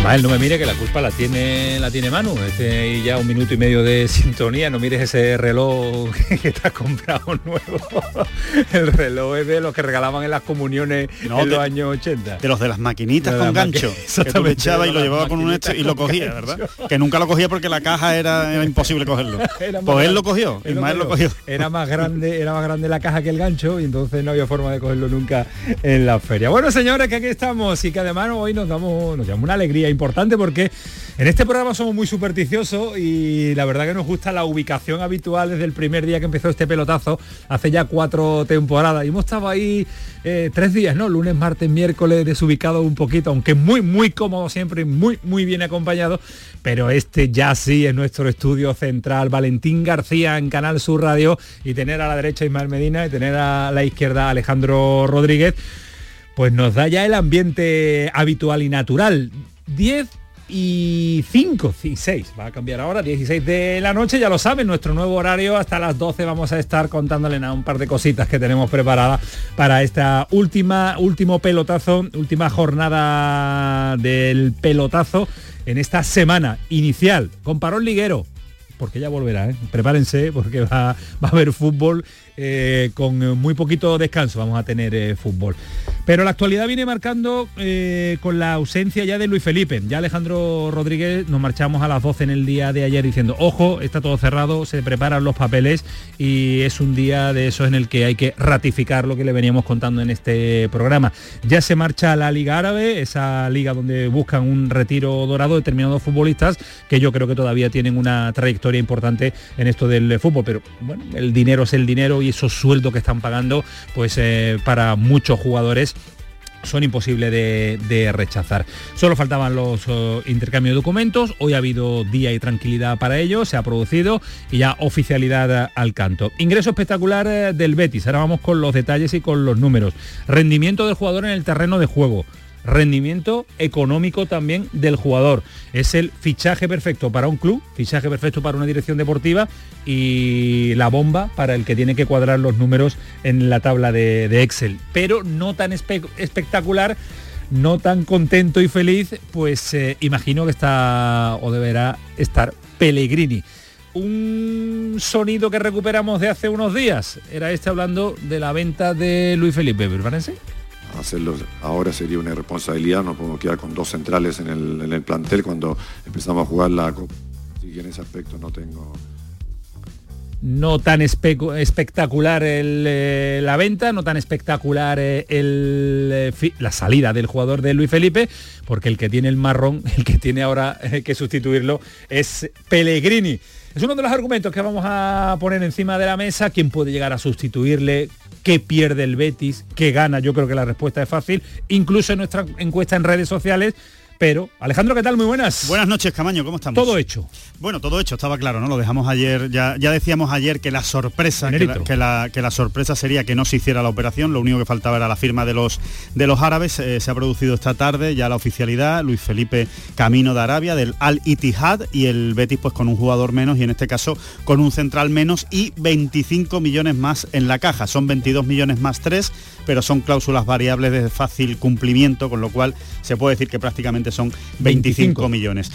Ismael, no me mire que la culpa la tiene la tiene Manu. Este ya un minuto y medio de sintonía. No mires ese reloj que te has comprado nuevo. El reloj es de los que regalaban en las comuniones en los años 80. De los de las maquinitas con gancho. Que tú echaba y lo llevaba con un y lo cogía, ¿verdad? Que nunca lo cogía porque la caja era, imposible cogerlo. pues él lo cogió, Ismael lo cogió. Era más grande, era más grande la caja que el gancho y entonces no había forma de cogerlo nunca en la feria. Bueno, señores, que aquí estamos y que además hoy nos damos, nos damos una alegría importante porque en este programa somos muy supersticiosos y la verdad que nos gusta la ubicación habitual desde el primer día que empezó este pelotazo, hace ya cuatro temporadas. Y hemos estado ahí eh, tres días, ¿no? Lunes, martes, miércoles, desubicado un poquito, aunque muy, muy cómodo siempre, muy, muy bien acompañado. Pero este ya sí es nuestro estudio central, Valentín García en Canal Sur Radio y tener a la derecha Ismael Medina y tener a la izquierda Alejandro Rodríguez pues nos da ya el ambiente habitual y natural. 10 y 5, y 6, va a cambiar ahora, 16 de la noche, ya lo saben, nuestro nuevo horario, hasta las 12 vamos a estar contándole a un par de cositas que tenemos preparadas para esta última, último pelotazo, última jornada del pelotazo en esta semana inicial, con parón liguero, porque ya volverá, ¿eh? prepárense porque va, a haber fútbol eh, con muy poquito descanso, vamos a tener eh, fútbol. Pero la actualidad viene marcando eh, con la ausencia ya de Luis Felipe. Ya Alejandro Rodríguez nos marchamos a las 12 en el día de ayer diciendo, ojo, está todo cerrado, se preparan los papeles y es un día de esos en el que hay que ratificar lo que le veníamos contando en este programa. Ya se marcha la Liga Árabe, esa liga donde buscan un retiro dorado de determinados futbolistas que yo creo que todavía tienen una trayectoria importante en esto del fútbol, pero bueno, el dinero es el dinero y esos sueldos que están pagando, pues eh, para muchos jugadores son imposibles de, rechazar. Solo faltaban los uh, intercambios de documentos, hoy ha habido día y tranquilidad para ello, se ha producido y ya oficialidad al canto. Ingreso espectacular eh, del Betis, ahora vamos con los detalles y con los números. Rendimiento del jugador en el terreno de juego rendimiento económico también del jugador. Es el fichaje perfecto para un club, fichaje perfecto para una dirección deportiva y la bomba para el que tiene que cuadrar los números en la tabla de, Excel. Pero no tan espectacular, no tan contento y feliz, pues eh, imagino que está o deberá estar Pellegrini un sonido que recuperamos de hace unos días. Era este hablando de la venta de Luis Felipe, ¿verdad? Hacerlo ahora sería una irresponsabilidad, no podemos quedar con dos centrales en el, plantel cuando empezamos a jugar la Copa. Así en ese aspecto no tengo... No tan espectacular eh, la venta, no tan espectacular eh, el, eh, la salida del jugador de Luis Felipe, porque el que tiene el marrón, el que tiene ahora que sustituirlo es Pellegrini. Es uno de los argumentos que vamos a poner encima de la mesa, quién puede llegar a sustituirle, qué pierde el Betis, qué gana, yo creo que la respuesta es fácil, incluso en nuestra encuesta en redes sociales pero, Alejandro, ¿qué tal? Muy buenas. Buenas noches, Camaño, ¿cómo estamos? Todo hecho. Bueno, todo hecho, estaba claro, ¿no? Lo dejamos ayer, ya, ya decíamos ayer que la sorpresa, que la, que la, sorpresa sería que no se hiciera la operación, lo único que faltaba era la firma de los, de los árabes, eh, se ha producido esta tarde ya la oficialidad, Luis Felipe camino de Arabia, del Al Ittihad, y el Betis pues con un jugador menos, y en este caso con un central menos, y 25 millones más en la caja, son 22 millones más 3, pero son cláusulas variables de fácil cumplimiento, con lo cual se puede decir que prácticamente son 25, millones.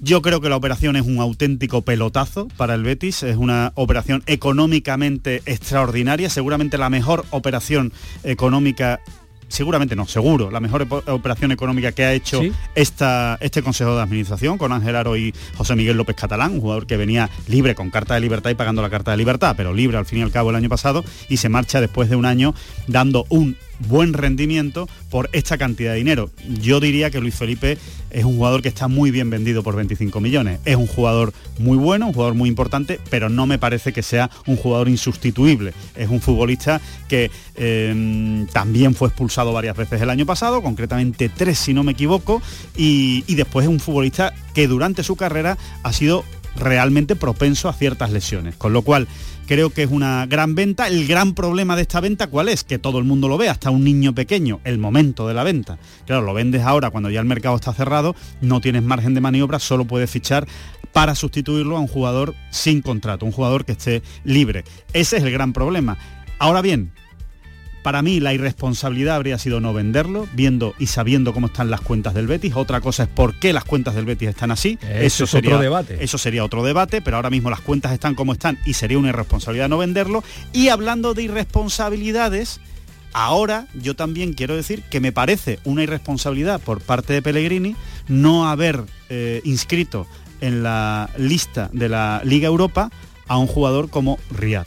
Yo creo que la operación es un auténtico pelotazo para el Betis, es una operación económicamente extraordinaria, seguramente la mejor operación económica seguramente no, seguro, la mejor operación económica que ha hecho esta, este Consejo de Administración con Ángel Aro y José Miguel López Catalán, un jugador que venía libre con carta de libertad y pagando la carta de libertad, pero libre al fin y al cabo el año pasado y se marcha después de un año dando un buen rendimiento por esta cantidad de dinero. Yo diría que Luis Felipe es un jugador que está muy bien vendido por 25 millones. Es un jugador muy bueno, un jugador muy importante, pero no me parece que sea un jugador insustituible. Es un futbolista que eh, también fue expulsado varias veces el año pasado, concretamente tres si no me equivoco, y, y después es un futbolista que durante su carrera ha sido realmente propenso a ciertas lesiones. Con lo cual, creo que es una gran venta. El gran problema de esta venta, ¿cuál es? Que todo el mundo lo ve, hasta un niño pequeño, el momento de la venta. Claro, lo vendes ahora cuando ya el mercado está cerrado, no tienes margen de maniobra, solo puedes fichar para sustituirlo a un jugador sin contrato, un jugador que esté libre. Ese es el gran problema. Ahora bien, para mí la irresponsabilidad habría sido no venderlo, viendo y sabiendo cómo están las cuentas del Betis. Otra cosa es por qué las cuentas del Betis están así. Eso, sería otro debate. Eso sería otro debate, pero ahora mismo las cuentas están como están y sería una irresponsabilidad no venderlo. Y hablando de irresponsabilidades, ahora yo también quiero decir que me parece una irresponsabilidad por parte de Pellegrini no haber eh, inscrito en la lista de la Liga Europa a un jugador como Riyad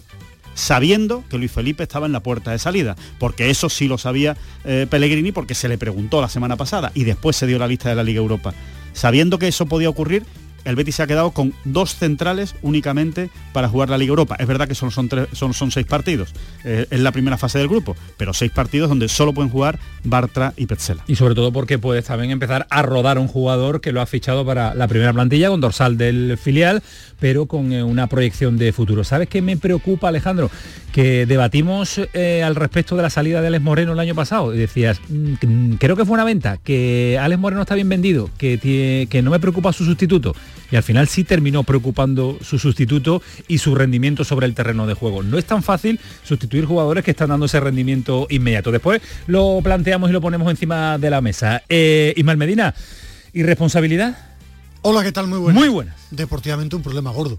sabiendo que Luis Felipe estaba en la puerta de salida, porque eso sí lo sabía eh, Pellegrini porque se le preguntó la semana pasada y después se dio la lista de la Liga Europa. Sabiendo que eso podía ocurrir, el Betis se ha quedado con dos centrales únicamente para jugar la Liga Europa. Es verdad que solo son, seis partidos, eh, es la primera fase del grupo, pero seis partidos donde solo pueden jugar Bartra y Petzela. Y sobre todo porque puedes también empezar a rodar un jugador que lo ha fichado para la primera plantilla con dorsal del filial, pero con eh, una proyección de futuro. ¿Sabes qué me preocupa, Alejandro? Que debatimos eh, al respecto de la salida de Alex Moreno el año pasado y decías, mm, creo que fue una venta, que Alex Moreno está bien vendido, que no me preocupa su sustituto y al final sí terminó preocupando su sustituto y su rendimiento sobre el terreno de juego. No es tan fácil sustituir jugadores que están dando ese rendimiento inmediato. Después lo planteamos y lo ponemos encima de la mesa. Eh, Ismael Medina, ¿irresponsabilidad? Hola, ¿qué tal? Muy buenas. Muy buenas. Deportivamente un problema gordo.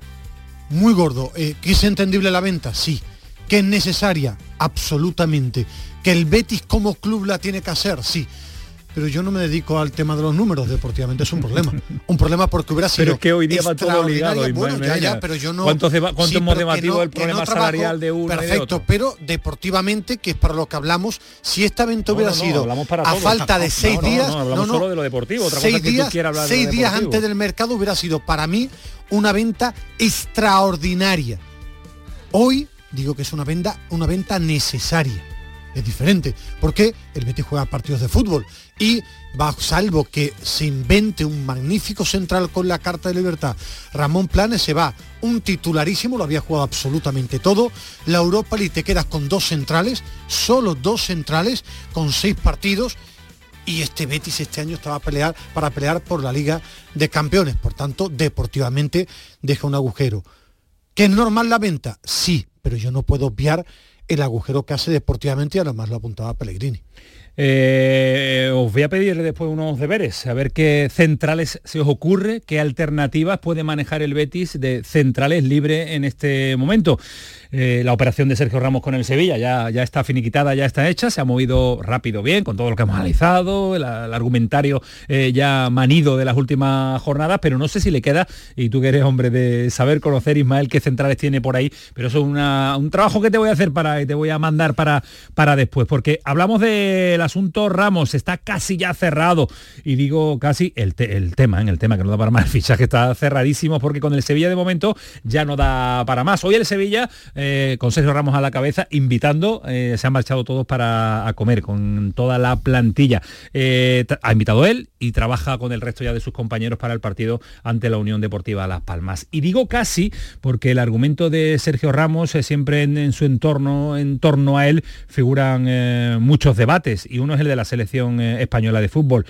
Muy gordo. Eh, ¿Que es entendible la venta? Sí. ¿Que es necesaria? Absolutamente. ¿Que el Betis como club la tiene que hacer? Sí pero yo no me dedico al tema de los números, deportivamente es un problema. Un problema porque hubiera sido. Pero es que hoy día va todo ligado. Bueno, ya, ya, pero yo no. ¿Cuánto, hemos debatido el problema salarial de uno Perfecto, pero deportivamente, que es para lo que hablamos, si esta venta hubiera sido a falta de seis días. No, hablamos solo de lo deportivo. Otra seis cosa días, que hablar seis días antes del mercado hubiera sido para mí una venta extraordinaria. Hoy digo que es una venta, una venta necesaria es diferente, porque el Betis juega partidos de fútbol y va, salvo que se invente un magnífico central con la carta de libertad, Ramón Planes se va, un titularísimo, lo había jugado absolutamente todo, la Europa League te quedas con dos centrales, solo dos centrales, con seis partidos, y este Betis este año estaba a pelear para pelear por la Liga de Campeones, por tanto, deportivamente deja un agujero. ¿Que es normal la venta? Sí, pero yo no puedo obviar el agujero que hace deportivamente y además lo apuntaba Pellegrini. Eh, os voy a pedir después unos deberes, a ver qué centrales se os ocurre, qué alternativas puede manejar el Betis de centrales libre en este momento. Eh, la operación de Sergio Ramos con el Sevilla ya, ya está finiquitada, ya está hecha, se ha movido rápido bien con todo lo que hemos analizado, el, argumentario eh, ya manido de las últimas jornadas, pero no sé si le queda, y tú que eres hombre de saber conocer, Ismael, qué centrales tiene por ahí, pero eso es un trabajo que te voy a hacer para, y te voy a mandar para, para después, porque hablamos del asunto Ramos, está casi ya cerrado, y digo casi el, el tema, en el tema que no da para más, el fichaje está cerradísimo, porque con el Sevilla de momento ya no da para más. Hoy el Sevilla... Eh, con Sergio Ramos a la cabeza, invitando, eh, se han marchado todos para comer con toda la plantilla. Eh, ha invitado él y trabaja con el resto ya de sus compañeros para el partido ante la Unión Deportiva Las Palmas. Y digo casi porque el argumento de Sergio Ramos siempre en, su entorno, en torno a él, figuran muchos debates y uno es el de la selección española de fútbol.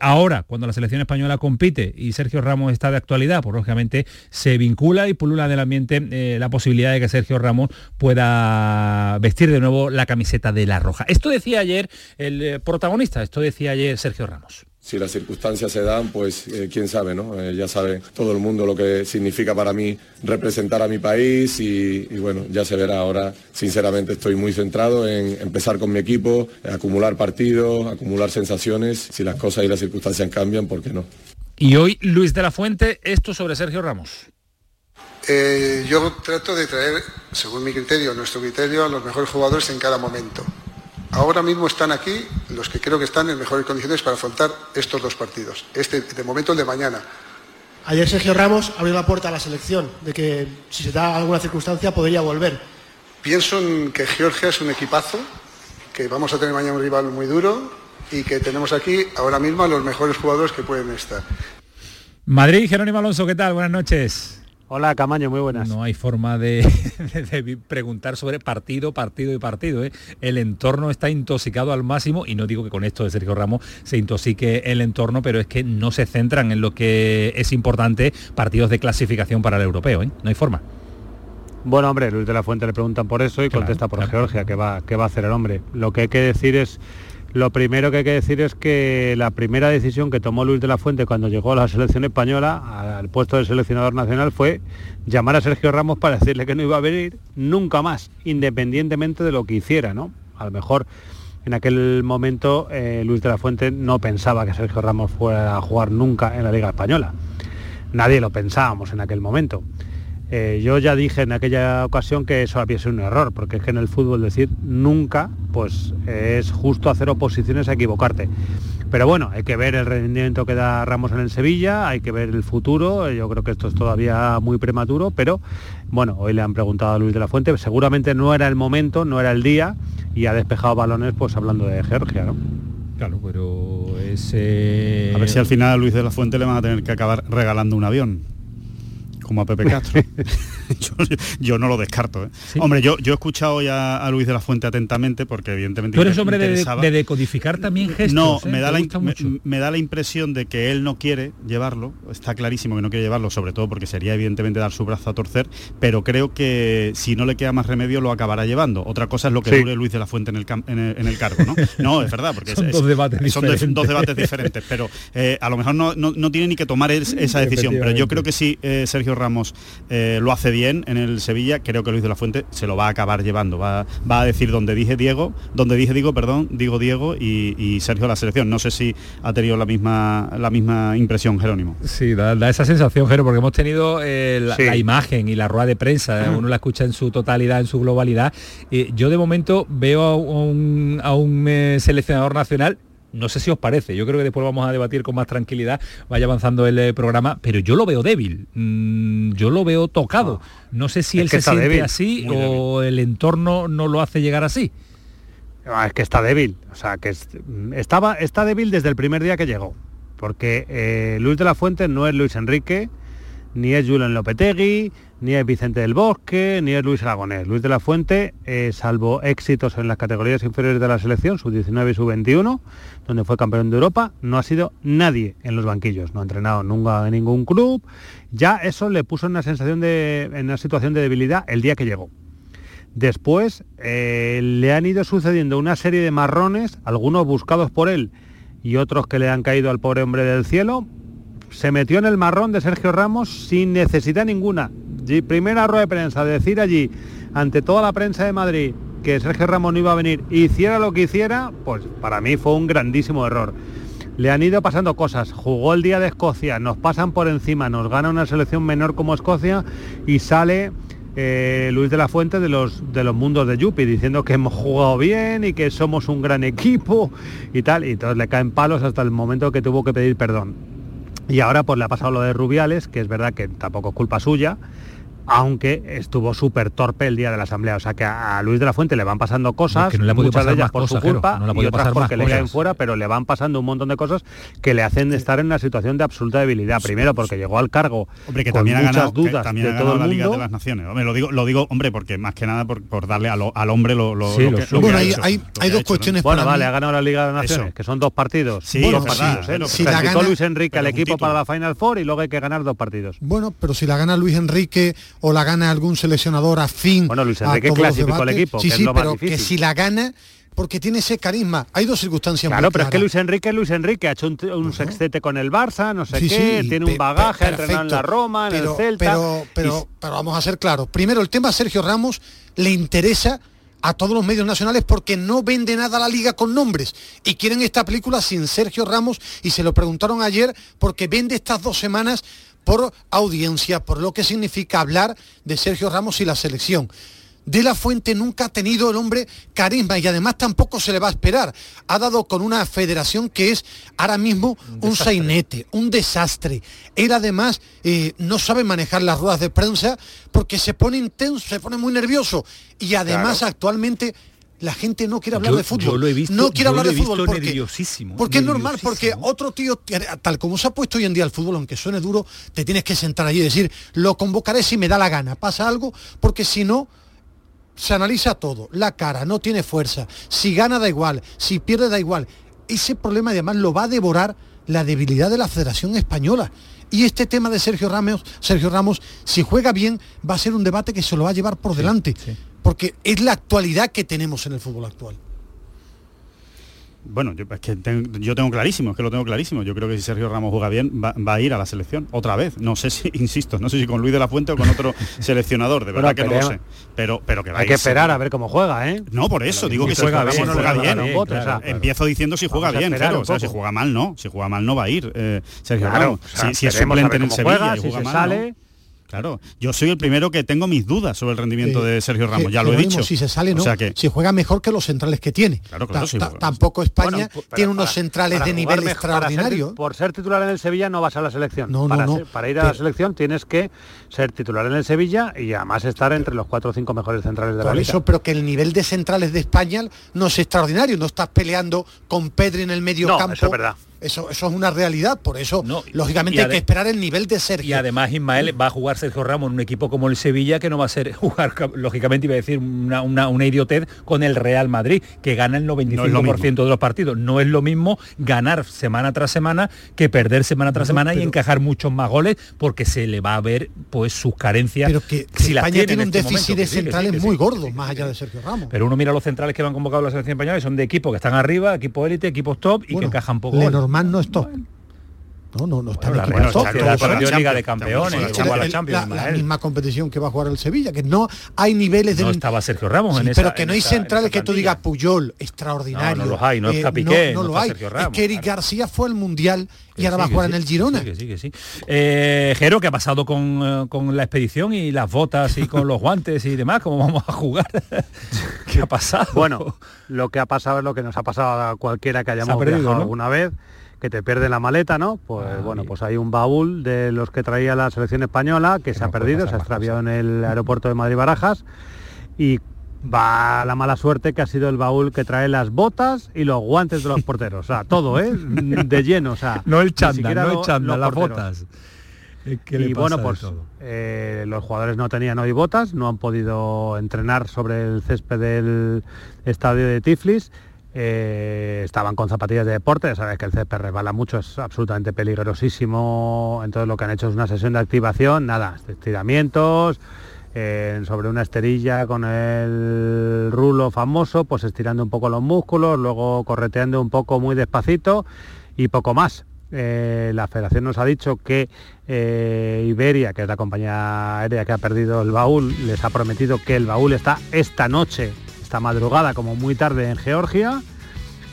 ahora, cuando la selección española compite y Sergio Ramos está de actualidad, pues lógicamente se vincula y pulula en el ambiente la posibilidad de que Sergio Ramos pueda vestir de nuevo la camiseta de la roja. Esto decía ayer el eh, protagonista, esto decía ayer Sergio Ramos si las circunstancias se dan, pues eh, quién sabe, ¿no? Eh, ya sabe todo el mundo lo que significa para mí representar a mi país y, bueno, ya se verá ahora. Sinceramente estoy muy centrado en empezar con mi equipo, acumular partidos, acumular sensaciones. Si las cosas y las circunstancias cambian, ¿por qué no? Y hoy Luis de la Fuente, esto sobre Sergio Ramos. Eh, yo trato de traer, según mi criterio, nuestro criterio, a los mejores jugadores en cada momento. Ahora mismo están aquí los que creo que están en mejores condiciones para afrontar estos dos partidos. Este, de momento, el de mañana. Ayer Sergio Ramos abrió la puerta a la selección, de que si se da alguna circunstancia podría volver. Pienso en que Georgia es un equipazo, que vamos a tener mañana un rival muy duro y que tenemos aquí ahora mismo a los mejores jugadores que pueden estar. Madrid, Jerónimo Alonso, ¿qué tal? Buenas noches. Hola Camaño, muy buenas. No hay forma de, preguntar sobre partido, partido y partido. ¿eh? El entorno está intoxicado al máximo y no digo que con esto de Sergio Ramos se intoxique el entorno, pero es que no se centran en lo que es importante partidos de clasificación para el europeo. ¿eh? No hay forma. Bueno, hombre, Luis de la Fuente le preguntan por eso y contesta por Georgia, que va, qué va a hacer el hombre. Lo que hay que decir es lo primero que hay que decir es que la primera decisión que tomó Luis de la Fuente cuando llegó a la selección española, al puesto de seleccionador nacional, fue llamar a Sergio Ramos para decirle que no iba a venir nunca más, independientemente de lo que hiciera, ¿no? A lo mejor en aquel momento eh, Luis de la Fuente no pensaba que Sergio Ramos fuera a jugar nunca en la Liga Española. Nadie lo pensábamos en aquel momento. Eh, yo ya dije en aquella ocasión que eso había sido un error, porque es que en el fútbol decir nunca, pues es justo hacer oposiciones a equivocarte. Pero bueno, hay que ver el rendimiento que da Ramos en el Sevilla, hay que ver el futuro, yo creo que esto es todavía muy prematuro, pero bueno, hoy le han preguntado a Luis de la Fuente, seguramente no era el momento, no era el día, y ha despejado balones pues hablando de Georgia, ¿no? Claro, pero ese... A ver si al final a Luis de la Fuente le van a tener que acabar regalando un avión como a Pepe Castro. yo, no lo descarto. ¿eh? Hombre, yo, yo he escuchado ya a Luis de la Fuente atentamente porque evidentemente... Tú eres hombre de, decodificar también gestos. No, ¿eh? me, da la, me, da la impresión de que él no quiere llevarlo, está clarísimo que no quiere llevarlo, sobre todo porque sería evidentemente dar su brazo a torcer, pero creo que si no le queda más remedio lo acabará llevando. Otra cosa es lo que dure Luis de la Fuente en el, en el, cargo, ¿no? No, es verdad, porque son, dos, debates son dos debates diferentes, pero eh, a lo mejor no, no, tiene ni que tomar esa decisión, pero yo creo que sí, Sergio Ramos eh, lo hace bien en el Sevilla, creo que Luis de la Fuente se lo va a acabar llevando. Va, a decir donde dije Diego, donde dije Diego, perdón, digo Diego y, Sergio la selección. No sé si ha tenido la misma, la misma impresión Jerónimo. Sí, da, esa sensación, Jerónimo, porque hemos tenido eh, la, imagen y la rueda de prensa, uno la escucha en su totalidad, en su globalidad. yo de momento veo a un, a un eh, seleccionador nacional no sé si os parece, yo creo que después vamos a debatir con más tranquilidad, vaya avanzando el eh, programa, pero yo lo veo débil, mm, yo lo veo tocado. Ah. No sé si él se siente así o el entorno no lo hace llegar así. Ah, es que está débil, o sea, que estaba, está débil desde el primer día que llegó, porque eh, Luis de la Fuente no es Luis Enrique, ni es Julián Lopetegui, ni es Vicente del Bosque, ni es Luis Aragonés. Luis de la Fuente, eh, salvo éxitos en las categorías inferiores de la selección, su 19 y su 21, donde fue campeón de Europa, no ha sido nadie en los banquillos, no ha entrenado nunca en ningún club. Ya eso le puso en una sensación de, una situación de debilidad el día que llegó. Después eh, le han ido sucediendo una serie de marrones, algunos buscados por él y otros que le han caído al pobre hombre del cielo, se metió en el marrón de Sergio Ramos sin necesidad ninguna. primera rueda de prensa, decir allí, ante toda la prensa de Madrid, que Sergio Ramos no iba a venir, hiciera lo que hiciera, pues para mí fue un grandísimo error. Le han ido pasando cosas. Jugó el día de Escocia, nos pasan por encima, nos gana una selección menor como Escocia y sale eh, Luis de la Fuente de los, de los mundos de Yupi, diciendo que hemos jugado bien y que somos un gran equipo y tal. Y entonces le caen palos hasta el momento que tuvo que pedir perdón. Y ahora pues le ha pasado lo de Rubiales, que es verdad que tampoco es culpa suya, aunque estuvo súper torpe el día de la asamblea. O sea que a Luis de la Fuente le van pasando cosas, no le muchas de ellas por su culpa y otras porque le caen fuera, pero le van pasando un montón de cosas que le hacen estar en una situación de absoluta debilidad. Primero porque llegó al cargo hombre, que también ha ganado, dudas también de todo el mundo. la Liga de las Naciones. Hombre, lo digo, lo digo, hombre, porque más que nada por, darle al hombre lo, lo, sí, que, bueno, hay, hay, dos cuestiones. Bueno, vale, ha ganado la Liga de las Naciones, que son dos partidos. Sí, dos partidos. ¿eh? Si la gana, Luis Enrique al equipo para la Final Four y luego hay que ganar dos partidos. Bueno, pero si la gana Luis Enrique o la gana algún seleccionador afín bueno, Luis Enrique clasificó el equipo. Sí, sí, pero que si la gana porque tiene ese carisma. Hay dos circunstancias claro, pero es que Luis Enrique Luis Enrique ha hecho un, sextete con el Barça, no sé qué, tiene un bagaje, ha entrenado en la Roma, en el Celta. Pero, pero, pero vamos a ser claros. Primero, el tema Sergio Ramos le interesa a todos los medios nacionales porque no vende nada a la liga con nombres y quieren esta película sin Sergio Ramos y se lo preguntaron ayer porque vende estas dos semanas por audiencia, por lo que significa hablar de Sergio Ramos y la selección. De la Fuente nunca ha tenido el hombre carisma y además tampoco se le va a esperar. Ha dado con una federación que es ahora mismo un, sainete, un desastre. Él además eh, no sabe manejar las ruedas de prensa porque se pone intenso, se pone muy nervioso y además actualmente La gente no quiere hablar de fútbol. no quiere hablar de fútbol porque, porque es normal, porque otro tío, tal como se ha puesto hoy en día el fútbol, aunque suene duro, te tienes que sentar allí y decir, lo convocaré si me da la gana, pasa algo, porque si no, se analiza todo, la cara, no tiene fuerza, si gana da igual, si pierde da igual. Ese problema además lo va a devorar la debilidad de la Federación Española. Y este tema de Sergio Ramos, Sergio Ramos, si juega bien, va a ser un debate que se lo va a llevar por delante porque es la actualidad que tenemos en el fútbol actual. Bueno, yo, es que yo tengo clarísimo, es que lo tengo clarísimo. Yo creo que si Sergio Ramos juega bien, va, a ir a la selección otra vez. No sé si, insisto, no sé si con Luis de la Fuente o con otro seleccionador, de verdad que no lo sé. Pero, pero que Hay que esperar a ver cómo juega, ¿eh? No, por eso, digo que si juega bien. Juega bien, Empiezo diciendo si juega bien, claro. O sea, si juega mal, no. Si juega mal, no va a ir eh, Sergio Ramos. si, es suplente en el Sevilla y juega mal, sale, Claro, yo soy el primero que tengo mis dudas sobre el rendimiento de Sergio Ramos, ya lo he dicho. Si se sale, no. si juega mejor que los centrales que tiene. Claro, claro, tampoco España tiene unos centrales de nivel extraordinario. por ser titular en el Sevilla no vas a la selección. No, para, no, para ir a la selección tienes que ser titular en el Sevilla y además estar entre los cuatro o cinco mejores centrales de la liga. eso, pero que el nivel de centrales de España no es extraordinario. No estás peleando con Pedri en el medio campo. Eso es verdad eso, eso es una realidad, por eso, lógicamente, hay que esperar el nivel de Sergio. Y además, Ismael va a jugar Sergio Ramos en un equipo como el Sevilla, que no va a ser jugar, lógicamente, iba a decir una, una, idiotez con el Real Madrid, que gana el 95% de los partidos. No es lo mismo ganar semana tras semana que perder semana tras semana y encajar muchos más goles, porque se le va a ver pues sus carencias. Pero que, si España tiene un este déficit de centrales muy gordo, más allá de Sergio Ramos. Pero uno mira los centrales que van convocado a la selección española y son de equipos que están arriba, equipos élite, equipos top y que encajan poco. Normal no es top. No, no, no está bueno, la, top, la, Liga de Campeones, la, la, misma competición que va a jugar el Sevilla, que no hay niveles de... No estaba Sergio Ramos en esa, Pero que no hay centrales que tú digas Puyol, extraordinario. No, no los hay, no está eh, Piqué, no, lo hay. Es que Eric García fue al Mundial y ahora va a jugar en el Girona. Sí, sí, sí. Eh, Jero, ¿qué ha pasado con, eh, con, la expedición y las botas y con los guantes y demás? ¿Cómo vamos a jugar? ¿Qué ha pasado? Bueno, lo que ha pasado es lo que nos ha pasado a cualquiera que hayamos viajado alguna vez que te pierde la maleta, ¿no? Pues ah, bueno, pues hay un baúl de los que traía la selección española que se ha perdido, se ha extraviado en el aeropuerto de Madrid Barajas y va la mala suerte que ha sido el baúl que trae las botas y los guantes de los porteros, o sea, todo, ¿eh? De lleno, o sea, no el chándal, no el chándal, las botas. y bueno, pues eh, los jugadores no tenían hoy botas, no han podido entrenar sobre el césped del estadio de Tiflis eh, estaban con zapatillas de deporte, sabes que el césped resbala mucho, es absolutamente peligrosísimo, entonces lo que han hecho es una sesión de activación, nada, estiramientos, eh, sobre una esterilla con el rulo famoso, pues estirando un poco los músculos, luego correteando un poco muy despacito y poco más. Eh, la federación nos ha dicho que Iberia, que es la compañía aérea que ha perdido el baúl, les ha prometido que el baúl está esta noche esta madrugada como muy tarde en Georgia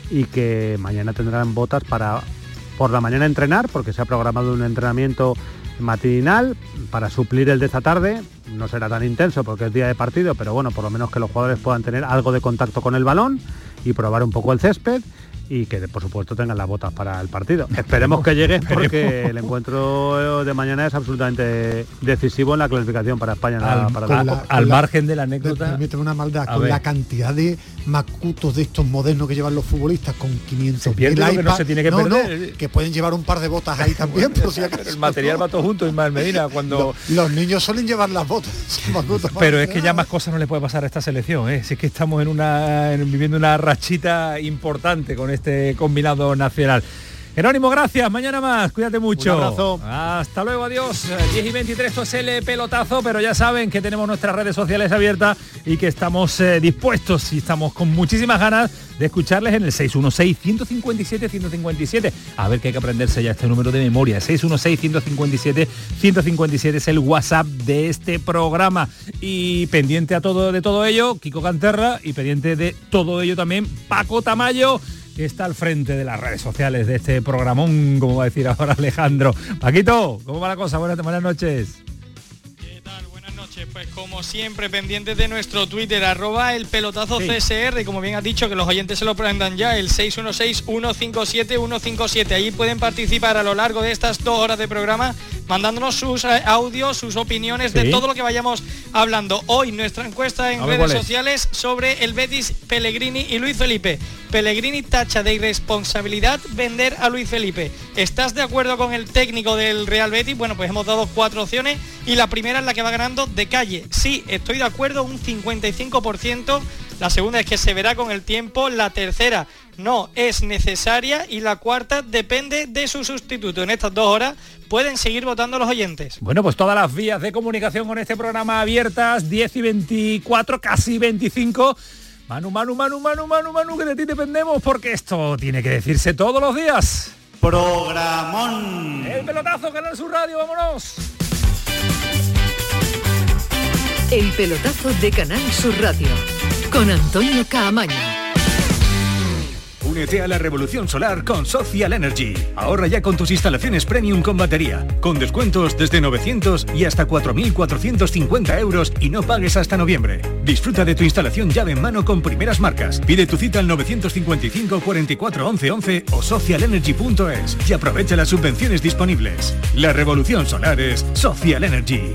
y que mañana tendrán botas para por la mañana entrenar porque se ha programado un entrenamiento matinal para suplir el de esta tarde. No será tan intenso porque es día de partido, pero bueno, por lo menos que los jugadores puedan tener algo de contacto con el balón y probar un poco el césped y que por supuesto tengan las botas para el partido. Esperemos que llegue porque el encuentro de mañana es absolutamente decisivo en la clasificación para España. Al, para al margen de la anécdota. Permíteme una maldad, con la cantidad de macutos de estos modernos que llevan los futbolistas con 500 que no se tiene que perder. que pueden llevar un par de botas ahí también. el material va todo junto, Ismael Medina, cuando... Los, niños suelen llevar las botas. Pero es que ya más cosas no le puede pasar a esta selección. ¿eh? Si es que estamos en una viviendo una rachita importante con este combinado nacional. Jerónimo, gracias. Mañana más. Cuídate mucho. Un abrazo. Hasta luego. Adiós. 10 y 23, esto es el pelotazo, pero ya saben que tenemos nuestras redes sociales abiertas y que estamos eh, dispuestos y estamos con muchísimas ganas de escucharles en el 616-157-157. A ver que hay que aprenderse ya este número de memoria. 616-157-157 es el WhatsApp de este programa. Y pendiente a todo de todo ello, Kiko Canterra y pendiente de todo ello también, Paco Tamayo que está al frente de las redes sociales de este programón, como va a decir ahora Alejandro. Paquito, ¿cómo va la cosa? Buenas, buenas noches. Pues como siempre, pendientes de nuestro Twitter, arroba el pelotazo CSR, y como bien has dicho, que los oyentes se lo prendan ya, el 616-157-157. Ahí pueden participar a lo largo de estas dos horas de programa, mandándonos sus eh, audios, sus opiniones de todo lo que vayamos hablando. Hoy nuestra encuesta en redes sociales sobre el Betis, Pellegrini y Luis Felipe. Pellegrini tacha de irresponsabilidad vender a Luis Felipe. ¿Estás de acuerdo con el técnico del Real Betis? Bueno, pues hemos dado cuatro opciones y la primera es la que va ganando de calle. Sí, estoy de acuerdo, un 55%. La segunda es que se verá con el tiempo. La tercera no es necesaria y la cuarta depende de su sustituto. En estas dos horas pueden seguir votando los oyentes. Bueno, pues todas las vías de comunicación con este programa abiertas, 10 y 24, casi 25 Manu, Manu, Manu, Manu, Manu, Manu, que de ti dependemos porque esto tiene que decirse todos los días. Programón. El pelotazo, Canal Sur Radio, vámonos. El pelotazo de Canal Sur Radio con Antonio Caamaño. Únete a la revolución solar con Social Energy. Ahorra ya con tus instalaciones premium con batería, con descuentos desde 900 y hasta 4.450 euros y no pagues hasta noviembre. Disfruta de tu instalación llave en mano con primeras marcas. Pide tu cita al 955 44 11 11 o socialenergy.es y aprovecha las subvenciones disponibles. La revolución solar es Social Energy.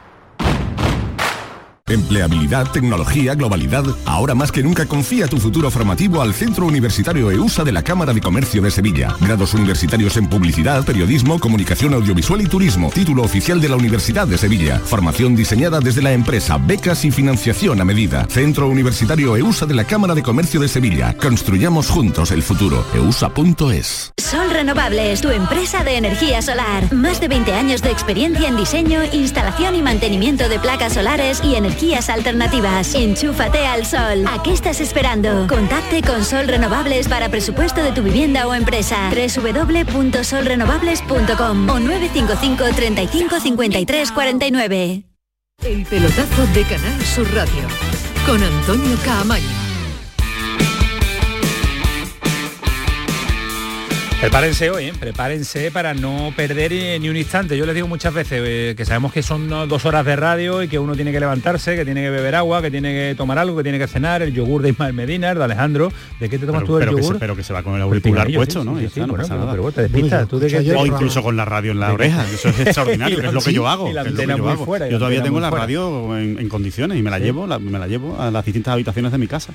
Empleabilidad, tecnología, globalidad. Ahora más que nunca confía tu futuro formativo al Centro Universitario EUSA de la Cámara de Comercio de Sevilla. Grados universitarios en publicidad, periodismo, comunicación audiovisual y turismo. Título oficial de la Universidad de Sevilla. Formación diseñada desde la empresa, becas y financiación a medida. Centro Universitario EUSA de la Cámara de Comercio de Sevilla. Construyamos juntos el futuro. EUSA.es. Sol Renovables, tu empresa de energía solar. Más de 20 años de experiencia en diseño, instalación y mantenimiento de placas solares y energía alternativas. Enchúfate al sol. ¿A qué estás esperando? Contacte con Sol Renovables para presupuesto de tu vivienda o empresa. www.solrenovables.com o 955 35 53 49. El pelotazo de Canal Sur Radio con Antonio Caamaño. Prepárense hoy, ¿eh? prepárense para no perder eh, ni un instante. Yo les digo muchas veces eh, que sabemos que son dos horas de radio y que uno tiene que levantarse, que tiene que beber agua, que tiene que tomar algo, que tiene que cenar, el yogur de Ismael Medina, de Alejandro. ¿De qué te tomas tú el pero yogur? Que pero que se va con el auricular puesto, ¿no? Pero, te despistas. ¿tú de o incluso con la radio en la oreja. Eso es extraordinario, es lo que yo hago. yo todavía tengo la radio en, condiciones y me la llevo, me la llevo a las distintas habitaciones de mi casa.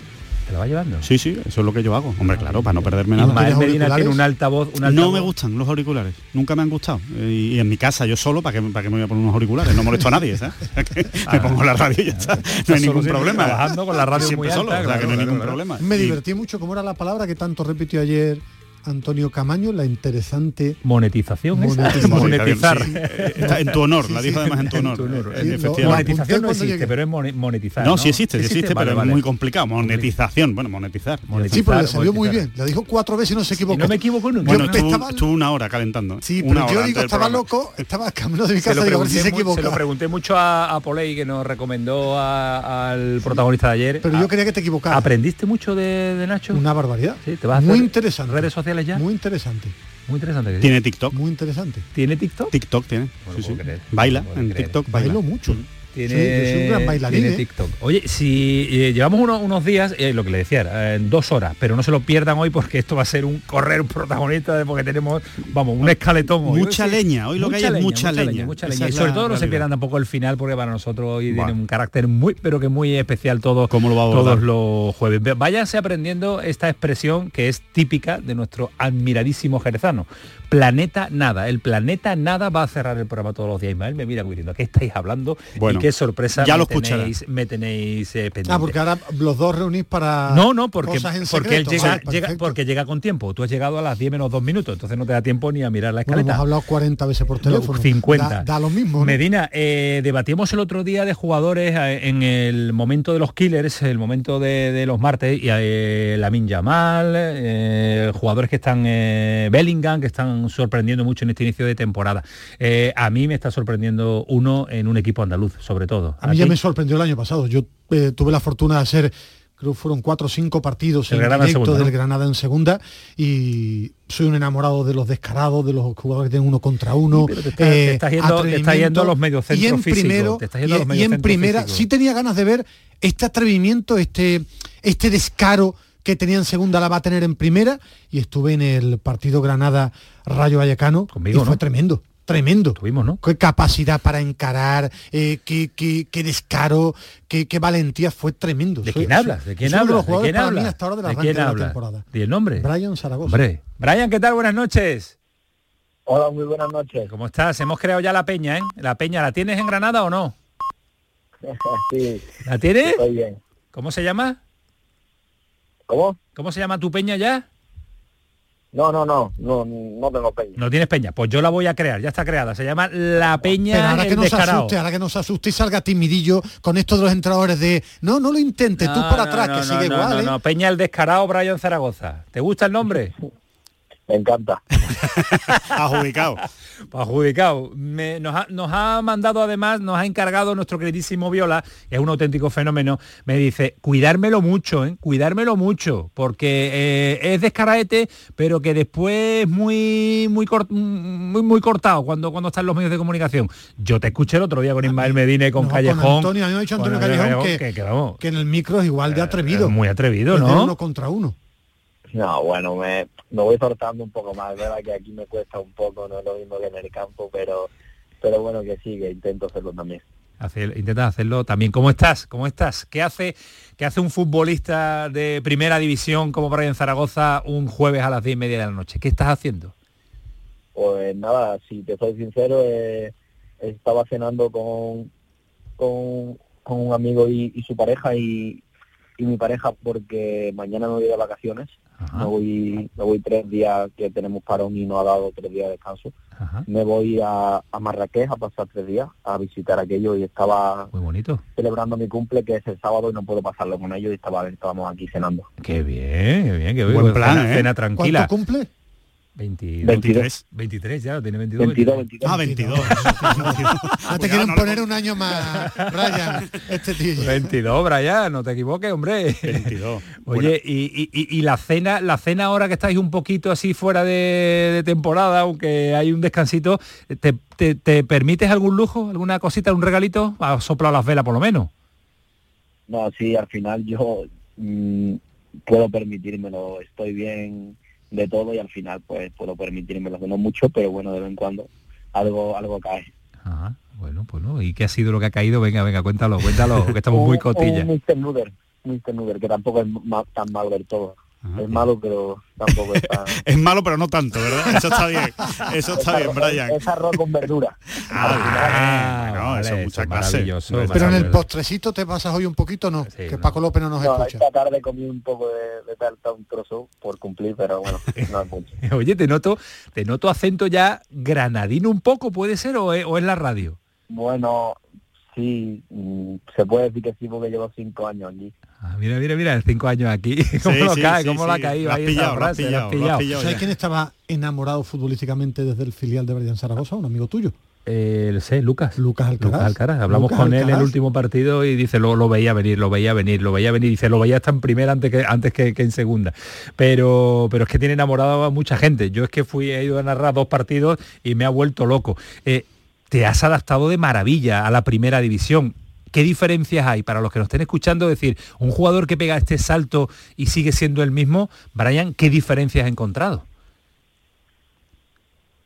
¿Te lo va llevando? Sí, sí, eso es lo que yo hago. Hombre, claro, para no perderme nada. Ismael Medina tiene un altavoz, un altavoz. No me gustan los auriculares, nunca me han gustado. Y en mi casa yo solo, ¿para qué, para qué me voy a poner unos auriculares? No molesto a nadie, ¿sabes? me pongo la radio y ya está. No hay ningún problema. Trabajando con la radio Siempre muy solo, o sea que no hay ningún problema. Me divertí mucho, como era la palabra que tanto repitió ayer Antonio Camaño, la interesante monetización. Monetizar. Está en tu honor, la dijo además en tu honor. monetización no existe, pero es monetizar. No, sí existe, sí existe, pero es muy complicado. Monetización, bueno, monetizar. sí, pero le salió muy bien. La dijo cuatro veces y no se equivocó. no me equivoco nunca. Bueno, estuvo una hora calentando. Sí, pero yo digo, estaba loco, estaba camino de mi casa, digo, a ver si se equivocó. Se lo pregunté mucho a, Poley, que nos recomendó al protagonista de ayer. Pero yo quería que te equivocara. ¿Aprendiste mucho de Nacho? Una barbaridad. Sí, te vas Muy interesante. Redes sociales ya? Muy interesante. Muy interesante. Tiene TikTok. Muy interesante. ¿Tiene TikTok? TikTok tiene. sí, sí. Baila en TikTok. Bailo mucho. Tiene, un gran bailarín. Tiene ¿eh? TikTok. Oye, si eh, llevamos unos días, eh, lo que le decía, en dos horas, pero no se lo pierdan hoy porque esto va a ser un correr protagonista porque tenemos, vamos, un escaletón Mucha leña, hoy lo que hay es mucha, leña. Mucha leña. Y sobre todo no se pierdan tampoco el final porque para nosotros hoy tiene un carácter muy, pero que muy especial todo, ¿Cómo lo va a todos los jueves. Váyanse aprendiendo esta expresión que es típica de nuestro admiradísimo jerezano. Planeta Nada. El planeta Nada va a cerrar el programa todos los días. Ismael me mira diciendo, ¿qué estáis hablando? Bueno, qué sorpresa ya me, lo tenéis, me tenéis eh, pendiente. Ah, porque ahora los dos reunís para No, no, porque, cosas en porque él llega, Vale, llega- perfecto. porque llega con tiempo. Tú has llegado a las 10 menos 2 minutos, entonces no te da tiempo ni a mirar la Bueno, escaleta. hemos hablado 40 veces por teléfono. 50. Da, da lo mismo. ¿no? Medina, eh, debatíamos el otro día de jugadores eh, en el momento de los killers, el momento de, de los martes, y eh, Lamin Yamal, eh, jugadores que están, eh, Bellingham, que están sorprendiendo mucho en este inicio de temporada. Eh, a mí me está sorprendiendo uno en un equipo andaluz, sobre todo. A mí ya me sorprendió el año pasado. Yo eh, tuve la fortuna de hacer, creo que fueron cuatro o cinco partidos El en Granada en directo segunda, del. Granada en segunda y soy un enamorado de los descarados, de los jugadores que tienen uno contra uno. pero te estás- te estás yendo- te estás yendo a los mediocentros y en físicos, primero, a y- en primera físicos. sí tenía ganas de ver este atrevimiento, este, este descaro que tenía en segunda la va a tener en primera y estuve en el partido Granada Rayo Vallecano Conmigo, y fue ¿no? tremendo. Tremendo. Tuvimos, ¿no? Qué capacidad para encarar, eh, qué, qué- qué descaro, qué, qué valentía, fue tremendo. ¿De Soy- quién hablas? ¿De quién hablas? ¿De quién hablas? hasta ahora ¿De arranque quién de la temporada. ¿Y el nombre? Brian Zaragoza. Hombre, Brian, ¿qué tal? Buenas noches. Hola, muy buenas noches. ¿Cómo estás? Hemos creado ya la peña, ¿eh? La peña, ¿la tienes en Granada o no? sí, ¿La tienes? estoy bien. ¿Cómo se llama? ¿Cómo? ¿Cómo se llama tu peña ya? No, no, no, no, no tengo peña. No tienes peña. Pues yo la voy a crear, ya está creada. Se llama La Peña Pero ahora que El no se Descarao. asuste, ahora que no se asuste y salga timidillo con esto de los entrenadores de no, no lo intentes, tú para no, atrás, no, que no, sigue no, igual, no, ¿eh? no. Peña El Descarao, Brian Zaragoza. ¿Te gusta el nombre? Me encanta. Adjudicado. Adjudicado. Me- nos, ha, nos ha mandado además, nos ha encargado nuestro queridísimo Viola, es un auténtico fenómeno, me dice, cuidármelo mucho, ¿eh? cuidármelo mucho, porque eh, es descaraete, pero que después es muy, muy, cort- muy, muy cortado cuando, cuando está en los medios de comunicación. Yo te escuché el otro día con Ismael Medina y con No, Callejón. Con Antonio, a mí me ha dicho Antonio Callejón que, que, que vamos, que en el micro es igual de atrevido. es muy atrevido, ¿no? uno contra uno. No, bueno, me, me voy soltando un poco más, verdad que aquí me cuesta un poco, no es lo mismo que en el campo, pero pero bueno que sí, que intento hacerlo también. Hacer- intentas hacerlo también. ¿Cómo estás? ¿Cómo estás? ¿Qué hace, qué hace un futbolista de primera división como Brian Zaragoza un jueves a las 10 y media de la noche? ¿Qué estás haciendo? Pues nada, si te soy sincero, eh, estaba cenando con, con, con un amigo y, y su pareja y, y mi pareja porque mañana me voy de vacaciones. Me voy, me voy tres días que tenemos parón y no ha dado tres días de descanso. Me voy a, a Marrakech a pasar tres días a visitar aquello y estaba Muy bonito. celebrando mi cumple que es el sábado y no puedo pasarlo con ellos y estaba, estábamos aquí cenando. Qué bien, qué bien, qué bien. Buen plan, cena, ¿eh? cena tranquila. ¿Cuánto cumple? 22, 23. 23 ya, tiene 22. 22, 22. Ah, 22. Ya te quieren poner un año más, Brian, este tío. 22, Brian, no te equivoques, hombre. 22. Oye, y, y- y- y la cena, la cena ahora que estáis un poquito así fuera de, de temporada, aunque hay un descansito, ¿te, te, te permites algún lujo, alguna cosita, un regalito? Has soplado las velas por lo menos. No, sí, al final yo mm, puedo permitírmelo, estoy bien de todo y al final pues puedo permitírmelo, que no mucho, pero bueno, de vez en cuando algo algo cae. Ajá, bueno, pues no. ¿Y qué ha sido lo que ha caído? Venga, venga, cuéntalo, cuéntalo, que estamos muy cotillas. Un Mr. Nuder, Mr. Nuder, que tampoco es ma- tan malo del todo. Es malo, pero tampoco es tan... Es malo, pero no tanto, ¿verdad? Eso está bien. Eso Es está bien, arroz- Brian. Es arroz con verdura. Ah, no, vale, eso es mucha clase. maravilloso, Pero en el postrecito te pasas hoy un poquito, ¿no? que Paco López no nos No, escucha. esta tarde comí un poco de, de tarta, un trozo por cumplir, pero bueno, no es mucho. Oye, te noto, te noto acento ya granadino un poco, ¿puede ser? ¿O es, o es la radio? Bueno, sí, mm, se puede decir que sí porque llevo cinco años aquí. Ah, mira, mira, mira, cinco años aquí. ¿Cómo Sí, lo sí, cae? sí, ¿Cómo sí. lo ha caído ahí pillado, esa frase? Pillado, has pillado. ¿Sabes quién estaba enamorado futbolísticamente desde el filial de Brian Zaragoza? Un amigo tuyo. Eh, lo sé, Lucas. Lucas Alcaraz. Lucas Alcaraz. Hablamos Lucas con él en el último partido y dice, lo, lo veía venir, lo veía venir, lo veía venir. Dice, lo veía hasta en primera antes que antes que, que en segunda. Pero, pero es que tiene enamorado a mucha gente. Yo es que fui, he ido a narrar dos partidos y me ha vuelto loco. Eh, te has adaptado de maravilla a la primera división. ¿Qué diferencias hay para los que nos estén escuchando? Es decir, un jugador que pega este salto y sigue siendo el mismo, Brian, ¿qué diferencias has encontrado?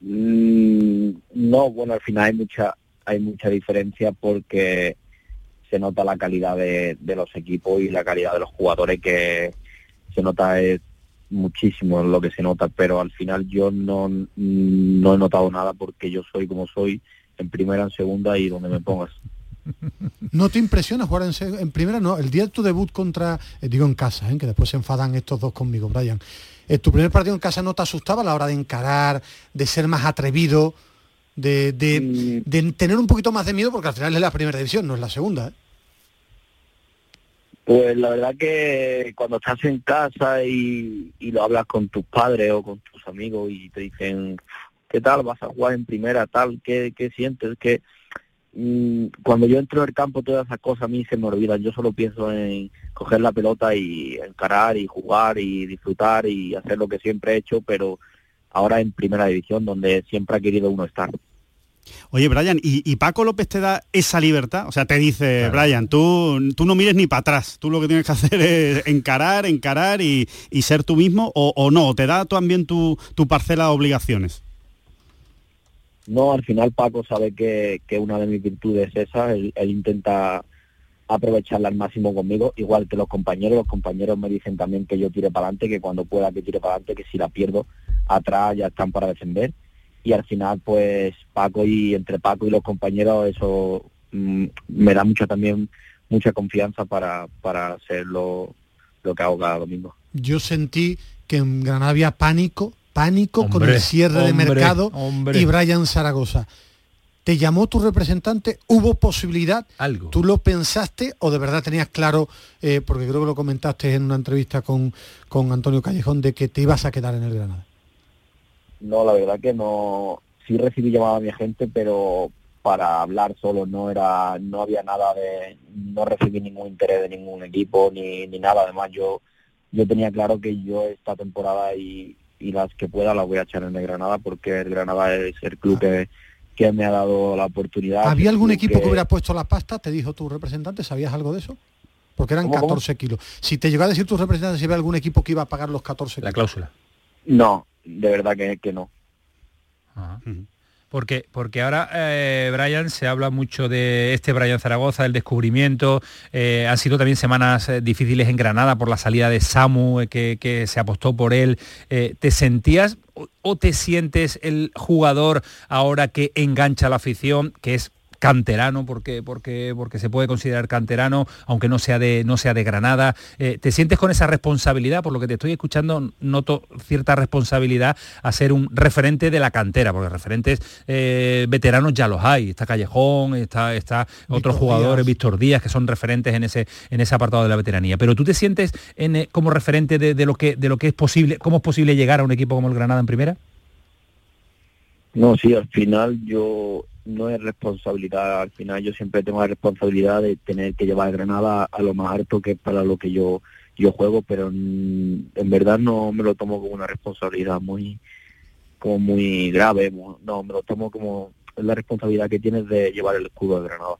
Mm, no, bueno, al final hay mucha hay mucha diferencia porque se nota la calidad de, de los equipos y la calidad de los jugadores que se nota es muchísimo lo que se nota, pero al final yo no, no he notado nada porque yo soy como soy en primera, en segunda y donde me pongas. ¿No te impresiona jugar en, en primera? No, el día de tu debut contra, eh, digo en casa, ¿eh? que después se enfadan estos dos conmigo, Brian. Eh, ¿Tu primer partido en casa no te asustaba a la hora de encarar, de ser más atrevido, de, de, Mm. de tener un poquito más de miedo? Porque al final es la primera división, no es la segunda. ¿eh? Pues la verdad que cuando estás en casa y, y lo hablas con tus padres o con tus amigos y te dicen, ¿qué tal? ¿Vas a jugar en primera? tal ¿Qué, qué sientes? Que mm, cuando yo entro en el campo todas esas cosas a mí se me olvidan. Yo solo pienso en coger la pelota y encarar y jugar y disfrutar y hacer lo que siempre he hecho, pero ahora en primera división donde siempre ha querido uno estar. Oye, Brian, ¿y, y Paco López te da esa libertad? O sea, te dice, Brian, tú, tú no mires ni para atrás, tú lo que tienes que hacer es encarar, encarar y, y ser tú mismo, o, o no, te da también tu, tu parcela de obligaciones. No, al final Paco sabe que, que una de mis virtudes es esa, él, intenta aprovecharla al máximo conmigo, igual que los compañeros, los compañeros me dicen también que yo tire para adelante, que cuando pueda que tire para adelante, que si la pierdo atrás ya están para defender y al final pues Paco y entre Paco y los compañeros eso mm, me da mucho también mucha confianza para, para hacer lo, lo que hago cada domingo. Yo sentí que en Granada había pánico, pánico con el cierre de mercado hombre. y Brian Zaragoza. ¿Te llamó tu representante? ¿Hubo posibilidad? Algo. ¿Tú lo pensaste o de verdad tenías claro, eh, porque creo que lo comentaste en una entrevista con, con Antonio Callejón, de que te ibas a quedar en el Granada? No, la verdad que no, sí recibí llamada a mi agente, pero para hablar solo no era, no había nada de, no recibí ningún interés de ningún equipo ni, ni nada. Además yo, yo tenía claro que yo esta temporada y, y las que pueda las voy a echar en el Granada porque el Granada es el club que, que me ha dado la oportunidad. ¿Había algún equipo que... hubiera puesto la pasta? ¿Te dijo tu representante? ¿Sabías algo de eso? Porque eran ¿Cómo, cómo? 14 kilos. Si te llegó a decir tu representante si había algún equipo que iba a pagar los 14 kilos. La cláusula. No, de verdad que, que no. Porque, porque ahora, eh, Brian, se habla mucho de este Brian Zaragoza, el descubrimiento. eh, han sido también semanas eh, difíciles en Granada por la salida de Samu, que, que se apostó por él. ¿Te sentías o, te sientes el jugador ahora que engancha la afición, que es canterano porque porque porque se puede considerar canterano aunque no sea de no sea de Granada. Eh, te sientes con esa responsabilidad por lo que te estoy escuchando noto cierta responsabilidad a ser un referente de la cantera porque referentes eh, veteranos ya los hay. Está Callejón está está otros jugadores Víctor Díaz que son referentes en ese en ese apartado de la veteranía. Pero tú te sientes en, eh, como referente de, de lo que de lo que es posible cómo es posible llegar a un equipo como el Granada en primera No, sí, al final yo no es responsabilidad, al final yo siempre tengo la responsabilidad de tener que llevar Granada a lo más alto que es para lo que yo yo juego, pero en verdad no me lo tomo como una responsabilidad muy como muy grave, no, me lo tomo como la responsabilidad que tienes de llevar el escudo de Granada.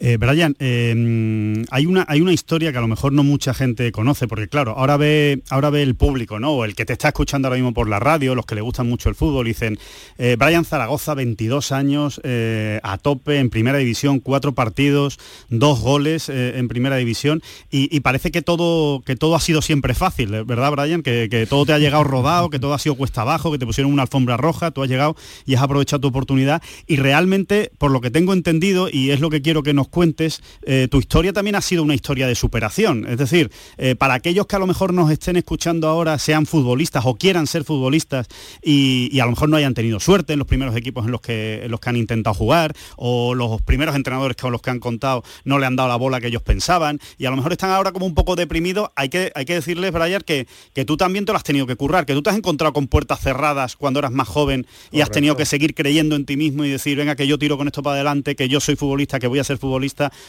Eh, Brian, eh, hay, una, hay una historia que a lo mejor no mucha gente conoce, porque claro, ahora ve, ahora ve el público, ¿no? O el que te está escuchando ahora mismo por la radio, los que le gustan mucho el fútbol, dicen, eh, Brian Zaragoza, 22 años, eh, a tope, en primera división, cuatro partidos, dos goles en primera división, y, y parece que todo, que todo ha sido siempre fácil. ¿verdad, Brian? Que, que todo te ha llegado rodado, que todo ha sido cuesta abajo, que te pusieron una alfombra roja, tú has llegado y has aprovechado tu oportunidad, y realmente, por lo que tengo entendido, y es lo que quiero que nos cuentes, eh, tu historia también ha sido una historia de superación. Es decir, eh, para aquellos que a lo mejor nos estén escuchando ahora, sean futbolistas o quieran ser futbolistas y, y a lo mejor no hayan tenido suerte en los primeros equipos en los que, en los que han intentado jugar, o los primeros entrenadores con los que han contado no le han dado la bola que ellos pensaban, y a lo mejor están ahora como un poco deprimidos, hay que, hay que decirles, Brian, que, que tú también te lo has tenido que currar, que tú te has encontrado con puertas cerradas cuando eras más joven y has tenido que seguir creyendo en ti mismo y decir, venga, que yo tiro con esto para adelante, que yo soy futbolista, que voy a ser futbolista.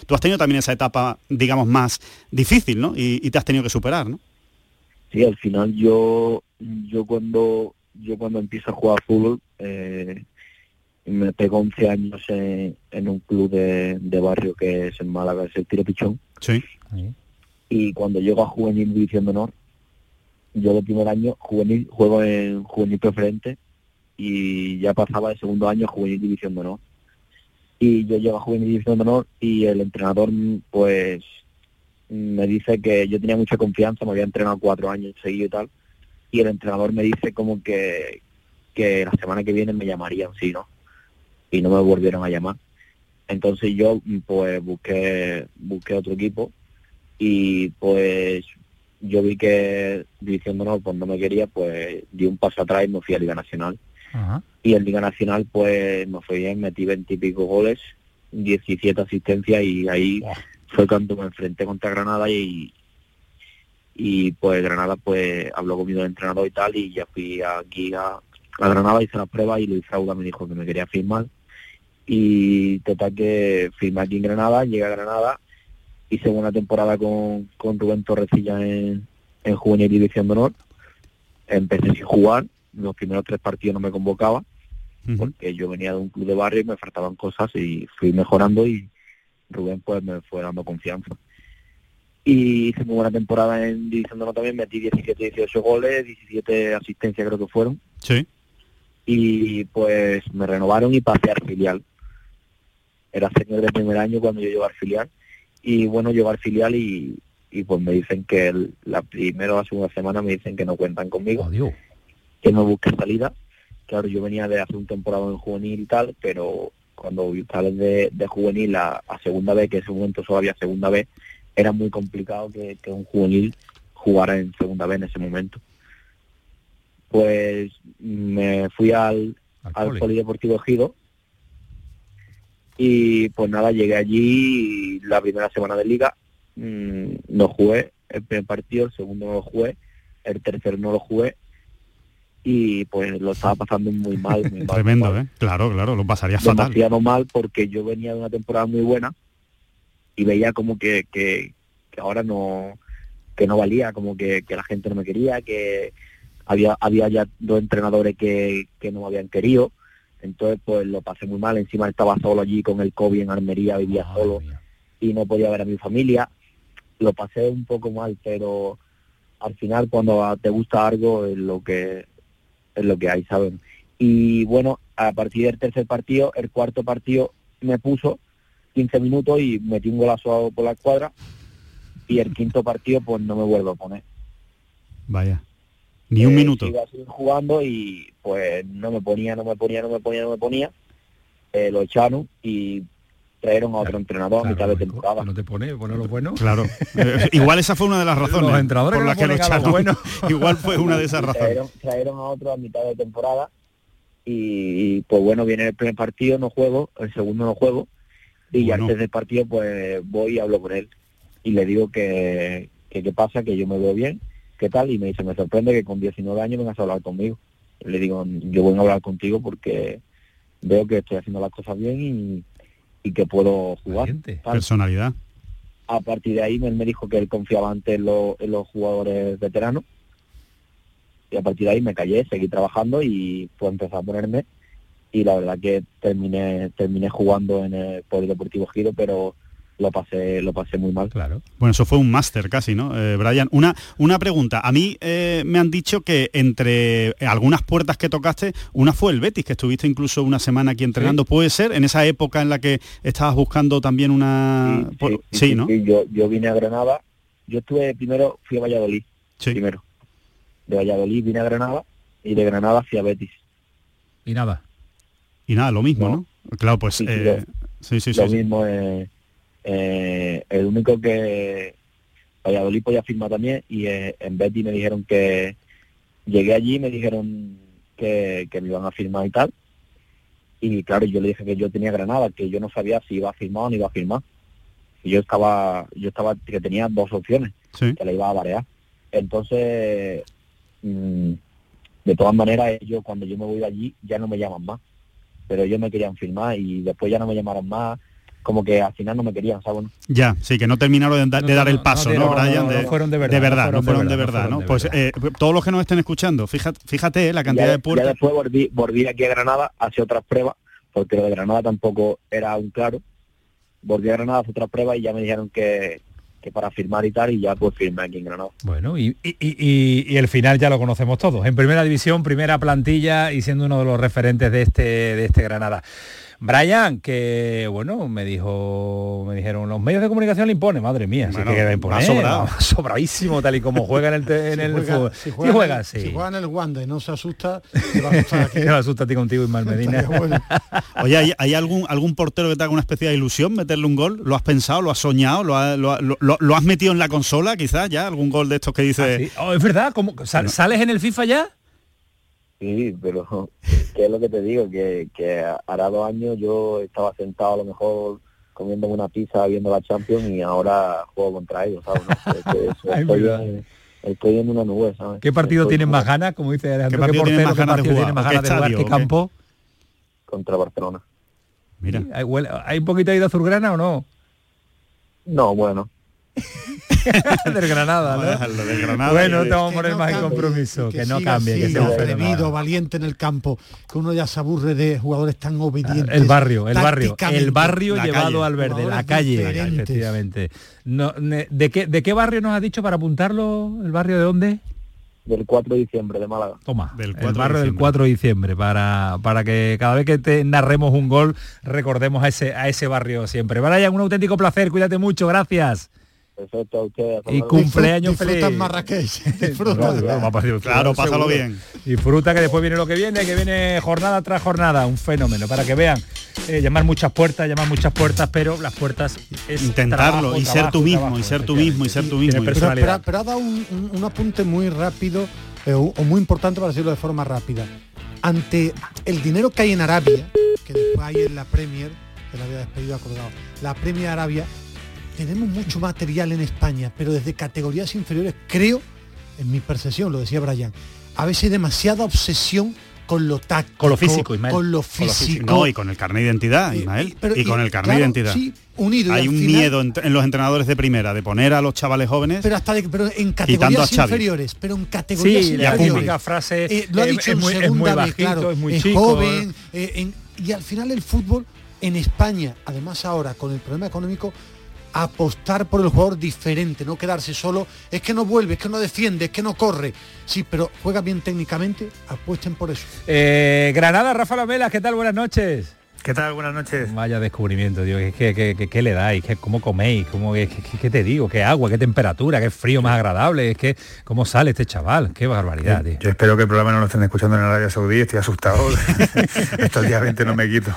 Tú has tenido también esa etapa, digamos, más difícil, ¿no? Y, y te has tenido que superar, ¿no? Sí, al final yo yo cuando yo cuando empiezo a jugar fútbol eh, me pego 11 años en, en un club de, de barrio que es en Málaga, es el Tiro Pichón. Sí. Y cuando llego a juvenil división de honor, yo de primer año juvenil juego en juvenil preferente y ya pasaba de segundo año a juvenil división de honor. Y yo llego a juvenil división de y el entrenador pues me dice que yo tenía mucha confianza, me había entrenado cuatro años seguido y tal, y el entrenador me dice como que, que la semana que viene me llamarían, sí, ¿no? Y no me volvieron a llamar. Entonces yo pues busqué, busqué otro equipo y pues yo vi que División de Honor pues no me quería, pues di un paso atrás y me fui a Liga Nacional. Y en Liga Nacional pues me fue bien, metí 20 y pico goles, 17 asistencias y ahí fue cuando me enfrenté contra Granada y, y pues Granada pues habló conmigo el entrenador y tal y ya fui aquí a, a Granada, hice la prueba y Luis Frauda me dijo que me quería firmar. Y total que firmé aquí en Granada, llegué a Granada, hice una temporada con, con Rubén Torrecilla en, en Juvenil División de Honor, empecé sin jugar, los primeros tres partidos no me convocaba, porque yo venía de un club de barrio y me faltaban cosas y fui mejorando y Rubén pues me fue dando confianza. Y hice muy buena temporada en División de Honor también, metí 17, 18 goles, 17 asistencias creo que fueron. Sí. Y pues me renovaron y pasé al filial. Era señor de primer año cuando yo llegué al filial. Y bueno, llegué al filial y, y pues me dicen que el- la primera o la segunda semana me dicen que no cuentan conmigo. Que no busque salida. Claro, yo venía de hacer un temporada en juvenil y tal, pero cuando sales de, de juvenil a, a segunda vez, que en ese momento solo había segunda vez, era muy complicado que, que un juvenil jugara en segunda vez en ese momento. Pues me fui al, al, poli. Polideportivo Ejido y pues nada, llegué allí la primera semana de liga mm, no jugué el primer partido, el segundo no lo jugué, el tercero no lo jugué y pues lo estaba pasando muy mal, muy mal. Tremendo, ¿eh? Claro, claro, lo pasaría fatal. demasiado mal porque yo venía de una temporada muy buena y veía como que, que, que ahora no que no valía, como que, que la gente no me quería, que había había ya dos entrenadores que, que no me habían querido, entonces pues lo pasé muy mal, encima estaba solo allí con el COVID en Armería, vivía solo y no podía ver a mi familia, lo pasé un poco mal, pero al final cuando te gusta algo es lo que es lo que hay, ¿saben? Y bueno, a partir del tercer partido, el cuarto partido me puso 15 minutos y metí un golazo por la escuadra y el quinto partido pues no me vuelvo a poner. Vaya. Ni un Eh, minuto. así jugando y pues no me ponía, no me ponía, no me ponía, no me ponía. Eh, lo echaron y trajeron a otro entrenador a mitad de temporada. No te pone, pone lo bueno. Claro. Eh, igual esa fue una de las razones Los entrenadores por las que lo echaron. buenos. Igual fue una de esas razones. trajeron, trajeron a otro a mitad de temporada y, y, pues bueno, viene el primer partido, no juego, el segundo no juego y ya Bueno. antes del partido pues voy y hablo con él y le digo que que qué pasa, que yo me veo bien, qué tal y me dice, me sorprende que con 19 años vengas a hablar conmigo. Y le digo, yo voy a hablar contigo porque veo que estoy haciendo las cosas bien y, y que puedo jugar. Personalidad. A partir de ahí él me dijo que él confiaba antes en, lo- en los jugadores veteranos y a partir de ahí me callé, seguí trabajando y pues empecé a ponerme y la verdad que terminé terminé jugando en el Polideportivo Giro, pero lo pasé lo pasé muy mal. Claro. Bueno, eso fue un máster casi, ¿no? Eh, Brian, una, una pregunta. A mí eh, me han dicho que entre algunas puertas que tocaste, una fue el Betis, que estuviste incluso una semana aquí entrenando. ¿Puede ser? En esa época en la que estabas buscando también una... por- Sí, ¿no? Sí, yo, yo vine a Granada, yo estuve primero, fui a Valladolid, primero. De Valladolid vine a Granada y de Granada fui a Betis. Y nada. Y nada, lo mismo, ¿no? Claro, pues... Sí, sí, eh, lo- sí, sí, sí, lo sí. mismo eh, eh, el único que Valladolid podía firmar también y eh, en Betis me dijeron que llegué allí y me dijeron que, que me iban a firmar y tal. Y claro yo le dije que yo tenía Granada que yo no sabía si iba a firmar o no iba a firmar. Y yo estaba yo estaba que tenía dos opciones Sí. que la iba a variar. Entonces mm, de todas maneras ellos cuando yo me voy de allí ya no me llaman más. Pero ellos me querían firmar y después ya no me llamaron más como que al final no me querían ¿sabes? Ya, sí, que no terminaron de, da- de dar el paso, ¿no, Brian? de, no fueron de verdad, De no verdad, no fueron de no verdad, ¿no? de Pues eh, todos los que nos estén escuchando, fíjate, fíjate la cantidad ya, de puertas. ya después volví, volví aquí a Granada hacia otras pruebas porque lo de Granada tampoco era un claro volví a Granada hacia otras pruebas y ya me dijeron que, que para firmar y tal y ya pues firmé aquí en Granada Bueno, y, y- y- y el final ya lo conocemos todos. En primera división, primera plantilla y siendo uno de los referentes de este, de este Granada. Brian, que bueno, me dijo, me dijeron, los medios de comunicación le impone, madre mía, así Bueno, que va a va imponer, sobrado. va sobradísimo, tal y como juega en el, te- en el juega- fútbol. si juega, juega, en- sí. si juega en el Wanda y no se asusta, te va a asustar aquí. Asusta a ti contigo, Ismael Medina. Bueno. Oye, ¿hay, hay algún, algún portero que te haga una especie de ilusión meterle un gol? ¿Lo has pensado? ¿Lo has soñado? ¿Lo, ha- lo ha- lo- lo- lo has metido en la consola quizás ya? ¿Algún gol de estos que dice... Ah, sí. Oh, es verdad, ¿cómo, sal- ¿sales en el FIFA ya? Sí, pero ¿qué es lo que te digo? Que, que hará dos años yo estaba sentado a lo mejor comiendo una pizza viendo la Champions y ahora juego contra ellos, ¿sabes? No, es que eso, Ay, estoy, en, estoy en una nube, ¿sabes? ¿Qué partido Estoy tienes como más ganas? Como dice Alejandro, ¿qué, partido portero, más ganas de partido jugar? tienes más ¿O qué ganas de jugar? estadio? ¿Qué ¿O qué? campo? Contra Barcelona. Mira. ¿Hay, huele- ¿Hay un poquito ahí de azulgrana o no? No, bueno. del Granada, ¿no? dejarlo del Granada bueno, te vamos a poner no más en compromiso, que, no cambie, que sea un atrevido, valiente en el campo, que uno ya se aburre de jugadores tan obedientes. El barrio, el barrio, el barrio La llevado calle. al verde, la calle, efectivamente. No, ¿de, qué, ¿De qué barrio nos has dicho para apuntarlo? ¿El barrio de dónde? Del 4 de diciembre de Málaga. Toma, Del el 4 de barrio del diciembre. 4 de diciembre, para, para que cada vez que te narremos un gol recordemos a ese, a ese barrio siempre. Brian, un auténtico placer, cuídate mucho, gracias. Perfecto a ustedes. Y cumpleaños Disfruta feliz. en Marrakech. Disfruta. Claro, pásalo bien. Disfruta que después viene lo que viene, que viene jornada tras jornada, un fenómeno, para que vean. eh, llamar muchas puertas, llamar muchas puertas, pero las puertas es Intentarlo trabajo, y ser trabajo, tú mismo, trabajo, y ser tú mismo, y ser tú mismo. y- Pero, personalidad. pero- pero ha dado un, un- un apunte muy rápido eh, o o muy importante para decirlo de forma rápida. Ante el dinero que hay en Arabia, que después hay en la Premier, que la había despedido acordado, la Premier Arabia, tenemos mucho material en España, pero desde categorías inferiores, creo, en mi percepción, lo decía Brian, a veces hay demasiada obsesión con lo táctico, Con lo físico, Ismael. con lo físico. No, y con el carnet de identidad, Y- Ismael. y- pero- y con y, el carnet claro, de identidad. sí, unido. Hay un final- miedo en, en los entrenadores de primera de poner a los chavales jóvenes. pero hasta de- pero en categorías inferiores, pero en categorías Sí, la inferiores. típica frase Eh, lo ha eh, dicho es en muy, es segunda muy vez, claro, es muy es chico. joven, eh, en- y al final el fútbol en España, además ahora con el problema económico, apostar por el jugador diferente, no quedarse solo, es que no vuelve, es que no defiende, es que no corre. Sí, pero juega bien técnicamente, apuesten por eso. Eh, Granada, Rafa Lamela, ¿qué tal? Buenas noches. ¿Qué tal? Buenas noches. Vaya descubrimiento, tío. ¿Qué, qué, qué- le dais? ¿Qué, ¿Cómo coméis? ¿Cómo, qué, qué- qué te digo? ¿Qué agua? ¿Qué temperatura? ¿Qué frío más agradable? Es que, ¿cómo sale este chaval? Qué barbaridad, tío. Yo espero que el programa no lo estén escuchando en Arabia Saudí, estoy asustado. Hasta el día 20 no me quito,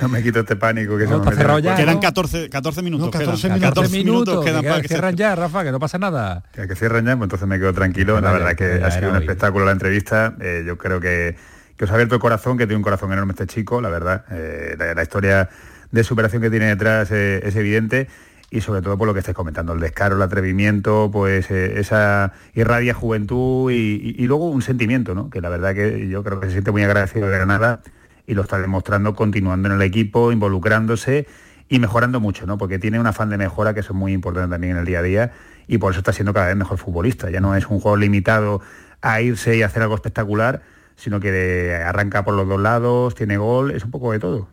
no me quito este pánico que se No, me en el cerrado ya. Quedan ¿no? 14, 14 minutos. No, 14 quedan. minutos. 14 minutos, quedan que, para que que se- cierran ya, Rafa, que no pasa nada. Que, que cierren ya, pues entonces me quedo tranquilo. La Vaya, verdad que ha sido un hoy. espectáculo la entrevista. Eh, yo creo que, que os ha abierto el corazón, que tiene un corazón enorme este chico, la verdad. Eh, la, historia de superación que tiene detrás eh, es evidente. Y sobre todo por lo que estáis comentando, el descaro, el atrevimiento, pues eh, esa irradia juventud y luego un sentimiento, ¿no? Que la verdad que yo creo que se siente muy agradecido de Granada y lo está demostrando continuando en el equipo, involucrándose y mejorando mucho, ¿no? Porque tiene un afán de mejora que eso es muy importante también en el día a día y por eso está siendo cada vez mejor futbolista. Ya no es un juego limitado a irse y hacer algo espectacular, sino que de- arranca por los dos lados, tiene gol, es un poco de todo.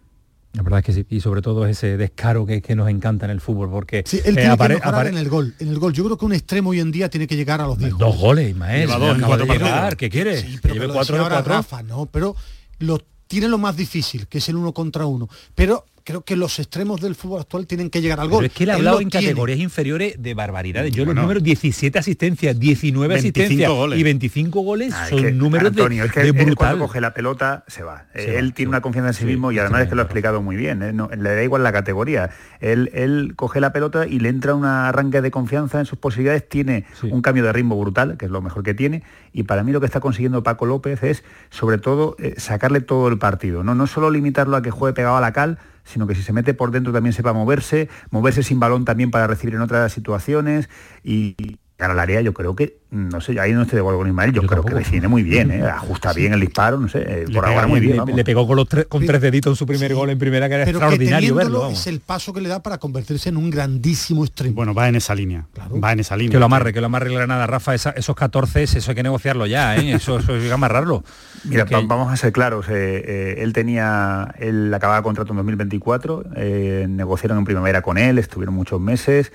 La verdad es que sí, y sobre todo ese descaro que, que nos encanta en el fútbol, porque Sí, él eh, tiene apare- que mejorar apare- en el gol. En el gol. Yo creo que un extremo hoy en día tiene que llegar a los 10 Dos goles. Lleva dos Acaba cuatro de llegar. ¿Qué quiere? Sí, que pero lleve que lo cuatro de cuatro. Rafa, ¿no? Pero lo tiene lo más difícil, que es el uno contra uno. Pero creo que los extremos del fútbol actual tienen que llegar al Pero gol. es que él ha Él hablado en tiene. categorías inferiores de barbaridades. Yo Bueno. los números 17 asistencias, 19 25 asistencias goles. y 25 goles Ah, es son que, números de- Antonio, es que de, él brutal. cuando coge la pelota se va. Se va, él tiene una confianza en sí, Sí, mismo y además es que lo ha de explicado muy bien. ¿eh? No- le da igual la categoría. Él, él coge la pelota y le entra un arranque de confianza en sus posibilidades. Tiene Sí. un cambio de ritmo brutal, que es lo mejor que tiene. Y para mí lo que está consiguiendo Paco López es, sobre todo, eh, sacarle todo el partido. ¿no? no solo limitarlo a que juegue pegado a la cal, sino que si se mete por dentro también sepa moverse, moverse sin balón también para recibir en otras situaciones y, llegar al área yo creo que, no sé, ahí no estoy de acuerdo con Ismael, yo, Yo creo tampoco. que define muy bien, ¿eh? ajusta bien el disparo, no sé, eh, Le por ahora muy bien, le, pegó con, los tres- con tres deditos en su primer Sí. gol en primera, que era Pero que extraordinario verlo. vamos. es el paso que le da para convertirse en un grandísimo extremo. Bueno, va en esa línea. Claro. Va en esa línea. Que lo amarre, que lo amarre el Granada, Rafa, esa- esos 14, eso hay que negociarlo ya, ¿eh? eso, eso hay que amarrarlo. Mira, Que- va- vamos a ser claros. eh, eh, él tenía, él acababa contrato en 2024, eh, negociaron en primavera con él, estuvieron muchos meses.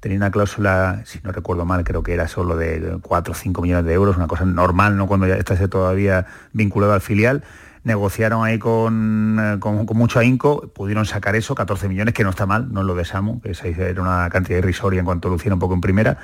Tenía una cláusula, si no recuerdo mal, creo que era solo de 4 o 5 millones de euros, una cosa normal, ¿no? Cuando ya estás todavía vinculado al filial negociaron ahí con, eh, con, mucho ahínco, pudieron sacar eso, 14 millones, que no está mal, no lo desamo, esa era una cantidad irrisoria en cuanto lo hicieron un poco en primera.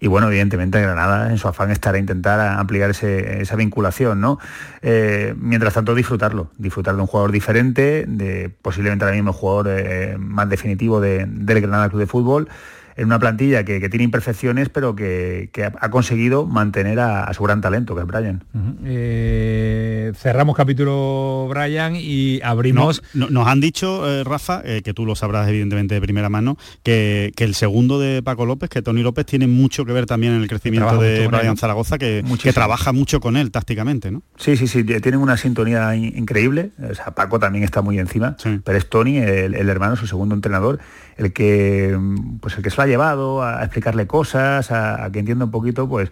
Y bueno, evidentemente Granada en su afán estará a intentar ampliar esa vinculación, ¿no? Eh, mientras tanto disfrutarlo, disfrutar de un jugador diferente, de posiblemente ahora mismo el jugador eh, más definitivo del Granada Club de Fútbol en una plantilla que, tiene imperfecciones, pero que, ha conseguido mantener a, su gran talento, que es Brian. Eh, cerramos capítulo Brian y abrimos... nos han dicho, eh, Rafa, eh, que tú lo sabrás evidentemente de primera mano, que, el segundo de Paco López, que Tony López, tiene mucho que ver también en el crecimiento de Brian Zaragoza, que, que, trabaja mucho con él tácticamente, ¿no? Sí, sí, sí, tienen una sintonía increíble. O sea, Paco también está muy encima, pero es Tony, el, el hermano, su segundo entrenador, el que, pues el que se lo ha llevado a explicarle cosas, a, que entienda un poquito, pues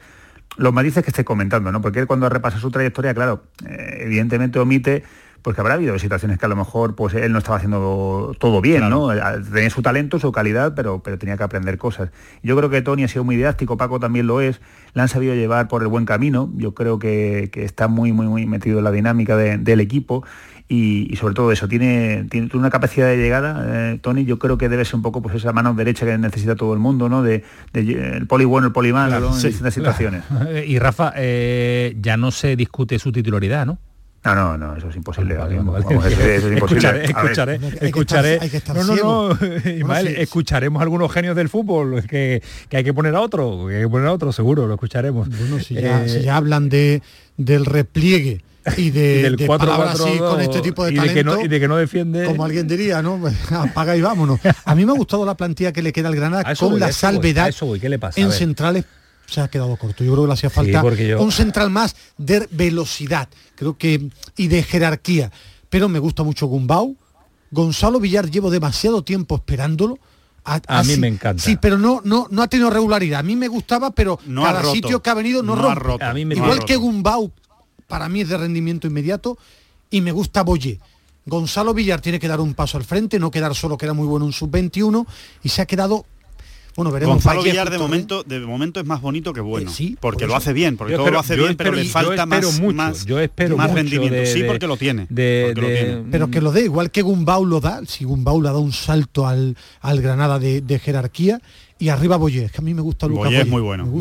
los matices que esté comentando, ¿no? Porque él cuando repasa su trayectoria, claro, eh, evidentemente omite pues que habrá habido situaciones que a lo mejor pues él no estaba haciendo todo bien, ¿no? Tenía su talento, su calidad, pero, pero tenía que aprender cosas. Yo creo que Tony ha sido muy didáctico, Paco también lo es, le han sabido llevar por el buen camino, yo creo que, está muy, muy, muy metido en la dinámica del equipo y, sobre todo eso, tiene, tiene una capacidad de llegada, eh, Tony, yo creo que debe ser un poco pues esa mano derecha que necesita todo el mundo, ¿no? De, el poli bueno, el poli malo, en distintas situaciones. Y Rafa, eh, ya no se discute su titularidad, ¿no? No, no, no, eso es imposible. eso, es imposible. Escucharé, escucharé, no, no, no, Ismael, escucharemos a algunos genios del fútbol que, que, hay que poner a otro, que hay que poner a otro, seguro, lo escucharemos. Bueno, si ya, si ya hablan de del repliegue y de, del así con este tipo de talento y de que no defiende como alguien diría no apaga y vámonos. A mí me ha gustado la plantilla que le queda al Granada con la salvedad en centrales se ha quedado corto. Yo creo que le hacía falta un central más de velocidad creo que y de jerarquía. Pero me gusta mucho Gumbau. Gonzalo Villar llevo demasiado tiempo esperándolo. A, mí me encanta. Sí, pero no, no, no ha tenido regularidad. A mí me gustaba, pero cada sitio que ha venido no, rompe. Igual que Gumbau para mí es de rendimiento inmediato y me gusta Boye. Gonzalo Villar tiene que dar un paso al frente, no quedar solo que era muy bueno un sub-21 y se ha quedado bueno, veremos. Gonzalo Villar de momento, de momento es más bonito que bueno. Eh, sí, porque lo hace bien, porque todo lo hace bien, pero le falta más, más, yo espero más rendimiento. sí, porque lo tiene. Pero que lo dé, igual que Gumbau lo da, si Gumbau le ha dado un salto al, al Granada de, de jerarquía, y arriba Boyé, que a mí me gusta Lucas Boyé. es muy bueno.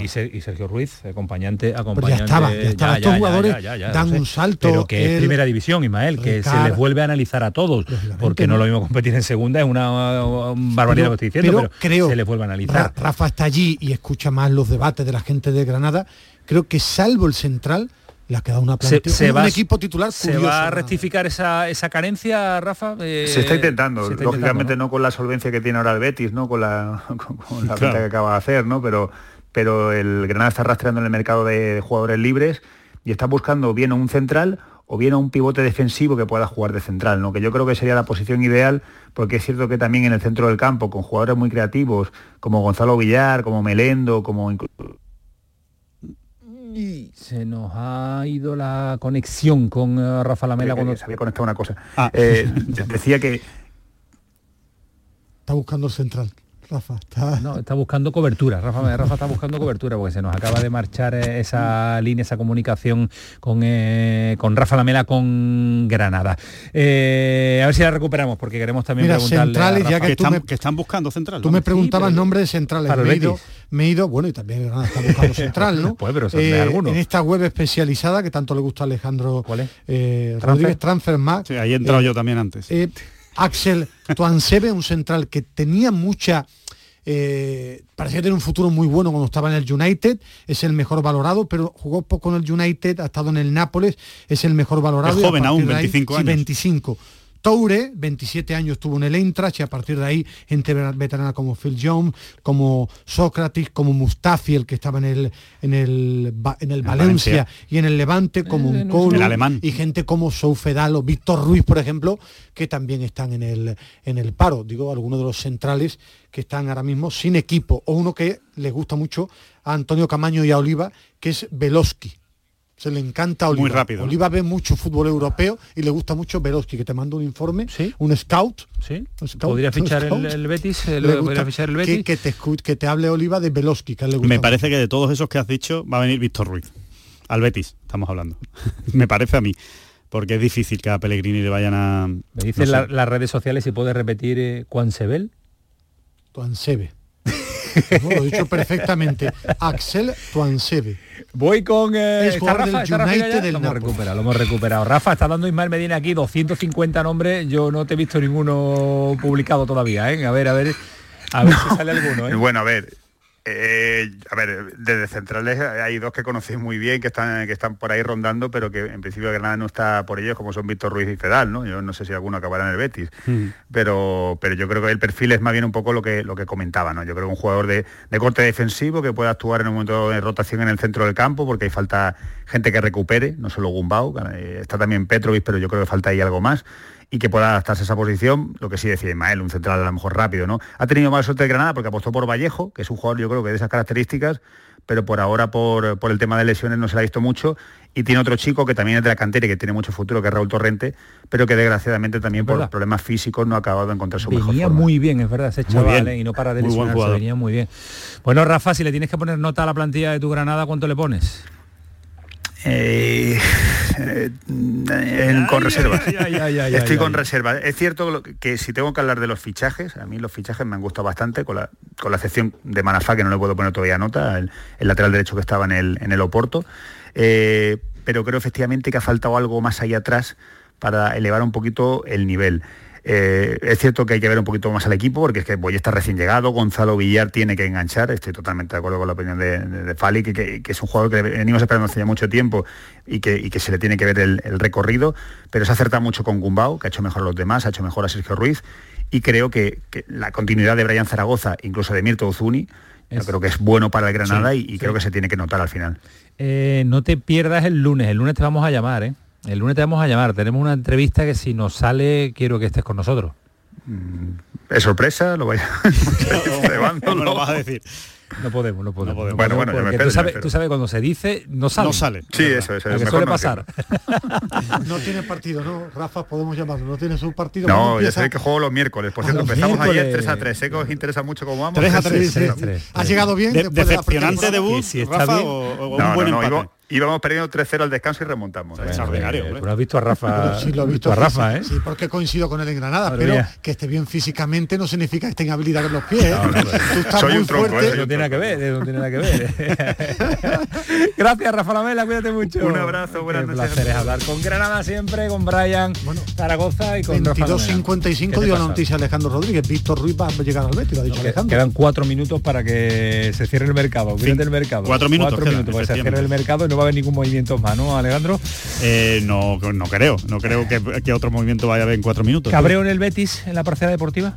y, Sergio Ruiz, acompañante, acompañante. ya estaba, ya estaba. Estos jugadores dan un salto. Pero que es primera división, Ismael, que se les vuelve a analizar a todos, porque no, lo mismo competir en segunda, es una, barbaridad lo que estoy diciendo, pero, creo, se les vuelve a analizar. Rafa está allí y escucha más los debates de la gente de Granada. Creo que salvo el central, le ha quedado una plantilla, se, un equipo titular ¿Se va a rectificar esa, esa carencia, Rafa? Eh, se está intentando, lógicamente ¿no? con la solvencia que tiene ahora el Betis, ¿no? Con la, con, la que acaba de hacer, ¿no? Pero, pero el Granada está rastreando en el mercado de, jugadores libres y está buscando bien a un central o bien a un pivote defensivo que pueda jugar de central, ¿no? que yo creo que sería la posición ideal, porque es cierto que también en el centro del campo, con jugadores muy creativos, como Gonzalo Villar, como Melendo, como se nos ha ido la conexión con eh, Rafa Lamela cuando se había conectado una cosa. Ah. Eh, decía que está buscando el central. Rafa está... No, está buscando cobertura. Rafa, Rafa está buscando cobertura porque se nos acaba de marchar eh, esa línea, esa comunicación con, eh, con Rafa Lamela con Granada. Eh, a ver si la recuperamos porque queremos también Mira, centrales, ya que, están, que están buscando central. Tú me preguntabas el nombre de centrales. me, he ido, me he ido, bueno, y también Granada está buscando central, ¿no? pues, pero en esta web especializada que tanto le gusta a Alejandro ¿Cuál es? Rodríguez Transfer Sí, ahí he entrado yo también antes. Axel Tuansebe, un central que tenía mucha... Eh, parecía tener un futuro muy bueno cuando estaba en el United, es el mejor valorado, pero jugó poco en el United, ha estado en el Nápoles, es el mejor valorado. Es joven aún, 25 años. 25. Toure, 27 años tuvo en el Eintracht y a partir de ahí gente veterana como Phil Jones, como Sócrates, como Mustafi, el que estaba en el en el, en el Valencia, y en el Levante, como un Colo, alemán. y gente como Soufedal o Víctor Ruiz, por ejemplo, que también están en el en el paro. Digo, algunos de los centrales que están ahora mismo sin equipo, o uno que les gusta mucho a Antonio Camaño y a Oliva, que es Veloski se le encanta Oliva. Muy rápido, ¿no? Oliva ve mucho fútbol europeo y le gusta mucho Veloski, que te manda un informe, un scout. Sí. un scout, ¿Podría un fichar el- scout. el Betis? Le ¿Lo gusta podría fichar el Betis? Que, que te, que te hable Oliva de Veloski, que le gusta Me mucho. parece que de todos esos que has dicho va a venir Víctor Ruiz. Al Betis, estamos hablando. Me parece a mí. Porque es difícil que a Pellegrini le vayan a... Me dicen la- las redes sociales si puede repetir eh, Cuansebel. Tuansebe. No, lo he dicho perfectamente. Axel Tuansebe. Voy con eh, Es ¿está Rafa, del ¿está Rafa United ya? del lo hemos recuperado, lo hemos recuperado. Rafa, está dando Ismael Medina aquí 250 nombres. Yo no te he visto ninguno publicado todavía, ¿eh? A ver, a ver, a ver si sale alguno, ¿eh? Bueno, a ver, eh, a ver, desde centrales hay dos que conocéis muy bien, que están, que están por ahí rondando, pero que en principio Granada no está por ellos, como son Víctor Ruiz y Fedal, ¿no? Yo no sé si alguno acabará en el Betis, pero, pero yo creo que el perfil es más bien un poco lo que, lo que comentaba, ¿no? Yo creo que un jugador de, de corte defensivo que pueda actuar en un momento de rotación en el centro del campo, porque hay falta gente que recupere, no solo Gumbau, eh, está también Petrovic, pero yo creo que falta ahí algo más y que pueda adaptarse a esa posición, lo que sí decía Ismael, un central a lo mejor rápido, ¿no? Ha tenido mala suerte de Granada porque apostó por Vallejo, que es un jugador yo creo que de esas características, pero por ahora por, por el tema de lesiones no se le ha visto mucho y tiene otro chico que también es de la cantera y que tiene mucho futuro, que es Raúl Torrente, pero que desgraciadamente también por problemas físicos no ha acabado de encontrar su mejor Venía muy bien, es verdad, ese chaval. ¿eh? y no para de lesionarse, venía muy bien. Bueno, Rafa, si le tienes que poner nota a la plantilla de tu Granada, ¿cuánto le pones? Eh, eh, en- con reserva. ay, ay, ay, ay, Estoy con ay. reserva. Es cierto que, que si tengo que hablar de los fichajes, a mí los fichajes me han gustado bastante, con la, con la excepción de Manafá, que no le puedo poner todavía nota, el, el lateral derecho que estaba en el, en el Oporto. Eh, pero creo efectivamente que ha faltado algo más ahí atrás para elevar un poquito el nivel. Eh, es cierto que hay que ver un poquito más al equipo porque es que Boy está recién llegado, Gonzalo Villar tiene que enganchar, estoy totalmente de acuerdo con la opinión de, de, de Fali, que, que- que es un jugador que venimos esperando hace ya mucho tiempo y que, y que se le tiene que ver el, el recorrido, pero se acerta mucho con Gumbau, que ha hecho mejor a los demás, ha hecho mejor a Sergio Ruiz y creo que, que la continuidad de Brian Zaragoza, incluso de Mirto Uzuni, yo creo que es bueno para el Granada Sí, y, y creo que se tiene que notar al final. Eh, no te pierdas el lunes, el lunes te vamos a llamar, ¿eh? El lunes te vamos a llamar, tenemos una entrevista que si nos sale quiero que estés con nosotros. ¿Es sorpresa? Lo vaya No me lo vas a decir. No podemos, no podemos. podemos. Bueno, bueno, me espero, tú, sabes, tú sabes, cuando se dice, no sale. No sale. Sí, eso, eso, Lo que mejor suele no pasar. No tiene partido, ¿no? Rafa, podemos llamarlo. No tiene su partido. No, ¿Cuándo ya empieza? sé que juego los miércoles. Por Ah, cierto, empezamos ayer miércoles. 3 a 3. Sé que os interesa mucho cómo vamos. 3 a 3. Sí, sí. ¿Ha llegado bien? De- después de la decepcionante pretemporada? debut, si está Rafa, bien. o, o No, un buen no, no, empate. iba- íbamos perdiendo 3-0 al descanso y remontamos. Extraordinario, Eh, hombre. tú no has visto a Rafa, sí lo he visto a Rafa, ¿eh? Sí, porque coincido con él en Granada, Madre pero mía. que esté bien físicamente no significa que esté en habilidad con los pies. ¿eh? No, no, no. Tú estás Soy muy un tronco, fuerte. ¿eh? No tiene nada que ver, no tiene nada que ver. Gracias, Rafa Lamela, cuídate mucho. Un abrazo, buenas Qué noches placer es hablar con Granada siempre, con Brian Zaragoza y con Rafa Lamela. 22.55 ¿Qué te dio la noticia Alejandro Rodríguez. Víctor Ruiz va a llegar al Betis, lo ha dicho Alejandro. Quedan cuatro minutos para que se cierre el mercado. Fíjate el mercado. Cuatro minutos Cuatro minutos para que se cierre el mercado no va a haber ningún movimiento más, ¿no, Alejandro? Eh, no, no creo, no creo que, que otro movimiento vaya a haber en cuatro minutos. ¿Cabreo en el Betis en la parcela deportiva?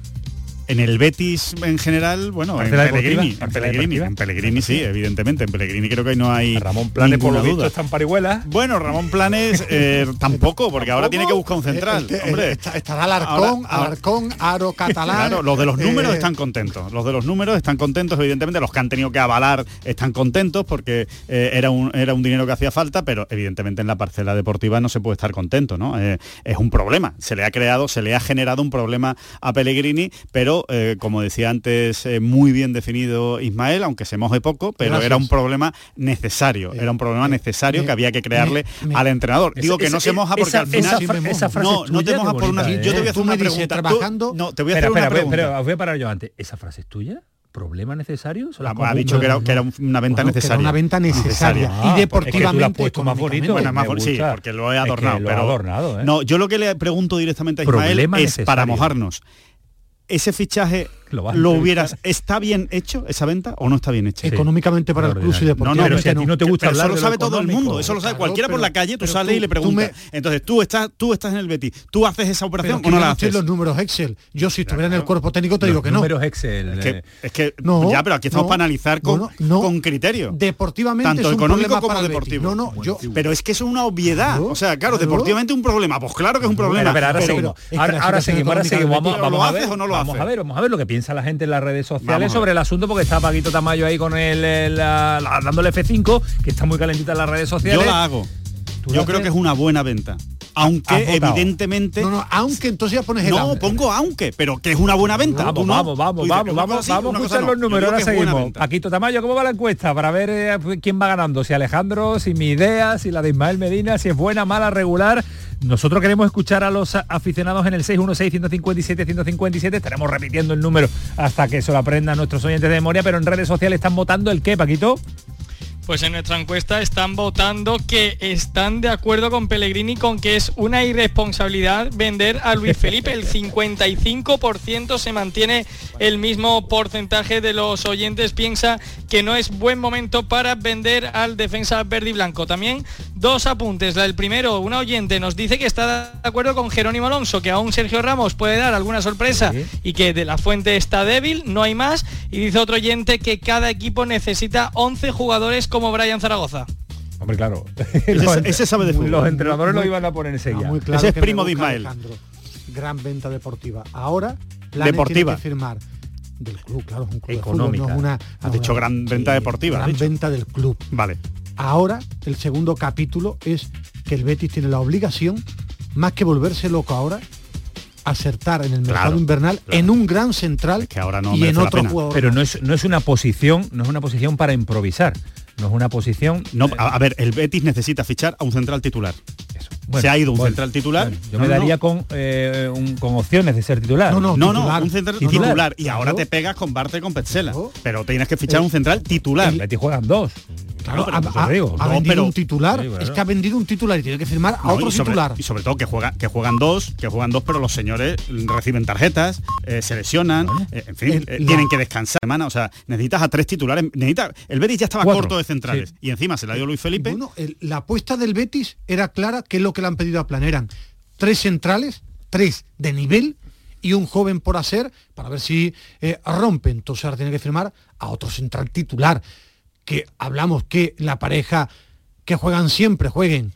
En el Betis en general, bueno, en. Pellegrini, en ¿Parcela Pellegrini, en Pellegrini sí, evidentemente, en Pellegrini creo que no hay Ramón Planes, por lo visto, está en parihuela. Bueno, Ramón Planes eh, tampoco, porque ahora tiene que buscar un central. Eh, eh, hombre. está- estará Alarcón, Alarcón, Aro Catalán. Claro, los de los números eh, están contentos. Los de los números están contentos, evidentemente. Los que han tenido que avalar están contentos porque eh, era, un, era un dinero que hacía falta, pero evidentemente en la parcela deportiva no se puede estar contento, ¿no? Eh, es un problema. Se le ha creado, se le ha generado un problema a Pellegrini, pero eh, como decía antes, eh, muy bien definido Ismael, aunque se moje poco, pero Gracias. era un problema necesario. Era un problema necesario que había que crearle me- me- al entrenador. Digo que Esa- no se moja porque esa- al final... esa fra- esa frase no, no te tuya, mojas por una... Yo te voy a ¿eh? hacer una pregunta. Tú- trabajando- no, te voy a Espera, hacer una espera, pregunta. pero os voy a parar yo antes. ¿Esa frase es tuya? ¿Problema necesario? ¿Se la Ha, dicho que era, que era una venta Bueno, necesaria. una venta necesaria. Ah, y es que tú lo has deportivamente. puesto más bonito. Bueno, más por- sí, porque lo he Es que adornado. lo ha pero adornado, ¿eh? No, yo lo que le pregunto directamente a Ismael Problema es para mojarnos. ¿Ese fichaje Lo hubieras... ¿Está bien hecho esa venta o no está bien hecha? Económicamente para el club y No, deportivamente. no, pero si a ti no te gusta Pero hablar eso lo sabe todo el mundo, eso lo sabe Claro, cualquiera por pero- la calle, tú pero sales tú- y le preguntas. me- Entonces tú estás, tú estás en el Betis, tú haces esa Pero operación que o no la no haces. los números Excel. Yo si estuviera en el cuerpo técnico te digo que no. Números Excel. Es que, eh, es que No, ya, pero aquí estamos no, para analizar con, no, no. con criterio. Deportivamente Tanto es un económico problema como deportivo. No, no, yo Pero es que eso es una obviedad. O sea, claro, deportivamente un problema. Pues claro que es un problema. Ahora pero- seguimos. Ahora, seguimos, ahora Vamos, Betis, vamos ¿lo a ver, o no lo vamos haces? a ver, vamos a ver lo que piensa piensa la gente en las redes sociales sobre el asunto, porque está Paquito Tamayo ahí con el, el- la- la- dándole F5, que está muy calentita en las redes sociales. Yo la hago. ¿Tú Yo creo haces? que es una buena venta. Aunque evidentemente. No, no, aunque entonces ya pones el No, pongo aunque, pero que es una buena venta. Vamos, no. vamos, vamos, dices vamos, vamos, vamos a escuchar los números. Ahora seguimos. Paquito Tamayo, ¿cómo va la encuesta? Para ver eh, quién va ganando, si Alejandro, si mi idea, si la de Ismael Medina, si es buena, mala, regular. Nosotros queremos escuchar a los aficionados en el 616-157-157. Estaremos repitiendo el número hasta que se lo aprendan nuestros oyentes de memoria, pero en redes sociales están votando el qué, Paquito. Pues en nuestra encuesta están votando que están de acuerdo con Pellegrini con que es una irresponsabilidad vender a Luis Felipe. El 55% se mantiene el mismo porcentaje de los oyentes. Piensa que no es buen momento para vender al defensa verde y blanco. También dos apuntes. La del primero, una oyente nos dice que está de acuerdo con Jerónimo Alonso, que aún Sergio Ramos puede dar alguna sorpresa y que de la fuente está débil, no hay más. Y dice otro oyente que cada equipo necesita 11 jugadores como Brian Zaragoza. Hombre, claro. Ese- ese sabe de fútbol. Los entrenadores lo Muy- iban a poner enseguida. muy claro Ese es primo de Ismael. Alejandro. Gran venta deportiva. Ahora, Deportiva. tiene que firmar del club, claro, es un club de Económica. fútbol, no es una, Has no dicho gran venta deportiva. gran venta del club. Vale. Ahora, el segundo capítulo es que el Betis tiene la obligación, más que volverse loco ahora, acertar en el mercado Claro, invernal claro. en un gran central que ahora no y en otro jugador. Pero no es, no es una posición, no es una posición para improvisar. No es una posición. No, a, a ver, el Betis necesita fichar a un central titular. Bueno, Se ha ido un bueno, central titular. Yo No, me no, daría no. con, eh, un- con opciones de ser titular. No, no, No, no, titular. un central Titular. titular. Y ahora te pegas con Barte y con Petzela. Pero tienes que fichar un central titular. El Betis juegan dos. Claro, pero ha, te ha- digo. ha No, vendido pero- un titular, Sí, es que ha vendido un titular y tiene que firmar a No, otro y sobre, titular. y sobre todo que juegan que juegan dos que juegan dos pero los señores reciben tarjetas eh, se lesionan eh, en fin El- eh, la- tienen que descansar semana o sea necesitas a tres titulares necesita el Betis ya estaba Cuatro, corto de centrales y encima se le ha ido Luis Felipe Bueno, el- la apuesta del Betis era clara, que es lo que le han pedido a Plan. Eran tres centrales, tres de nivel y un joven por hacer para ver si eh, rompe. Entonces ahora tiene que firmar a otro central titular. Que hablamos que la pareja que juegan siempre jueguen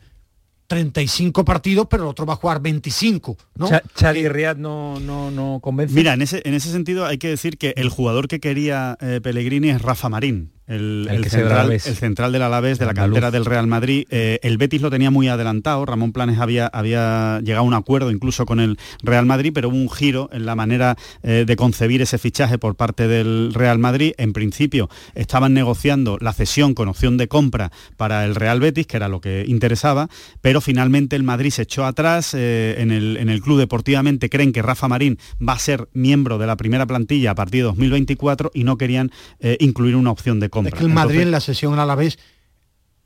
35 partidos, pero el otro va a jugar 25, ¿no? Xavi y Riyad no, no, no convence. Mira, en ese, en ese sentido hay que decir que el jugador que quería eh, Pellegrini es Rafa Marín, el, central, Alavés. el central del Alavés, de la cantera del Real Madrid. Eh, el Betis lo tenía muy adelantado, Ramón Planes había, había llegado a un acuerdo incluso con el Real Madrid, pero hubo un giro en la manera eh, de concebir ese fichaje por parte del Real Madrid. En principio estaban negociando la cesión con opción de compra para el Real Betis, que era lo que interesaba, pero finalmente el Madrid se echó atrás eh, en, el, en el club deportivamente creen que Rafa Marín va a ser miembro de la primera plantilla a partir de 2024 y no querían incluir una opción de compra. Es que el Madrid Entonces, en la sesión a la vez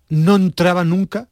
no entraba nunca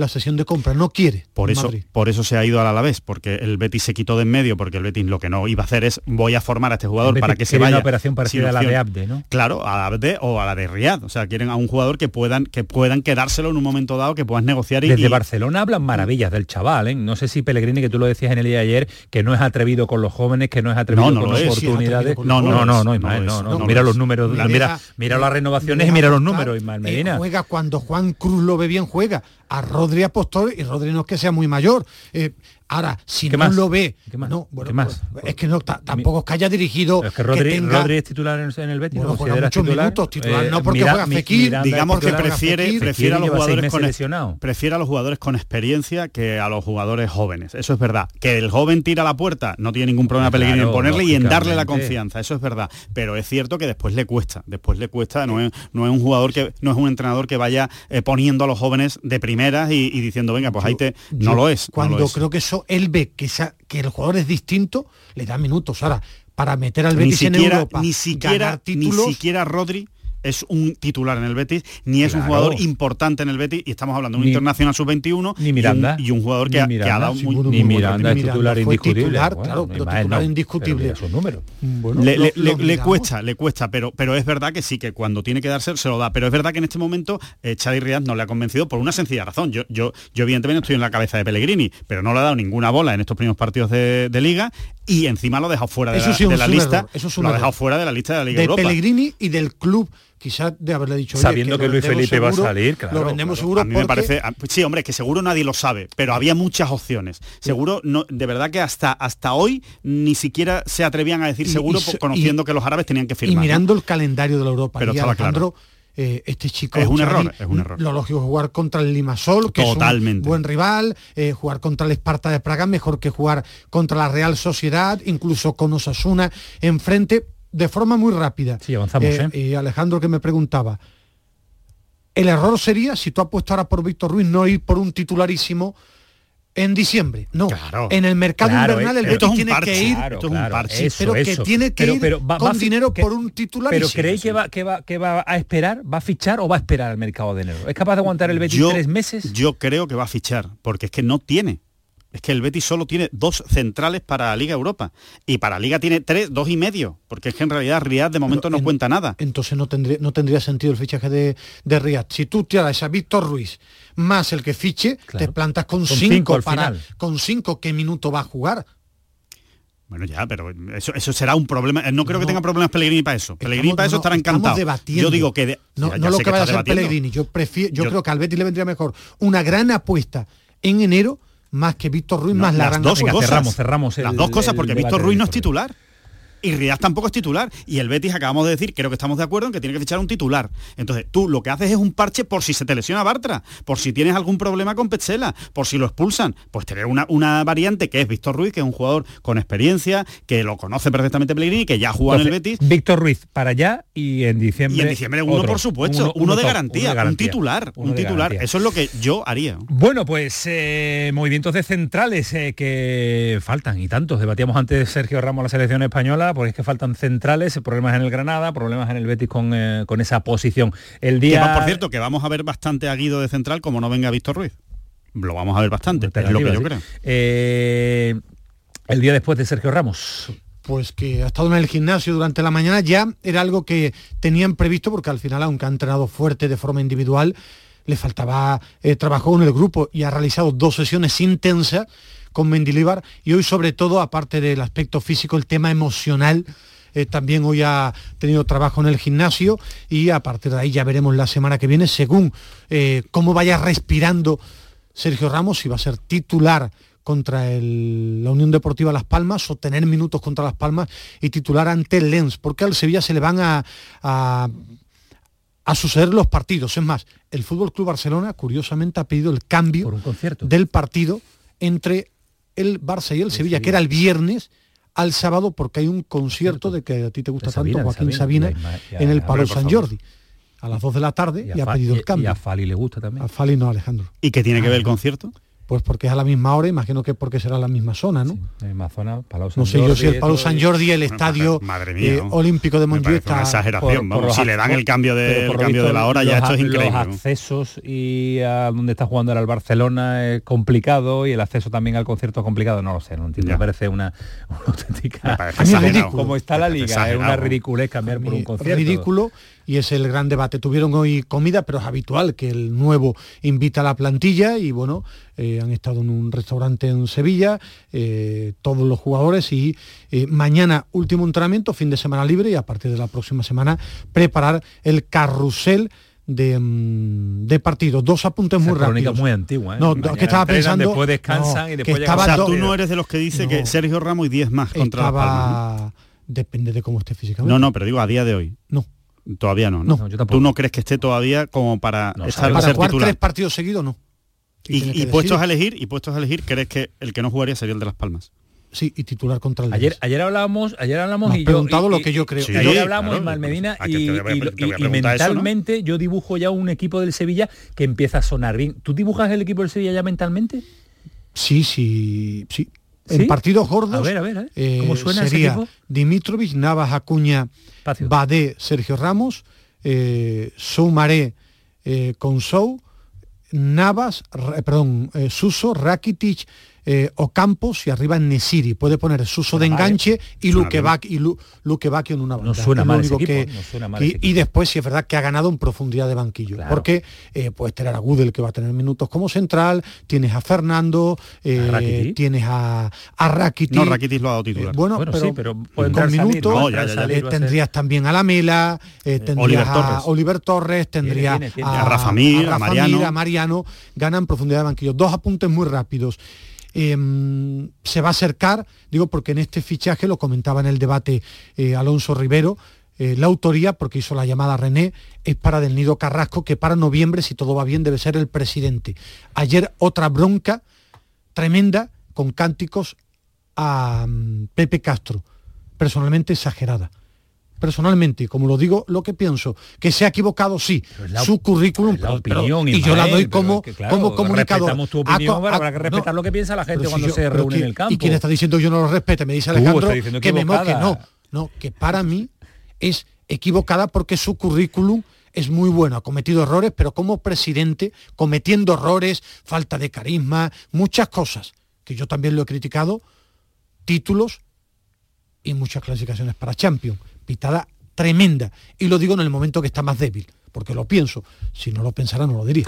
la sesión de compra, no quiere. Por eso, Madrid. por eso se ha ido al Alavés, porque el Betis se quitó de en medio, porque el Betis lo que no iba a hacer es voy a formar a este jugador para que se vaya. una operación parecida a la de Abde, ¿no? Claro, a la Abde o a la de Riyad. O sea, quieren a un jugador que puedan, que puedan quedárselo en un momento dado, que puedas negociar y, Desde y- Barcelona hablan maravillas del chaval, ¿eh? No sé si Pellegrini, que tú lo decías en el día de ayer, que no es atrevido con los jóvenes, que no es atrevido No, no con lo es. oportunidades. Sí, no, no, no, no, No Ismael, no, no, no Mira los números, mira, mira las renovaciones y mira los números, Ismael eh, Medina. juega cuando Juan Cruz lo ve bien, juega. A Rodri apostó y Rodri no es que sea muy mayor. Eh, ahora, si ¿Qué no más? lo ve, ¿Qué más? no, bueno, ¿Qué más? pues, es que no, ta- tampoco es que haya dirigido. Es que Rodri, tenga- Rodri es titular en, en el Betis, Bueno, ¿no? juega Considera muchos titular. minutos, titular no porque Mira- juega Fekir. Miranda digamos que prefiere, prefiere a los jugadores con lesionado. prefiere a los jugadores con experiencia que a los jugadores jóvenes. Eso es verdad. Que el joven tira la puerta, no tiene ningún problema Claro, Pellegrini en ponerle y en darle la confianza. Eso es verdad. Pero es cierto que después le cuesta. Después le cuesta. No es, no es un jugador que no es un entrenador que vaya eh, poniendo a los jóvenes de primeras y, y diciendo venga pues ahí te no lo es. no Cuando lo es. creo que eso él ve que, esa- que el jugador es distinto, le da minutos. Ahora, para meter al ni Betis en siquiera, Europa, ni siquiera, ganar ni siquiera Rodri es un titular en el Betis, ni es un Claro. jugador importante en el Betis, y estamos hablando de un Ni- internacional sub-21 ni Miranda. y, un, y un jugador que, ha- que Miranda, ha dado sí, muy, Ni muy Miranda es Miranda titular indiscutible. titular, Bueno, claro, pero titular no, indiscutible. pero mira sus números. Bueno, le, cuesta, le cuesta, pero, pero es verdad que sí, que cuando tiene que darse se lo da. Pero es verdad que en este momento eh, Xavi Riyad no le ha convencido por una sencilla razón. Yo, yo, yo evidentemente estoy en la cabeza de Pellegrini, pero no le ha dado ninguna bola en estos primeros partidos de, de liga y encima lo ha dejado fuera de Eso la, sí, de la un lista. error, eso es un lo ha dejado fuera de la lista de la Liga de Europa. Pellegrini y del club quizás de haberle dicho oye, Sabiendo que, Luis Felipe va a salir, claro, lo vendemos claro. seguro a mí porque me parece ah, sí hombre que seguro nadie lo sabe pero había muchas opciones seguro no de verdad que hasta hasta hoy ni siquiera se atrevían a decir Y- seguro y conociendo y- que los árabes tenían que y firmar ¿no? mirando el calendario de la Europa Pero y estaba Alejandro eh, este chico Es un error, es un error. Lo lógico es jugar contra el Limasol, que es Totalmente. un buen rival, eh, jugar contra el Esparta de Praga mejor que jugar contra la Real Sociedad, incluso con Osasuna enfrente de forma muy rápida. Sí, avanzamos, ¿eh? Y Alejandro que me preguntaba, el error sería si tú apuestas ahora por Víctor Ruiz no ir por un titularísimo en diciembre. No, en el mercado Claro, invernal el eh, Betis esto es un tiene parche, que ir, claro, Esto es un claro, parche, eso, pero que tiene que Pero- ir pero va- con va dinero que- por un titularísimo. Pero ¿creéis que va, que, va, que va a esperar? ¿Va a fichar o va a esperar al mercado de enero? ¿Es capaz de aguantar el Betis yo, tres meses? yo creo que va a fichar porque es que no tiene es que el Betis solo tiene dos centrales para la Liga Europa y para la Liga tiene tres, dos y medio, porque es que en realidad Riyad de momento no cuenta nada. Entonces no tendría, no tendría sentido el fichaje de, de Riyad. Si tú tiras a Víctor Ruiz más el que fiche, te plantas con, Con cinco, cinco al para final. con cinco qué minuto va a jugar. Bueno, ya, pero eso, eso será un problema. No creo que tenga problemas Pellegrini para eso. Pellegrini Estamos- para eso no, estará estamos encantado. debatiendo. Yo digo que... de- No, ya- no ya lo que vaya a hacer. Pellegrini. Yo prefiero, yo, Yo- creo que al Betis le vendría mejor una gran apuesta en enero más que Víctor Ruiz No, más la las dos cosas. cerramos, cerramos las dos cosas, el porque Víctor Ruiz no es titular. Y Riyad tampoco es titular. Y el Betis acabamos de decir, creo que estamos de acuerdo en que tiene que fichar un titular. Entonces, tú lo que haces es un parche por si se te lesiona Bartra, por si tienes algún problema con Petzela, por si lo expulsan. Pues tener una, una variante que es Víctor Ruiz, que es un jugador con experiencia, que lo conoce perfectamente Pellegrini, que ya jugó en el Betis. Víctor Ruiz para allá y en diciembre. Y en diciembre uno, otro. por supuesto, uno, de top, garantía, uno de garantía, un titular, un titular. Eso es lo que yo haría. Bueno, pues eh, movimientos de centrales eh, que faltan y tantos. Debatíamos antes Sergio Ramos la selección española, porque es que faltan centrales, problemas en el Granada, problemas en el Betis con, eh, con esa posición. El día por cierto, que vamos a ver bastante a Guido de central como no venga Víctor Ruiz. Lo vamos a ver bastante, es lo que yo creo. Eh, el día después de Sergio Ramos. Pues que ha estado en el gimnasio durante la mañana ya era algo que tenían previsto porque al final, aunque ha entrenado fuerte de forma individual, le faltaba eh, trabajo en el grupo y ha realizado dos sesiones intensas con Mendilibar y hoy sobre todo, aparte del aspecto físico, el tema emocional. eh, también hoy ha tenido trabajo en el gimnasio y a partir de ahí ya veremos la semana que viene, según eh, cómo vaya respirando Sergio Ramos, si va a ser titular contra el- la Unión Deportiva Las Palmas o tener minutos contra Las Palmas y titular ante el Lens, porque al Sevilla se le van a, a, a suceder los partidos. Es más, el Fútbol Club Barcelona, curiosamente, ha pedido el cambio del partido entre el Barça y el Sevilla, que era el viernes al sábado, porque hay un concierto de que a ti te gusta Sabina, tanto, Joaquín Sabina. En el Palo San. Jordi. A las 2 de la tarde y, a ha pedido el cambio. Y a Fali le gusta también. A Fali no, Alejandro. ¿Y qué tiene que ver el concierto? Pues porque es a la misma hora, imagino que porque será la misma zona, ¿no? En misma zona, Palau San No sé yo si el Palau San Jordi, el estadio madre mía, eh, olímpico de Montjuic una está... exageración, vamos, si le dan el cambio de- el cambio de la hora, ya esto es increíble, Los accesos y a donde está jugando ahora el Barcelona es complicado y el acceso también al concierto es complicado, no lo sé, no entiendo. Ya. Me parece una, una auténtica... parece. Como está la liga, es una ridiculez cambiar por un concierto. ridículo y es el gran debate. Tuvieron hoy comida, pero es habitual que el nuevo invita a la plantilla y bueno, eh, han estado en un restaurante en Sevilla, eh, todos los jugadores y eh, mañana último entrenamiento, fin de semana libre y a partir de la próxima semana preparar el carrusel de, mm, de partidos. Dos apuntes muy Esa rápidos. muy antigua, ¿eh? No, Mañana que estaba entrenan, pensando... después descansan no, y que después llegan estaba O sea, tú no eres de los que dice que. Sergio Ramos y 10 más contra Las Palmas. estaba... Depende de cómo esté físicamente. No, no, pero digo a día de hoy. No. Todavía no, ¿no? No, yo Tú no crees que esté todavía como para estar para ser jugar titular. tres partidos seguidos, no. Y, y puestos a elegir, y puestos a elegir, crees que el que no jugaría sería el de Las Palmas. Sí, y titular contra el Ayer, ayer hablábamos, ayer hablamos y yo, preguntado y- lo que yo creo. Sí, ayer hablamos claro, en Malmedina y, y- mentalmente yo dibujo ya un equipo del Sevilla que empieza a sonar bien. ¿Tú dibujas el equipo del Sevilla ya mentalmente? Sí, sí, sí. ¿Sí? En partidos gordos A ver, a ver, a ver. eh, ¿Cómo suena sería? Dimitrovich, Navas, Acuña. Badé, Sergio Ramos, eh, Soumaré eh, con Sou, Navas, Ra- perdón, eh, Suso, Rakitic, eh, Ocampos y arriba en Nesiri. Puede poner Suso de enganche y Luque Bacchio y Lu- Luque Bacchio en una banda. suena Es lo mal ese único equipo, no suena mal y, y después sí es verdad que ha ganado en profundidad de banquillo. Porque eh, puedes tener a Gudel que va a tener minutos como central, tienes a Fernando, eh, tienes a, a Rakitic. No, Rakitic lo ha dado titular. Eh, bueno, Bueno, pero, sí, pero puede con salir, minutos ¿no? No, ya, ya, ya. eh, Salir va a ser- tendrías también a Lamela, eh, tendrías Oliver a Torres. Oliver Torres, tendrías tiene, tiene. A Rafa Mir, a Mariano. a Mariano, ganan profundidad de banquillo. Dos apuntes muy rápidos. Eh, se va a acercar, digo porque en este fichaje, lo comentaba en el debate eh, Alonso Rivero, eh, la autoría, porque hizo la llamada René, es para Del Nido Carrasco, que para noviembre, si todo va bien, debe ser el presidente. Ayer otra bronca tremenda con cánticos a mm, Pepe Castro, personalmente exagerada. Personalmente, como lo digo, lo que pienso, que se ha equivocado, sí, la- su currículum, la pero- opinión, y yo la doy como, es que, claro, como comunicador. tu opinión, habrá que respetar lo que piensa la gente cuando yo- se reúne en ¿quién- el campo. ¿Y quién está diciendo yo no lo respete? Me dice Alejandro que me moque. No, no, que para mí es equivocada porque su currículum es muy bueno, ha cometido errores, pero como presidente, cometiendo errores, falta de carisma, muchas cosas, que yo también lo he criticado, títulos y muchas clasificaciones para Champions. Pitada tremenda. Y lo digo en el momento que está más débil, porque lo pienso. Si no lo pensara, no lo diría.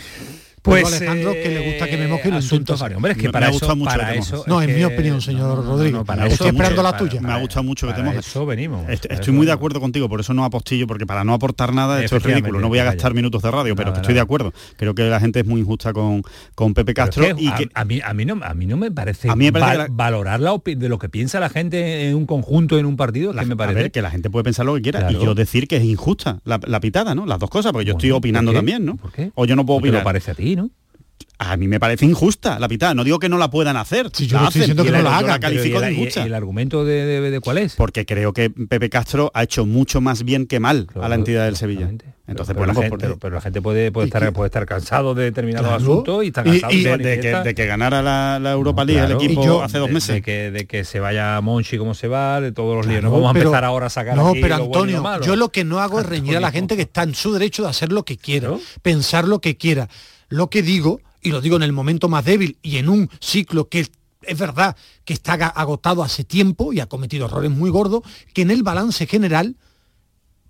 Pues, Pues Alejandro, que le gusta que me moje y lo asuntos intento hacer. varios. Hombre, es que Me- para me ha eso- gustado mucho para que te eso. No, es en mi opinión, señor Rodríguez. para Estoy eso esperando la tuya. Me ha gustado mucho que te mojes. eso venimos. Est- Estoy eso muy de acuerdo contigo, por eso no apostillo, porque para no aportar nada esto es ridículo. No voy a gastar minutos de radio, pero Nada, que estoy de acuerdo. Creo que la gente es muy injusta con, con Pepe Castro es que y a, a mí, a, mí no, a mí no me parece, A mí me parece val- que la- valorar la de lo que piensa la gente en un conjunto, en un partido, que me a parece. ver, que la gente puede pensar lo que quiera Claro. y yo decir que es injusta la, pitada, ¿no? Las dos cosas, porque yo estoy opinando también, ¿no? ¿Por qué? O yo no puedo opinar. parece a ti, ¿no? A mí me parece injusta la pitada. No digo que no la puedan hacer. Si yo la no estoy hacen, diciendo y que no la hagan, la califico Pero, de ¿y el- injusta. y el argumento de, de- de cuál es? Porque creo que Pepe Castro ha hecho mucho más bien que mal a la entidad del Sevilla. Entonces, pero, bueno, la pues, gente, porque- pero, pero la gente puede, puede, estar, puede estar cansado de determinados Claro. asuntos y está Y- cansado y se de- de que- de que ganara la, la Europa League Claro. el equipo Y yo- hace dos de- meses. De que, de que se vaya Monchi como se va, de todos los líos. Claro, No vamos a pero- empezar ahora a sacar No, aquí pero lo bueno y lo Antonio, malo. yo lo que no hago es reñir a la gente que está en su derecho de hacer lo que quiera, pensar lo que quiera. Lo que digo, y lo digo en el momento más débil y en un ciclo que es verdad que está agotado hace tiempo y ha cometido errores muy gordos, que en el balance general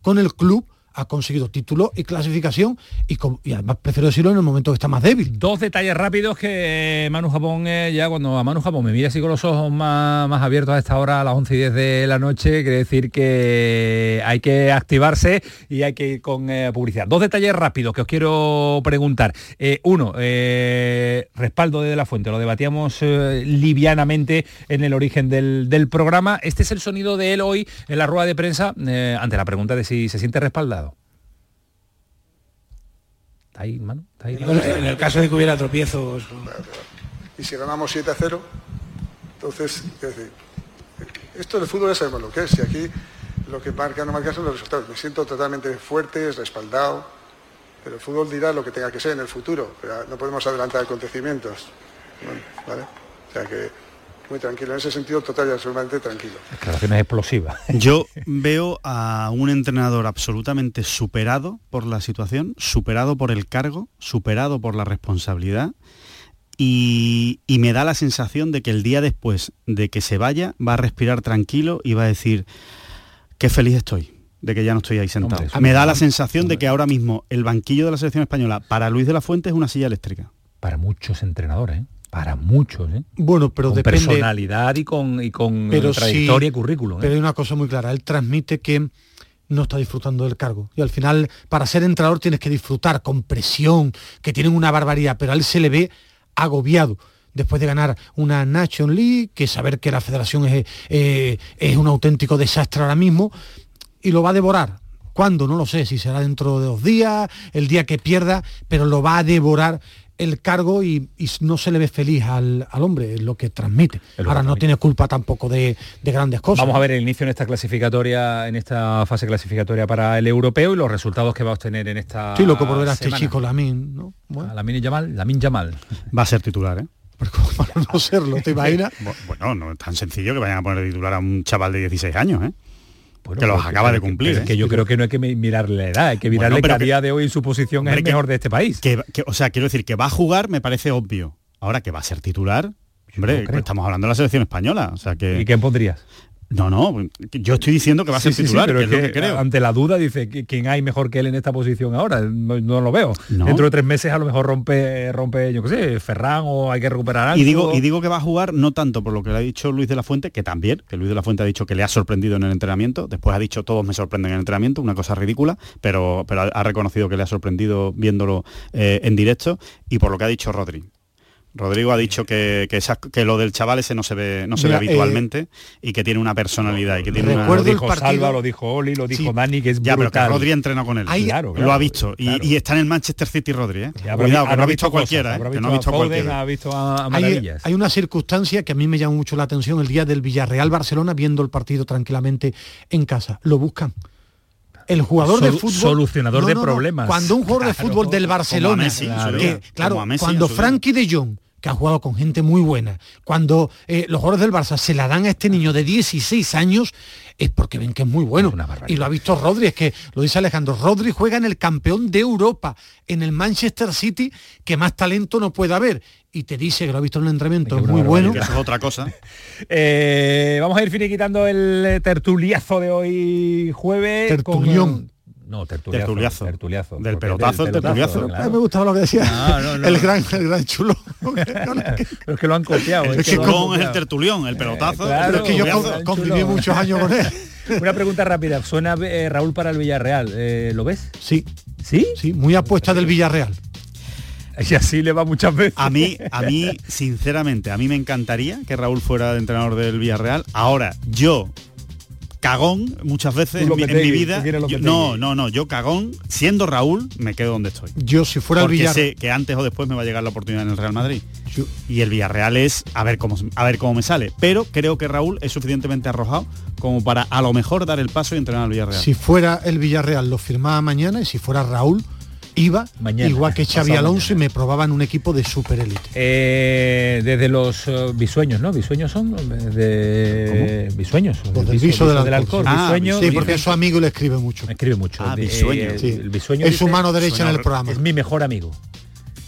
con el club ha conseguido título y clasificación y, además prefiero decirlo en el momento que está más débil. Dos detalles rápidos que Manu Japón eh, ya cuando a Manu Japón me mira así con los ojos más, más abiertos a esta hora, a las 11 y 10 de la noche, quiere decir que hay que activarse y hay que ir con eh, publicidad. Dos detalles rápidos que os quiero preguntar. Eh, uno, eh, respaldo de, la fuente, lo debatíamos eh, livianamente en el origen del, del programa. Este es el sonido de él hoy en la rueda de prensa eh, ante la pregunta de si se siente respaldado. ¿Está ahí, Manu? ¿Está ahí? En el caso de que hubiera tropiezos. Y si ganamos 7 a 0, entonces, es decir, esto del fútbol ya sabemos lo que es. Y aquí lo que marca o no marca son los resultados. Me siento totalmente fuerte, respaldado. Pero el fútbol dirá lo que tenga que ser en el futuro. Pero no podemos adelantar acontecimientos. Bueno, ¿vale? O sea que muy tranquilo. En ese sentido, total y absolutamente tranquilo. Declaraciones explosivas. Yo veo a un entrenador absolutamente superado por la situación, superado por el cargo, superado por la responsabilidad y, y me da la sensación de que el día después de que se vaya va a respirar tranquilo y va a decir, qué feliz estoy de que ya no estoy ahí sentado. Hombre, me da la sensación de que ahora mismo el banquillo de la selección española para Luis de la Fuente es una silla eléctrica. Para muchos entrenadores, ¿eh? Para muchos, ¿eh? Bueno, pero con depende. personalidad y con, y con pero trayectoria sí, y currículum. ¿eh? Pero hay una cosa muy clara, él transmite que no está disfrutando del cargo. Y al final, para ser entrenador tienes que disfrutar con presión, que tienen una barbaridad, pero a él se le ve agobiado después de ganar una Nation League, que saber que la federación es, eh, es un auténtico desastre ahora mismo, y lo va a devorar. ¿Cuándo? No lo sé, si será dentro de dos días, el día que pierda, pero lo va a devorar el cargo y, y no se le ve feliz al, al hombre, es lo que transmite. lo que Ahora no tiene culpa tampoco de, de grandes cosas. Vamos a ver el inicio en esta clasificatoria, en esta fase clasificatoria para el europeo y los resultados que va a obtener en esta. Sí, loco por ver a este chico Lamin, ¿no? Bueno, Lamin Yamal, Lamin Yamal. Va a ser titular, ¿eh? para no serlo, ¿te imaginas? Bu- Bueno, no es tan sencillo que vayan a poner de titular a un chaval de 16 años, ¿eh? Bueno, que los pero- acaba de cumplir. pero ¿eh? Es que yo creo que no hay que mi- mirarle la edad, hay que Bueno, mirarle pero que a que- día de hoy en su posición es el que- mejor de este país. Que, que- o sea, quiero decir que va a jugar me parece obvio. Ahora que va a ser titular, Hombre, estamos hablando de la selección española, o sea que... ¿Y quién pondrías? No, no, yo estoy diciendo que va a ser Sí, sí, sí, titular, pero que es lo que creo. ante la duda dice "¿Qui- quién hay mejor que él en esta posición ahora. No, no lo veo. No. Dentro de tres meses a lo mejor rompe, rompe, yo qué sé, Ferran o hay que recuperar algo. Y digo, y digo que va a jugar no tanto por lo que le ha dicho Luis de la Fuente, que también, que Luis de la Fuente ha dicho que le ha sorprendido en el entrenamiento, después ha dicho todos me sorprenden en el entrenamiento, una cosa ridícula, pero, pero ha- ha reconocido que le ha sorprendido viéndolo eh, en directo, y por lo que ha dicho Rodri. Rodrigo ha dicho que, que, esa- que lo del chaval ese no se ve, no se Mira, ve eh, habitualmente y que tiene una personalidad y que tiene una... lo dijo Salva, lo dijo Oli, lo dijo Dani, que es Ya, pero que brutal. Rodri ha entrenado con él. Hay- Claro, lo claro, ha visto. Y, claro. y está en el Manchester City Rodri, ¿eh? habrá- Cuidado, que habrá no ha visto a visto cualquiera, cosas, ¿eh? habrá Que no visto ha visto a Foden, cualquiera. ha visto a, a Hay, una circunstancia que a mí me llama mucho la atención el día del Villarreal Barcelona viendo el partido tranquilamente en casa. Lo buscan. El jugador de fútbol solucionador de problemas. Cuando un jugador de fútbol del como a Barcelona, Messi que, claro, como a Messi cuando. Frankie de Jong que ha jugado con gente muy buena, cuando eh, los jugadores del Barça se la dan a este niño de 16 años, es porque ven que es muy bueno. Y lo ha visto Rodri, es que lo dice Alejandro, Rodri juega en el campeón de Europa, en el Manchester City, que más talento no puede haber. Y te dice que lo ha visto en el entrenamiento, es muy bueno. Que eso es otra cosa. Eh, vamos a ir finiquitando el tertuliazo de hoy jueves. Tertulión. con- no, tertuliazo. Tertuliazo. tertuliazo, Del pelotazo, el tertuliazo. claro. Me gustaba lo que decía No, no, no. el gran el gran chulo. Pero es que lo han copiado. El es que es el tertulión, el pelotazo. claro, el que yo tertuliazo. con- conviví muchos años con él. Una pregunta rápida. Suena eh, Raúl para el Villarreal. Eh, ¿Lo ves? Sí. ¿Sí? Sí, muy apuesta del Villarreal. Y así le va muchas veces. A mí, a mí, sinceramente, a mí me encantaría que Raúl fuera entrenador del Villarreal. Ahora, yo, cagón, muchas veces en mi, en mi Lopetegui, vida. yo- no, no, no, yo cagón, siendo Raúl, me quedo donde estoy. Yo si fuera el Porque Villarreal. sé que antes o después me va a llegar la oportunidad en el Real Madrid. Y el Villarreal es a ver cómo a ver cómo me sale. Pero creo que Raúl es suficientemente arrojado como para a lo mejor dar el paso y entrenar al Villarreal. Si fuera el Villarreal lo firmaba mañana y si fuera Raúl iba Mañana, igual que Xavi Alonso y me probaba en un equipo de superélite. Eh, desde los eh, bisueños, ¿no? Bisueños son de bisueños. Los del Viso- viso del del Alcor. Alcor. Bisueño, sí, porque dice- es su amigo y le escribe mucho. escribe mucho. Ah, De- Bisueño. eh, Sí. el bisueño Es su mano derecha en el programa. Es mi mejor amigo.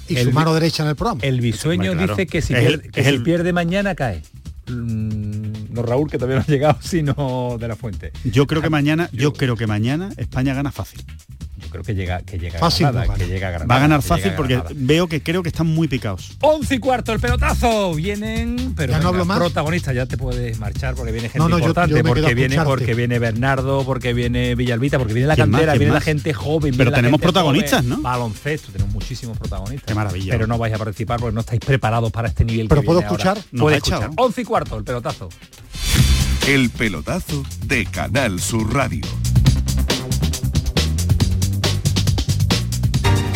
Y el su mano derecha en el programa. El bisueño claro. dice que si, Es el- pierde, que es si pierde mañana cae. Mm, no Raúl, que todavía no ha llegado, sino de la fuente. Yo creo que mañana, yo creo que mañana España gana fácil. Creo que llega, que llega Fácil Granada, no que llega Granada, Va a ganar fácil porque veo que creo que están muy picados. 11 y cuarto, el pelotazo. Vienen, pero Ya no hablo más. protagonistas, ya te puedes marchar porque viene gente No, no, yo- importante, yo porque viene, escucharte. porque viene Bernardo, porque viene Villalbita, porque viene la cantera, ¿Quién viene la gente joven. Pero tenemos protagonistas, joven. ¿no? Baloncesto, tenemos muchísimos protagonistas. Qué maravilla. Pero no vais a participar porque no estáis preparados para este nivel. Pero que ¿puedo viene escuchar? Ha echado. escuchar. 11 y cuarto, el pelotazo. El pelotazo de Canal Sur Radio.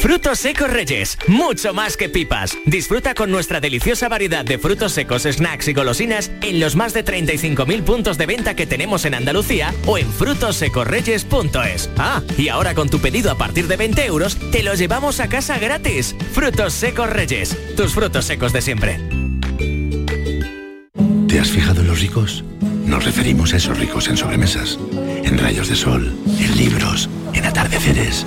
Frutos secos Reyes, mucho más que pipas. Disfruta con nuestra deliciosa variedad de frutos secos, snacks y golosinas en los más de 35.000 puntos de venta que tenemos en Andalucía o en frutosecorreyes.es. Ah, y ahora con tu pedido a partir de 20 euros, te lo llevamos a casa gratis. Frutos secos Reyes, tus frutos secos de siempre. ¿Te has fijado en los ricos? Nos referimos a esos ricos en sobremesas, en rayos de sol, en libros, en atardeceres.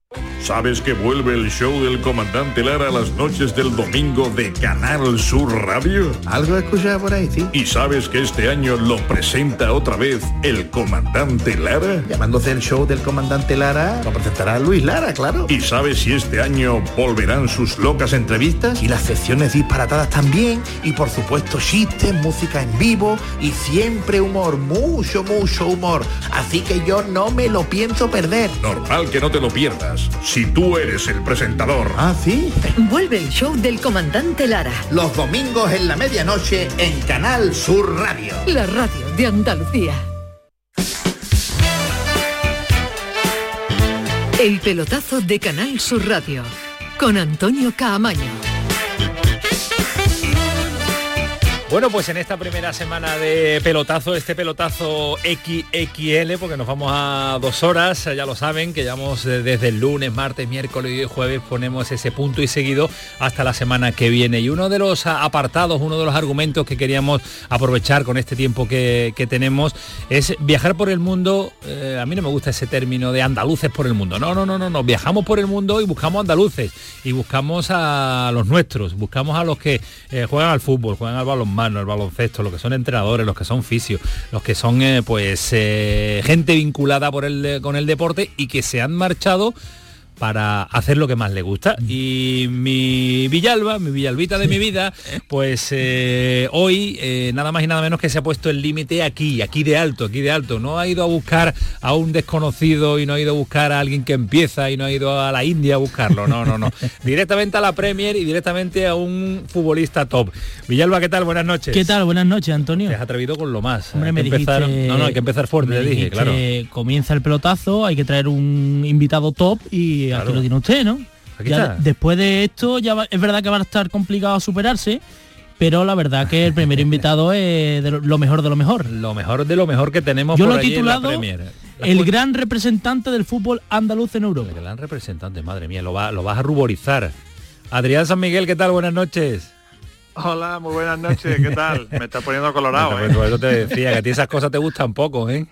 ¿Sabes que vuelve el show del comandante Lara a las noches del domingo de Canal Sur Radio? Algo escuchado por ahí, sí. ¿Y sabes que este año lo presenta otra vez el comandante Lara? Llamándose el show del comandante Lara, lo presentará Luis Lara, claro. ¿Y sabes si este año volverán sus locas entrevistas? Y las secciones disparatadas también, y por supuesto chistes, música en vivo y siempre humor, mucho, mucho humor. Así que yo no me lo pienso perder. Normal que no te lo pierdas. Si tú eres el presentador. Ah, sí. Vuelve el show del comandante Lara. Los domingos en la medianoche en Canal Sur Radio. La radio de Andalucía. El pelotazo de Canal Sur Radio con Antonio Caamaño. Bueno, pues en esta primera semana de pelotazo, este pelotazo XXL, porque nos vamos a dos horas, ya lo saben, que llevamos desde el lunes, martes, miércoles y jueves, ponemos ese punto y seguido hasta la semana que viene. Y uno de los apartados, uno de los argumentos que queríamos aprovechar con este tiempo que, tenemos es viajar por el mundo. Eh, a mí no me gusta ese término de andaluces por el mundo. No, no, no, no, no. Viajamos por el mundo y buscamos andaluces y buscamos a los nuestros, buscamos a los que eh, juegan al fútbol, juegan al balonmano el baloncesto, los que son entrenadores, los que son fisios, los que son eh, pues eh, gente vinculada por el, con el deporte y que se han marchado para hacer lo que más le gusta. Y mi Villalba, mi Villalbita de mi vida, pues eh, hoy eh, nada más y nada menos que se ha puesto el límite aquí, aquí de alto, aquí de alto. No ha ido a buscar a un desconocido y no ha ido a buscar a alguien que empieza y no ha ido a la India a buscarlo. No, no, no. directamente a la Premier y directamente a un futbolista top. Villalba, ¿qué tal? Buenas noches. ¿Qué tal? Buenas noches, Antonio. Te has atrevido con lo más. Hombre, me empezar... No, no, hay que empezar fuerte, le dije, claro. Comienza el pelotazo, hay que traer un invitado top y aquí lo tiene usted, ¿no? después de esto ya es verdad que va a estar complicado superarse, pero la verdad que el primer invitado es lo mejor de lo mejor. Lo mejor de lo mejor que tenemos Yo lo he titulado El gran representante del fútbol andaluz en Europa. El gran representante, madre mía, lo, va, lo vas a ruborizar. Adrián San Miguel, ¿qué tal? Buenas noches. Hola, muy buenas noches, ¿qué tal? Me está poniendo colorado, ¿eh? Por eso te decía que a ti esas cosas te gustan poco, ¿eh?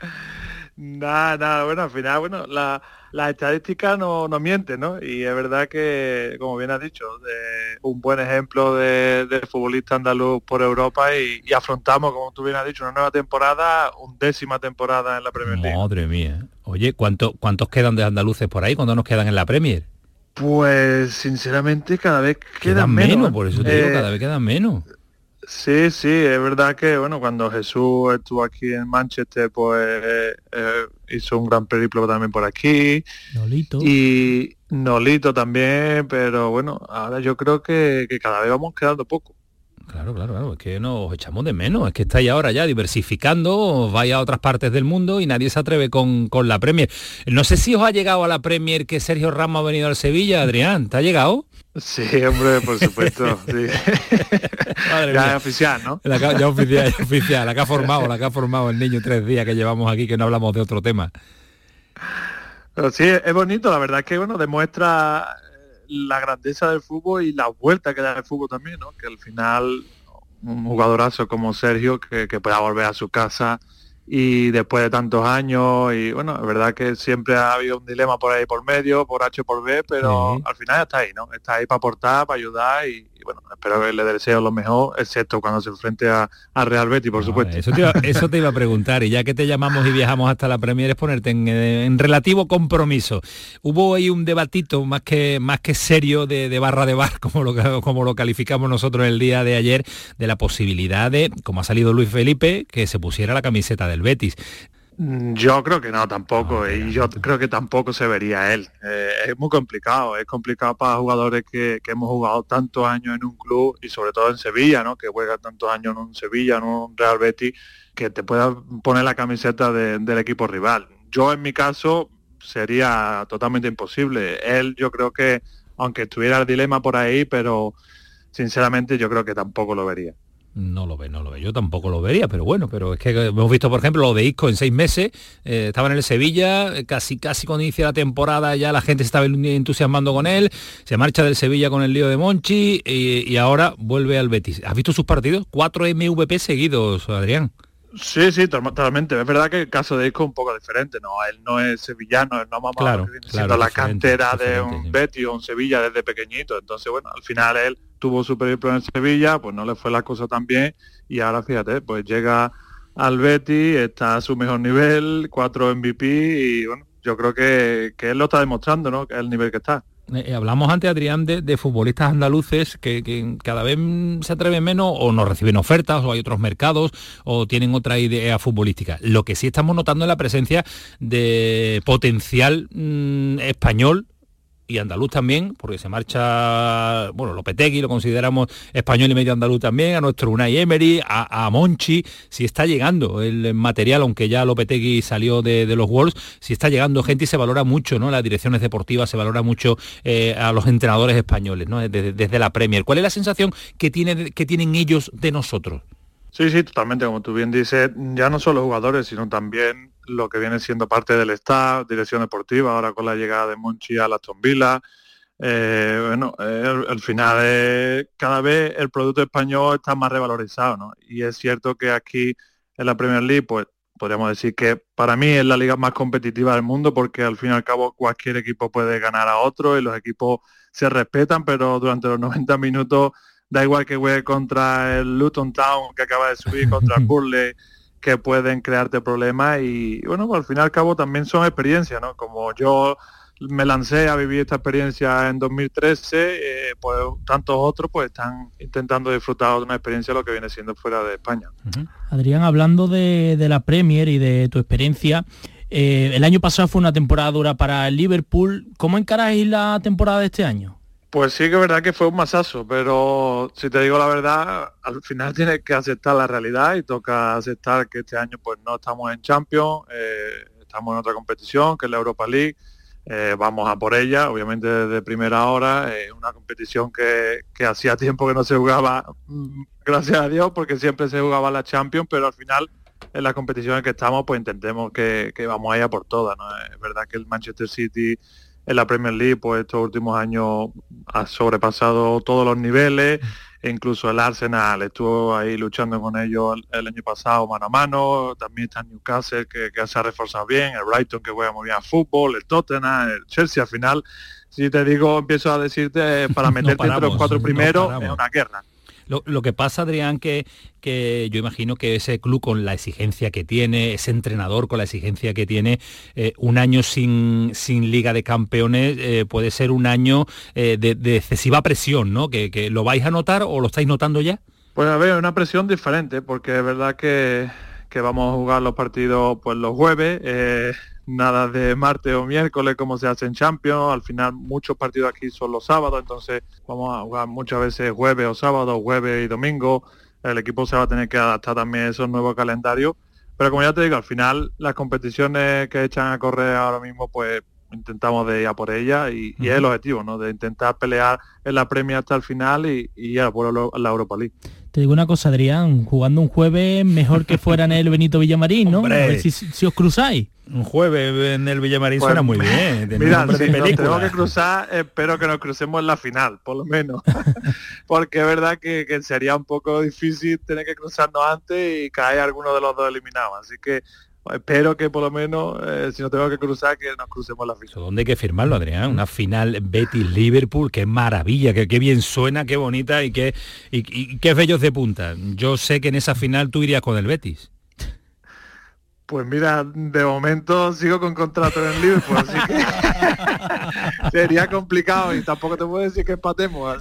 Nada, nada, bueno, al final, bueno, la, las estadísticas no, no mienten, ¿no? Y es verdad que, como bien has dicho, de un buen ejemplo de, futbolista andaluz por Europa y, afrontamos, como tú bien has dicho, una nueva temporada, undécima temporada en la Premier League. Madre mía. Oye, ¿cuánto, ¿cuántos quedan de andaluces por ahí? ¿Cuántos nos quedan en la Premier? Pues sinceramente cada vez quedan, menos. Por eso te digo, cada vez quedan menos. Sí, sí, es verdad que bueno, cuando Jesús estuvo aquí en Manchester, pues eh, hizo un gran periplo también por aquí. Nolito. Y Nolito también, pero bueno, ahora yo creo que, cada vez vamos quedando poco. Claro, claro, claro, es que nos echamos de menos, es que estáis ahora ya diversificando, vaya a otras partes del mundo y nadie se atreve con, con la Premier. No sé si os ha llegado a la Premier que Sergio Ramos ha venido al Sevilla, Adrián, ¿te ha llegado? Sí, hombre, por supuesto. Sí. ya es oficial, ¿no? La, ya oficial, ya oficial, la que ha formado, la que ha formado el niño tres días que llevamos aquí, que no hablamos de otro tema. Pero sí, es bonito, la verdad es que bueno, demuestra la grandeza del fútbol y la vuelta que da el fútbol también, ¿no? Que al final un jugadorazo como Sergio que, que pueda volver a su casa y después de tantos años y bueno, es verdad que siempre ha habido un dilema por ahí por medio, por H por B, pero al final está ahí, ¿no? Está ahí para aportar, para ayudar y, bueno, espero que le deseo lo mejor, excepto cuando se enfrente a, Real Betis, por supuesto. Eso te, iba, eso te, iba, a preguntar, y ya que te llamamos y viajamos hasta la Premier, es ponerte en, relativo compromiso. Hubo ahí un debatito más que, más que serio de, barra de bar, como lo, como lo calificamos nosotros el día de ayer, de la posibilidad de, como ha salido Luis Felipe, que se pusiera la camiseta del Betis. Mm, yo creo que no, tampoco, y yo creo que tampoco se vería él. Eh, es muy complicado, es complicado para jugadores que, hemos jugado tantos años en un club y sobre todo en Sevilla, ¿no? que juega tantos años en un Sevilla, en un Real Betis, que te pueda poner la camiseta del equipo rival. Yo en mi caso sería totalmente imposible. Él yo creo que, aunque estuviera el dilema por ahí, pero sinceramente yo creo que tampoco lo vería. No lo ve, no lo ve. Yo tampoco lo vería, pero bueno, pero es que hemos visto, por ejemplo, lo de Isco en seis meses, eh, estaba en el Sevilla, eh, casi casi cuando inicia la temporada ya la gente estaba entusiasmando con él, se marcha del Sevilla con el lío de Monchi y, ahora vuelve al Betis. ¿Has visto sus partidos? Cuatro MVP seguidos, Adrián. Sí, sí, totalmente. Es verdad que el caso de Isco es un poco diferente, ¿no? Él no es sevillano, él no mamá claro, siendo la cantera de un Betis o un Sevilla desde pequeñito. Entonces, bueno, al final él tuvo su periplo en Sevilla, pues no le fue la cosa tan bien y ahora fíjate, pues llega al Betis, está a su mejor nivel, cuatro MVP y bueno, yo creo que, que él lo está demostrando, ¿no? El nivel que está. Eh, eh, hablamos antes, Adrián, de, futbolistas andaluces que, cada vez se atreven menos o no reciben ofertas o hay otros mercados o tienen otra idea futbolística. Lo que sí estamos notando es la presencia de potencial mm, español y andaluz también, porque se marcha, bueno, Lopetegui lo consideramos español y medio andaluz también, a nuestro Unai Emery, a, Monchi, si está llegando el material, aunque ya Lopetegui salió de, los Wolves, si está llegando gente y se valora mucho, ¿no? Las direcciones deportivas, se valora mucho eh, a los entrenadores españoles, ¿no? Desde, desde, la Premier. ¿Cuál es la sensación que, tiene, que tienen ellos de nosotros? Sí, sí, totalmente, como tú bien dices, ya no solo jugadores, sino también lo que viene siendo parte del staff, dirección deportiva, ahora con la llegada de Monchi a la Villa. Eh, bueno, eh, al final cada vez el producto español está más revalorizado, ¿no? Y es cierto que aquí en la Premier League, pues podríamos decir que para mí es la liga más competitiva del mundo porque al fin y al cabo cualquier equipo puede ganar a otro y los equipos se respetan, pero durante los 90 minutos da igual que juegue contra el Luton Town que acaba de subir, contra el Burley que pueden crearte problemas y bueno, pues, al fin y al cabo también son experiencias, ¿no? Como yo me lancé a vivir esta experiencia en 2013, eh, pues tantos otros pues están intentando disfrutar de una experiencia lo que viene siendo fuera de España. Adrián, hablando de, la Premier y de tu experiencia, eh, el año pasado fue una temporada dura para el Liverpool. ¿Cómo encaráis la temporada de este año? Pues sí que es verdad que fue un masazo, pero si te digo la verdad, al final tienes que aceptar la realidad y toca aceptar que este año pues no estamos en Champions, eh, estamos en otra competición que es la Europa League, eh, vamos a por ella, obviamente desde primera hora, es una competición que, hacía tiempo que no se jugaba, mm, gracias a Dios, porque siempre se jugaba la Champions, pero al final en las competiciones que estamos pues intentemos que, que vamos allá por todas, ¿no? Es verdad que el Manchester City en la Premier League, pues estos últimos años ha sobrepasado todos los niveles, e incluso el Arsenal estuvo ahí luchando con ellos el, año pasado mano a mano, también está Newcastle que, se ha reforzado bien, el Brighton que juega muy bien a fútbol, el Tottenham, el Chelsea al final, si te digo, empiezo a decirte, para meterte entre los cuatro primeros, es una guerra. Lo, que pasa, Adrián, que, que yo imagino que ese club con la exigencia que tiene, ese entrenador con la exigencia que tiene, eh, un año sin, sin Liga de Campeones eh, puede ser un año eh, de, excesiva presión, ¿no? Que, que, ¿Lo vais a notar o lo estáis notando ya? Pues a ver, una presión diferente, porque es verdad que, que vamos a jugar los partidos pues los jueves nada de martes o miércoles como se hace en Champions. Al final muchos partidos aquí son los sábados, entonces vamos a jugar muchas veces jueves o sábado, jueves y domingo. El equipo se va a tener que adaptar también a esos nuevos calendarios. Pero como ya te digo, al final las competiciones que echan a correr ahora mismo, pues intentamos de ir a por ella y, es el objetivo, ¿no? De intentar pelear en la premia hasta el final y, y ir a por la Europa League. Te digo una cosa, Adrián, jugando un jueves mejor que fuera en el Benito Villamarín, ¿no? A ver si, os cruzáis. Un jueves en el Villamarín pues, suena muy bien. Mira, si nos tenemos que cruzar, espero que nos crucemos en la final, por lo menos. Porque es verdad que, que, sería un poco difícil tener que cruzarnos antes y caer alguno de los dos eliminados. Así que espero que por lo menos, eh, si no tengo que cruzar, que nos crucemos la final. ¿Dónde hay que firmarlo, Adrián? Una final Betis-Liverpool, qué maravilla, qué, bien suena, qué bonita y qué, y, qué bellos de punta. Yo sé que en esa final tú irías con el Betis. Pues mira, de momento sigo con contrato en Liverpool, así que sería complicado y tampoco te puedo decir que empatemos.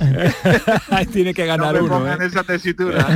Tiene que ganar uno. ¿eh? esa tesitura.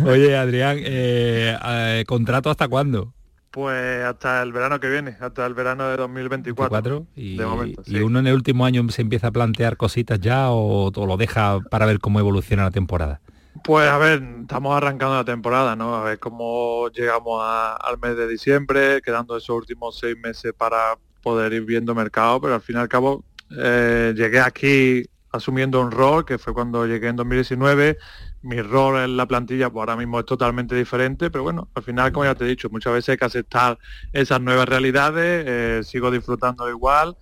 Oye, Adrián, eh, eh, ¿contrato hasta cuándo? Pues hasta el verano que viene, hasta el verano de 2024. y, ¿Y uno en el último año se empieza a plantear cositas ya o, lo deja para ver cómo evoluciona la temporada? Pues a ver, estamos arrancando la temporada, ¿no? A ver cómo llegamos al mes de diciembre, quedando esos últimos seis meses para poder ir viendo mercado, pero al fin y al cabo eh, llegué aquí asumiendo un rol, que fue cuando llegué en 2019, mi rol en la plantilla pues ahora mismo es totalmente diferente, pero bueno, al final, como ya te he dicho, muchas veces hay que aceptar esas nuevas realidades, eh, sigo disfrutando igual,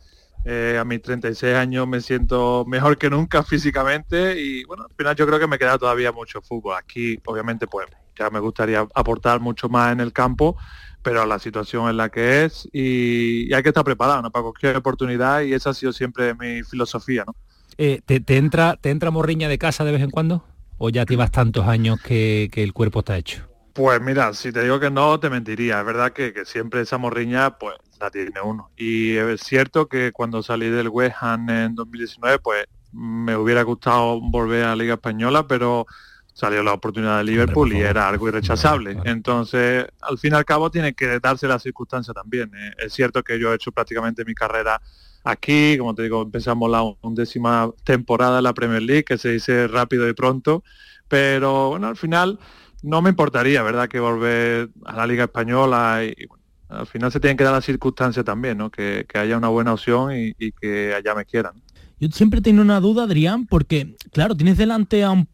eh, a mis 36 años me siento mejor que nunca físicamente y bueno, al final yo creo que me queda todavía mucho fútbol. Aquí, obviamente, pues ya me gustaría aportar mucho más en el campo, pero la situación es la que es y, hay que estar preparado para cualquier oportunidad y esa ha sido siempre mi filosofía, ¿no? Eh, ¿te, entra, ¿Te entra morriña de casa de vez en cuando? ¿O ya llevas tantos años que, el cuerpo está hecho? Pues mira, si te digo que no, te mentiría. Es verdad que, siempre esa morriña, pues la tiene uno. Y es cierto que cuando salí del West Ham en 2019, pues me hubiera gustado volver a la Liga Española, pero salió la oportunidad de Liverpool y era algo irrechazable. Entonces, al fin y al cabo, tiene que darse la circunstancia también. ¿eh? Es cierto que yo he hecho prácticamente mi carrera aquí, como te digo, empezamos la undécima temporada de la Premier League, que se dice rápido y pronto, pero bueno, al final no me importaría, ¿verdad?, que volver a la Liga Española y, al final se tienen que dar las circunstancias también, ¿no? Que, haya una buena opción y que allá me quieran. Yo siempre tengo una duda, Adrián, porque, claro, tienes delante a un,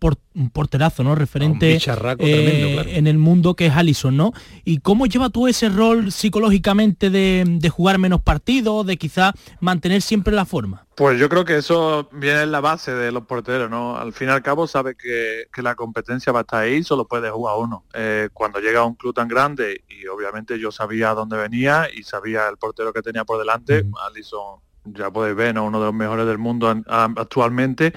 porterazo, ¿no? Referente eh, en el mundo que es Allison, ¿no? ¿Y cómo lleva tú ese rol psicológicamente de, jugar menos partidos, de quizá mantener siempre la forma? Pues yo creo que eso viene en la base de los porteros, ¿no? Al fin y al cabo sabe que, la competencia va a estar ahí, solo puede jugar uno. Eh, cuando llega a un club tan grande, y obviamente yo sabía dónde venía y sabía el portero que tenía por delante, Allison ya podéis ver, uno de los mejores del mundo actualmente.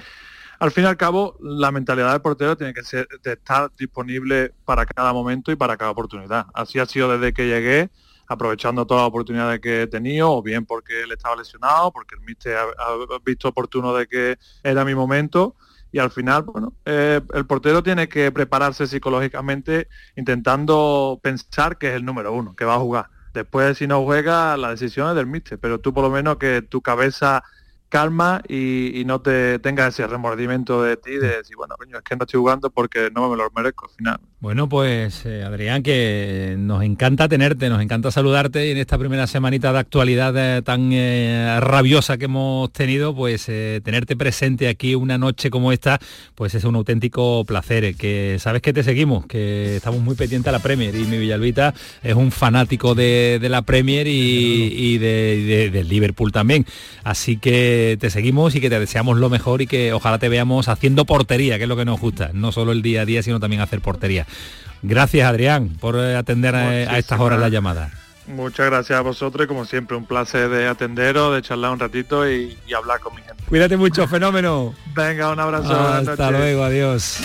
Al fin y al cabo, la mentalidad del portero tiene que ser de estar disponible para cada momento y para cada oportunidad. Así ha sido desde que llegué, aprovechando todas las oportunidades que he tenido, o bien porque él estaba lesionado, porque el míster ha, visto oportuno de que era mi momento. Y al final, bueno, eh, el portero tiene que prepararse psicológicamente intentando pensar que es el número uno, que va a jugar Después, si no juega, la decisión es del míster, pero tú por lo menos que tu cabeza calma y, no te tengas ese remordimiento de ti de decir, bueno, es que no estoy jugando porque no me lo merezco al final. Bueno, pues eh, Adrián, que nos encanta tenerte, nos encanta saludarte y en esta primera semanita de actualidad eh, tan eh, rabiosa que hemos tenido, pues tenerte presente aquí una noche como esta, pues es un auténtico placer, que sabes que te seguimos, que estamos muy pendientes a la Premier y mi Villalbita es un fanático de, la Premier y, de, del Liverpool también. Así que te seguimos y que te deseamos lo mejor y que ojalá te veamos haciendo portería, que es lo que nos gusta, no solo el día a día, sino también hacer portería. Gracias Adrián por eh, atender a, estas horas la llamada. Muchas gracias a vosotros y como siempre un placer de atenderos, de charlar un ratito y, hablar con mi gente. Cuídate mucho, fenómeno. Venga, un abrazo. Hasta luego, adiós.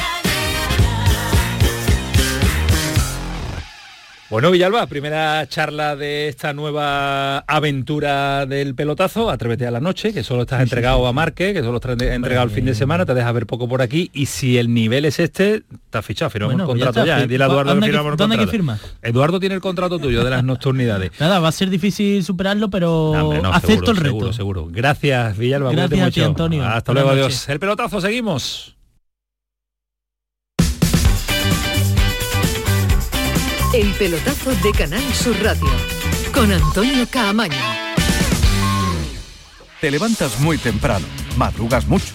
Bueno, Villalba, primera charla de esta nueva aventura del pelotazo, Atrévete a la noche, que solo estás entregado a Marque, que solo estás entregado el fin de semana, te deja ver poco por aquí, y si el nivel es este, te has fichado, firmamos el contrato ya, Dile a Eduardo que contrato. firma? Eduardo tiene el contrato tuyo de las nocturnidades. Nada, va a ser difícil superarlo, pero acepto el reto. Seguro, seguro. Gracias, Villalba. Gracias a ti, Antonio. Hasta luego, adiós. El pelotazo, seguimos. El pelotazo de Canal Sur Radio con Antonio Caamaño. Te levantas muy temprano, madrugas mucho,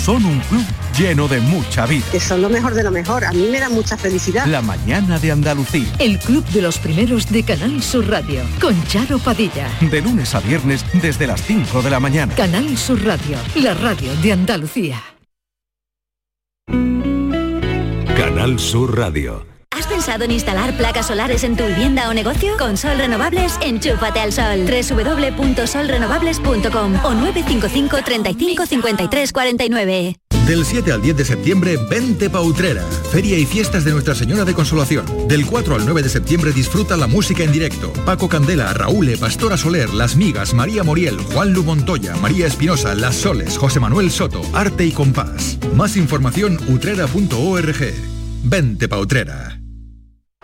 son un club lleno de mucha vida. Que son lo mejor de lo mejor. A mí me da mucha felicidad. La mañana de Andalucía. El club de los primeros de Canal Sur Radio. Con Charo Padilla. De lunes a viernes desde las 5 de la mañana. Canal Sur Radio. La radio de Andalucía. Canal Sur Radio. ¿Has pensado en instalar placas solares en tu vivienda o negocio? Con Sol Renovables, enchúfate al sol. www.solrenovables.com o 955 35 53 49. Del 7 al 10 de septiembre, vente Pautrera. Feria y fiestas de Nuestra Señora de Consolación. Del 4 al 9 de septiembre disfruta la música en directo. Paco Candela, Raúl, Pastora Soler, Las Migas, María Moriel, Juan Lu Montoya, María Espinosa, Las Soles, José Manuel Soto, Arte y Compás. Más información utrera.org. Vente Pautrera.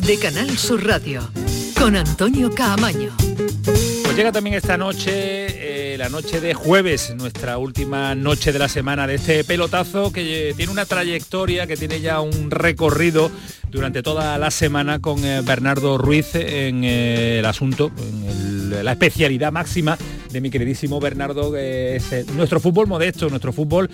de Canal Sur Radio con Antonio Caamaño. Pues llega también esta noche, eh, la noche de jueves, nuestra última noche de la semana de este pelotazo que tiene una trayectoria, que tiene ya un recorrido durante toda la semana con eh, Bernardo Ruiz en eh, el asunto, en la especialidad máxima de mi queridísimo Bernardo, es nuestro fútbol modesto, nuestro fútbol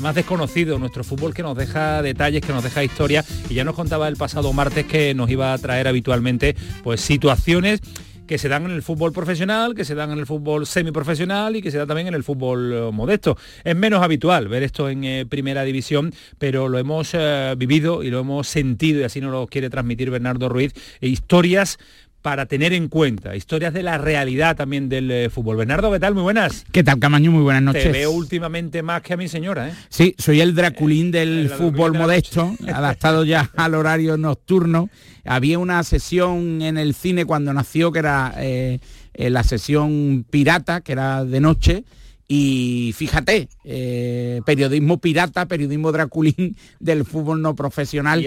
más desconocido, nuestro fútbol que nos deja detalles, que nos deja historia. Y ya nos contaba el pasado martes que nos iba a traer habitualmente pues situaciones que se dan en el fútbol profesional, que se dan en el fútbol semiprofesional y que se da también en el fútbol eh, modesto. Es menos habitual ver esto en eh, primera división, pero lo hemos eh, vivido y lo hemos sentido y así nos lo quiere transmitir Bernardo Ruiz. E historias para tener en cuenta, historias de la realidad también del fútbol. Bernardo, ¿qué tal? Muy buenas. ¿Qué tal, Camaño? Muy buenas noches. Te veo últimamente más que a mi señora, ¿eh? Sí, soy el Draculín del fútbol modesto, adaptado ya al horario nocturno había una sesión en el cine cuando nació que era eh, eh, la sesión pirata, que era de noche, y fíjate, eh, periodismo pirata, periodismo draculín del fútbol no profesional,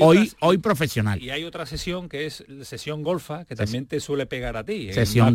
hoy, hoy profesional. Y hay otra sesión que es sesión golfa, que también te suele pegar a ti. Sesión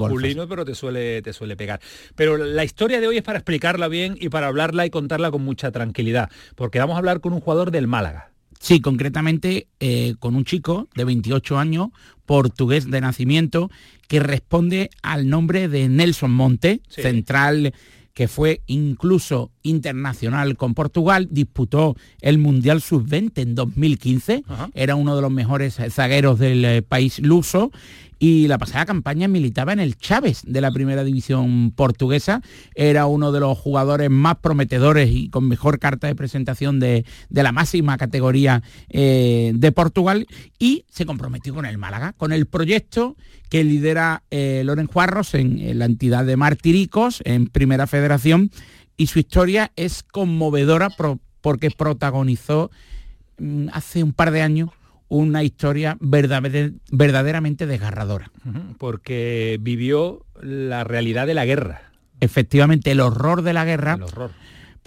pero te suele, te suele pegar. Pero la historia de hoy es para explicarla bien y para hablarla y contarla con mucha tranquilidad, porque vamos a hablar con un jugador del Málaga. Sí, concretamente eh, con un chico de 28 años, portugués de nacimiento, que responde al nombre de Nelson Monte, central que fue incluso internacional con Portugal, disputó el Mundial Sub-20 en 2015, era uno de los mejores zagueros del eh, país luso y la pasada campaña militaba en el Chávez de la primera división portuguesa, era uno de los jugadores más prometedores y con mejor carta de presentación de, la máxima categoría eh, de Portugal. Y se comprometió con el Málaga, con el proyecto que lidera eh, Loren Juarros en, la entidad de Martiricos, en Primera Federación, y su historia es conmovedora porque protagonizó mm, hace un par de años una historia verdaderamente desgarradora. Porque vivió la realidad de la guerra. Efectivamente, el horror de la guerra. El horror.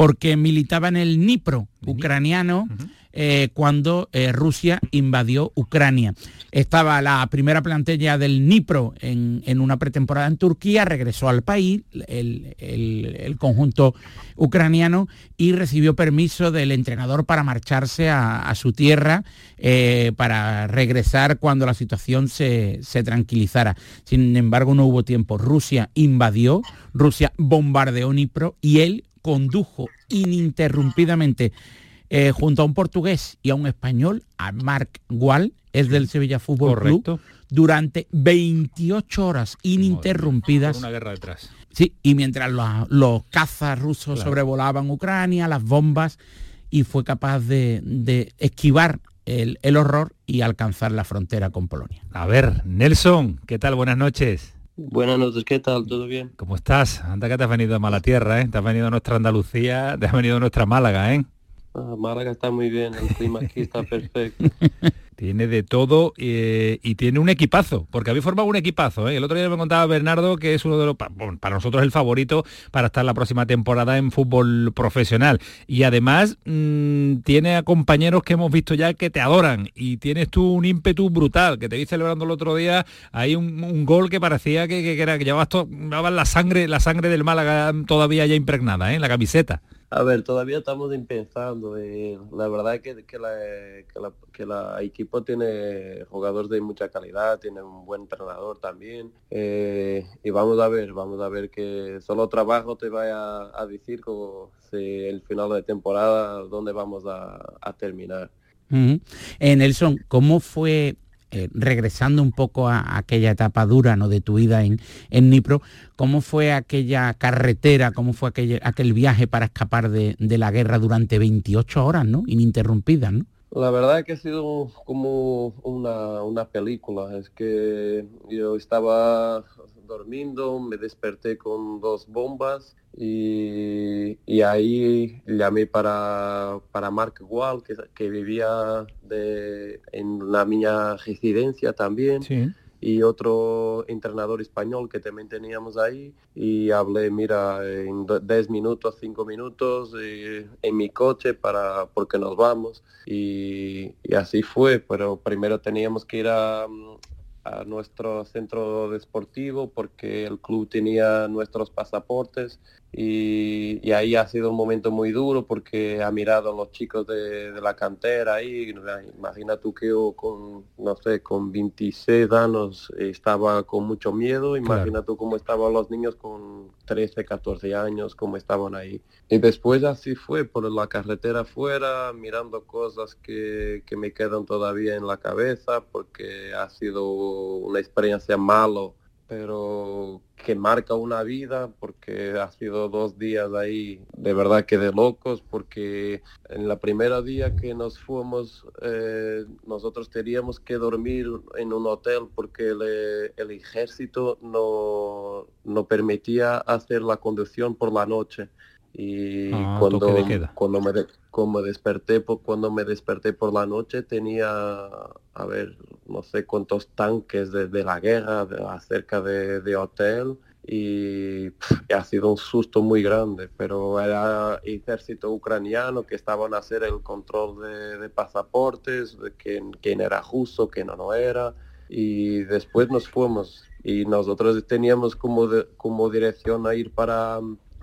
Porque militaba en el Nipro ucraniano. Eh, cuando eh, Rusia invadió Ucrania. Estaba la primera plantilla del Nipro en, una pretemporada en Turquía, regresó al país el, conjunto ucraniano y recibió permiso del entrenador para marcharse a, su tierra eh, para regresar cuando la situación se, se tranquilizara. Sin embargo, no hubo tiempo. Rusia invadió, Rusia bombardeó Nipro y él condujo ininterrumpidamente eh, junto a un portugués y a un español, a Marc Gual, es del Sevilla Fútbol Club, durante 28 horas ininterrumpidas. una guerra detrás. Sí, y mientras los, cazas rusos sobrevolaban Ucrania, las bombas, y fue capaz de, esquivar el, el, horror y alcanzar la frontera con Polonia. A ver, Nelson, ¿qué tal? Buenas noches. Buenas noches, ¿qué tal? ¿Todo bien? ¿Cómo estás? Anda que te has venido a mala tierra, ¿eh? Te has venido a nuestra Andalucía, te has venido a nuestra Málaga, ¿eh? Ah, Málaga está muy bien, el clima aquí está perfecto. Tiene de todo eh, y tiene un equipazo, porque habéis formado un equipazo. ¿eh? El otro día me contaba Bernardo que es uno de los, para nosotros el favorito para estar la próxima temporada en fútbol profesional. Y además mm, tiene a compañeros que hemos visto ya que te adoran y tienes tú un ímpetu brutal, que te vi celebrando el otro día, hay un, gol que parecía que, era que llevabas, la sangre, la sangre del Málaga todavía ya impregnada ¿eh? en la camiseta. A ver, todavía estamos pensando. Eh, la verdad que, que, la, la, equipo tiene jugadores de mucha calidad, tiene un buen entrenador también. Eh, y vamos a ver, vamos a ver que solo trabajo te vaya a, decir como si el final de temporada dónde vamos a, terminar. En eh, Nelson, ¿cómo fue eh, regresando un poco a, aquella etapa dura ¿no? de tu vida en, en, Nipro, ¿cómo fue aquella carretera, cómo fue aquel, aquel viaje para escapar de, la guerra durante 28 horas, ¿no? ininterrumpidas? ¿no? La verdad que ha sido como una, una película, es que yo estaba durmiendo, me desperté con dos bombas y, ahí llamé para, para Mark que, que vivía de, en la mi residencia también. Y otro entrenador español que también teníamos ahí y hablé, mira, en 10 minutos, 5 minutos eh, en mi coche para porque nos vamos y, y, así fue, pero primero teníamos que ir a, a nuestro centro deportivo porque el club tenía nuestros pasaportes y, ahí ha sido un momento muy duro porque ha mirado a los chicos de, la cantera ahí, imagina tú que yo con, no sé, con 26 años estaba con mucho miedo, imagina tú cómo estaban los niños con 13, 14 años, cómo estaban ahí. Y después así fue, por la carretera afuera, mirando cosas que, que me quedan todavía en la cabeza porque ha sido una experiencia malo pero que marca una vida porque ha sido dos días ahí de verdad que de locos porque en la primera día que nos fuimos eh, nosotros teníamos que dormir en un hotel porque el, ejército no, no permitía hacer la conducción por la noche y ah, cuando, cuando me como desperté cuando me desperté por la noche tenía a ver no sé cuántos tanques de, la guerra acerca de, hotel y, ha sido un susto muy grande pero era ejército ucraniano que estaban a hacer el control de, pasaportes de quién, quién era justo quién no, no era y después nos fuimos y nosotros teníamos como como dirección a ir para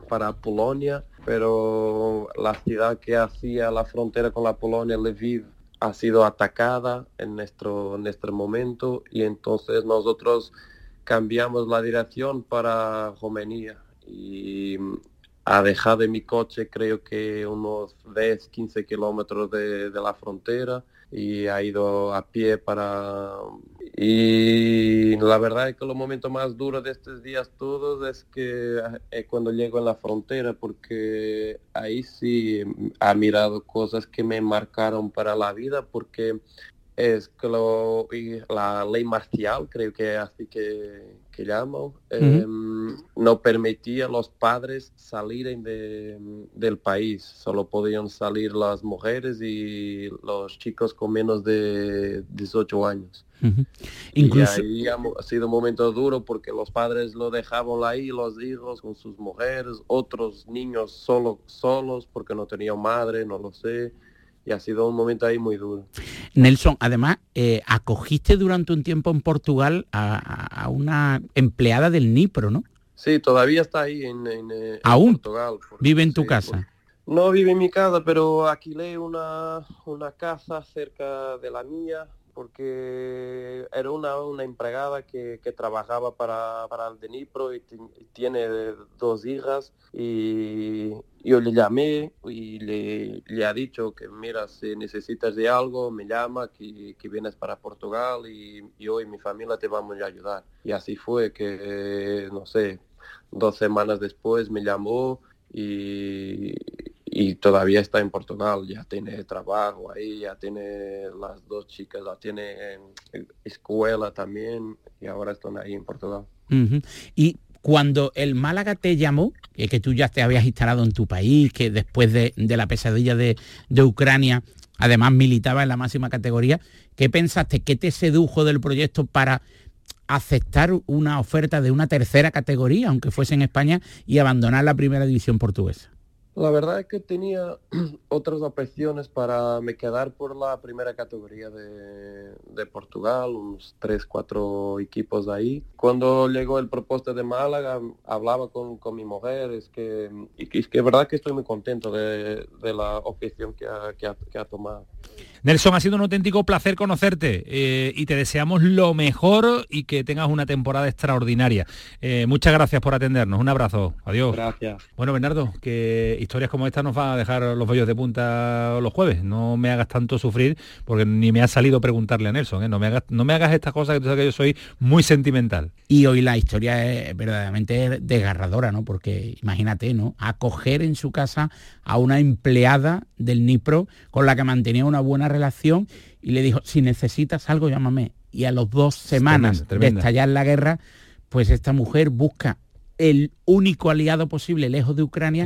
para Polonia, pero la ciudad que hacía la frontera con la Polonia, Lviv, ha sido atacada en nuestro, en nuestro momento y entonces nosotros cambiamos la dirección para Romania y a dejar de mi coche creo que unos 10, 15 kilómetros de, de la frontera y ha ido a pie para... Y la verdad es que lo momento más duro de estos días todos es que es cuando llego a la frontera porque ahí sí ha mirado cosas que me marcaron para la vida porque es que lo, la ley marcial, creo que así que, que llamo, em, no permitía a los padres salir del país, solo podían salir las mujeres y los chicos con menos de 18 años. Incluso... Y ahí ha, sido un momento duro porque los padres lo dejaban ahí, los hijos con sus mujeres, otros niños solo, solos porque no tenían madre, no lo sé y ha sido un momento ahí muy duro. Nelson, además, eh, acogiste durante un tiempo en Portugal a, una empleada del Nipro, ¿no? Sí, todavía está ahí en, eh, Portugal. ¿Vive en tu casa? no vive en mi casa, pero alquilé una, una casa cerca de la mía porque era una, una empleada que, trabajaba para, para el y, tiene dos hijas y yo le llamé y le, le ha dicho que mira, si necesitas de algo, me llama, que, que vienes para Portugal y yo y mi familia te vamos a ayudar. Y así fue que, no sé, dos semanas después me llamó y, y todavía está en Portugal, ya tiene trabajo ahí, ya tiene las dos chicas, la tiene en escuela también y ahora están ahí en Portugal. Y cuando el Málaga te llamó, que, tú ya te habías instalado en tu país, que después de, la pesadilla de, de, Ucrania, además militaba en la máxima categoría, ¿qué pensaste? ¿Qué te sedujo del proyecto para aceptar una oferta de una tercera categoría, aunque fuese en España, y abandonar la primera división portuguesa? La verdad es que tenía otras opciones para me quedar por la primera categoría de, de Portugal, unos 3, 4 equipos ahí. Cuando llegó el propuesto de Málaga, hablaba con, con mi mujer, es que, es que es verdad que estoy muy contento de, de la opción que, ha, que ha, tomado. Nelson, ha sido un auténtico placer conocerte eh, y te deseamos lo mejor y que tengas una temporada extraordinaria. Eh, muchas gracias por atendernos, un abrazo, adiós. Gracias. Bueno, Bernardo, que historias como esta nos van a dejar los bollos de punta los jueves. No me hagas tanto sufrir porque ni me ha salido preguntarle a Nelson. ¿eh? No, me hagas, no me hagas estas cosas que tú sabes que yo soy muy sentimental. Y hoy la historia es verdaderamente desgarradora, ¿no? Porque imagínate, ¿no? Acoger en su casa a una empleada del Nipro con la que mantenía una buena relación y le dijo, si necesitas algo, llámame. Y a los dos semanas de estallar la guerra, pues esta mujer busca el único aliado posible lejos de Ucrania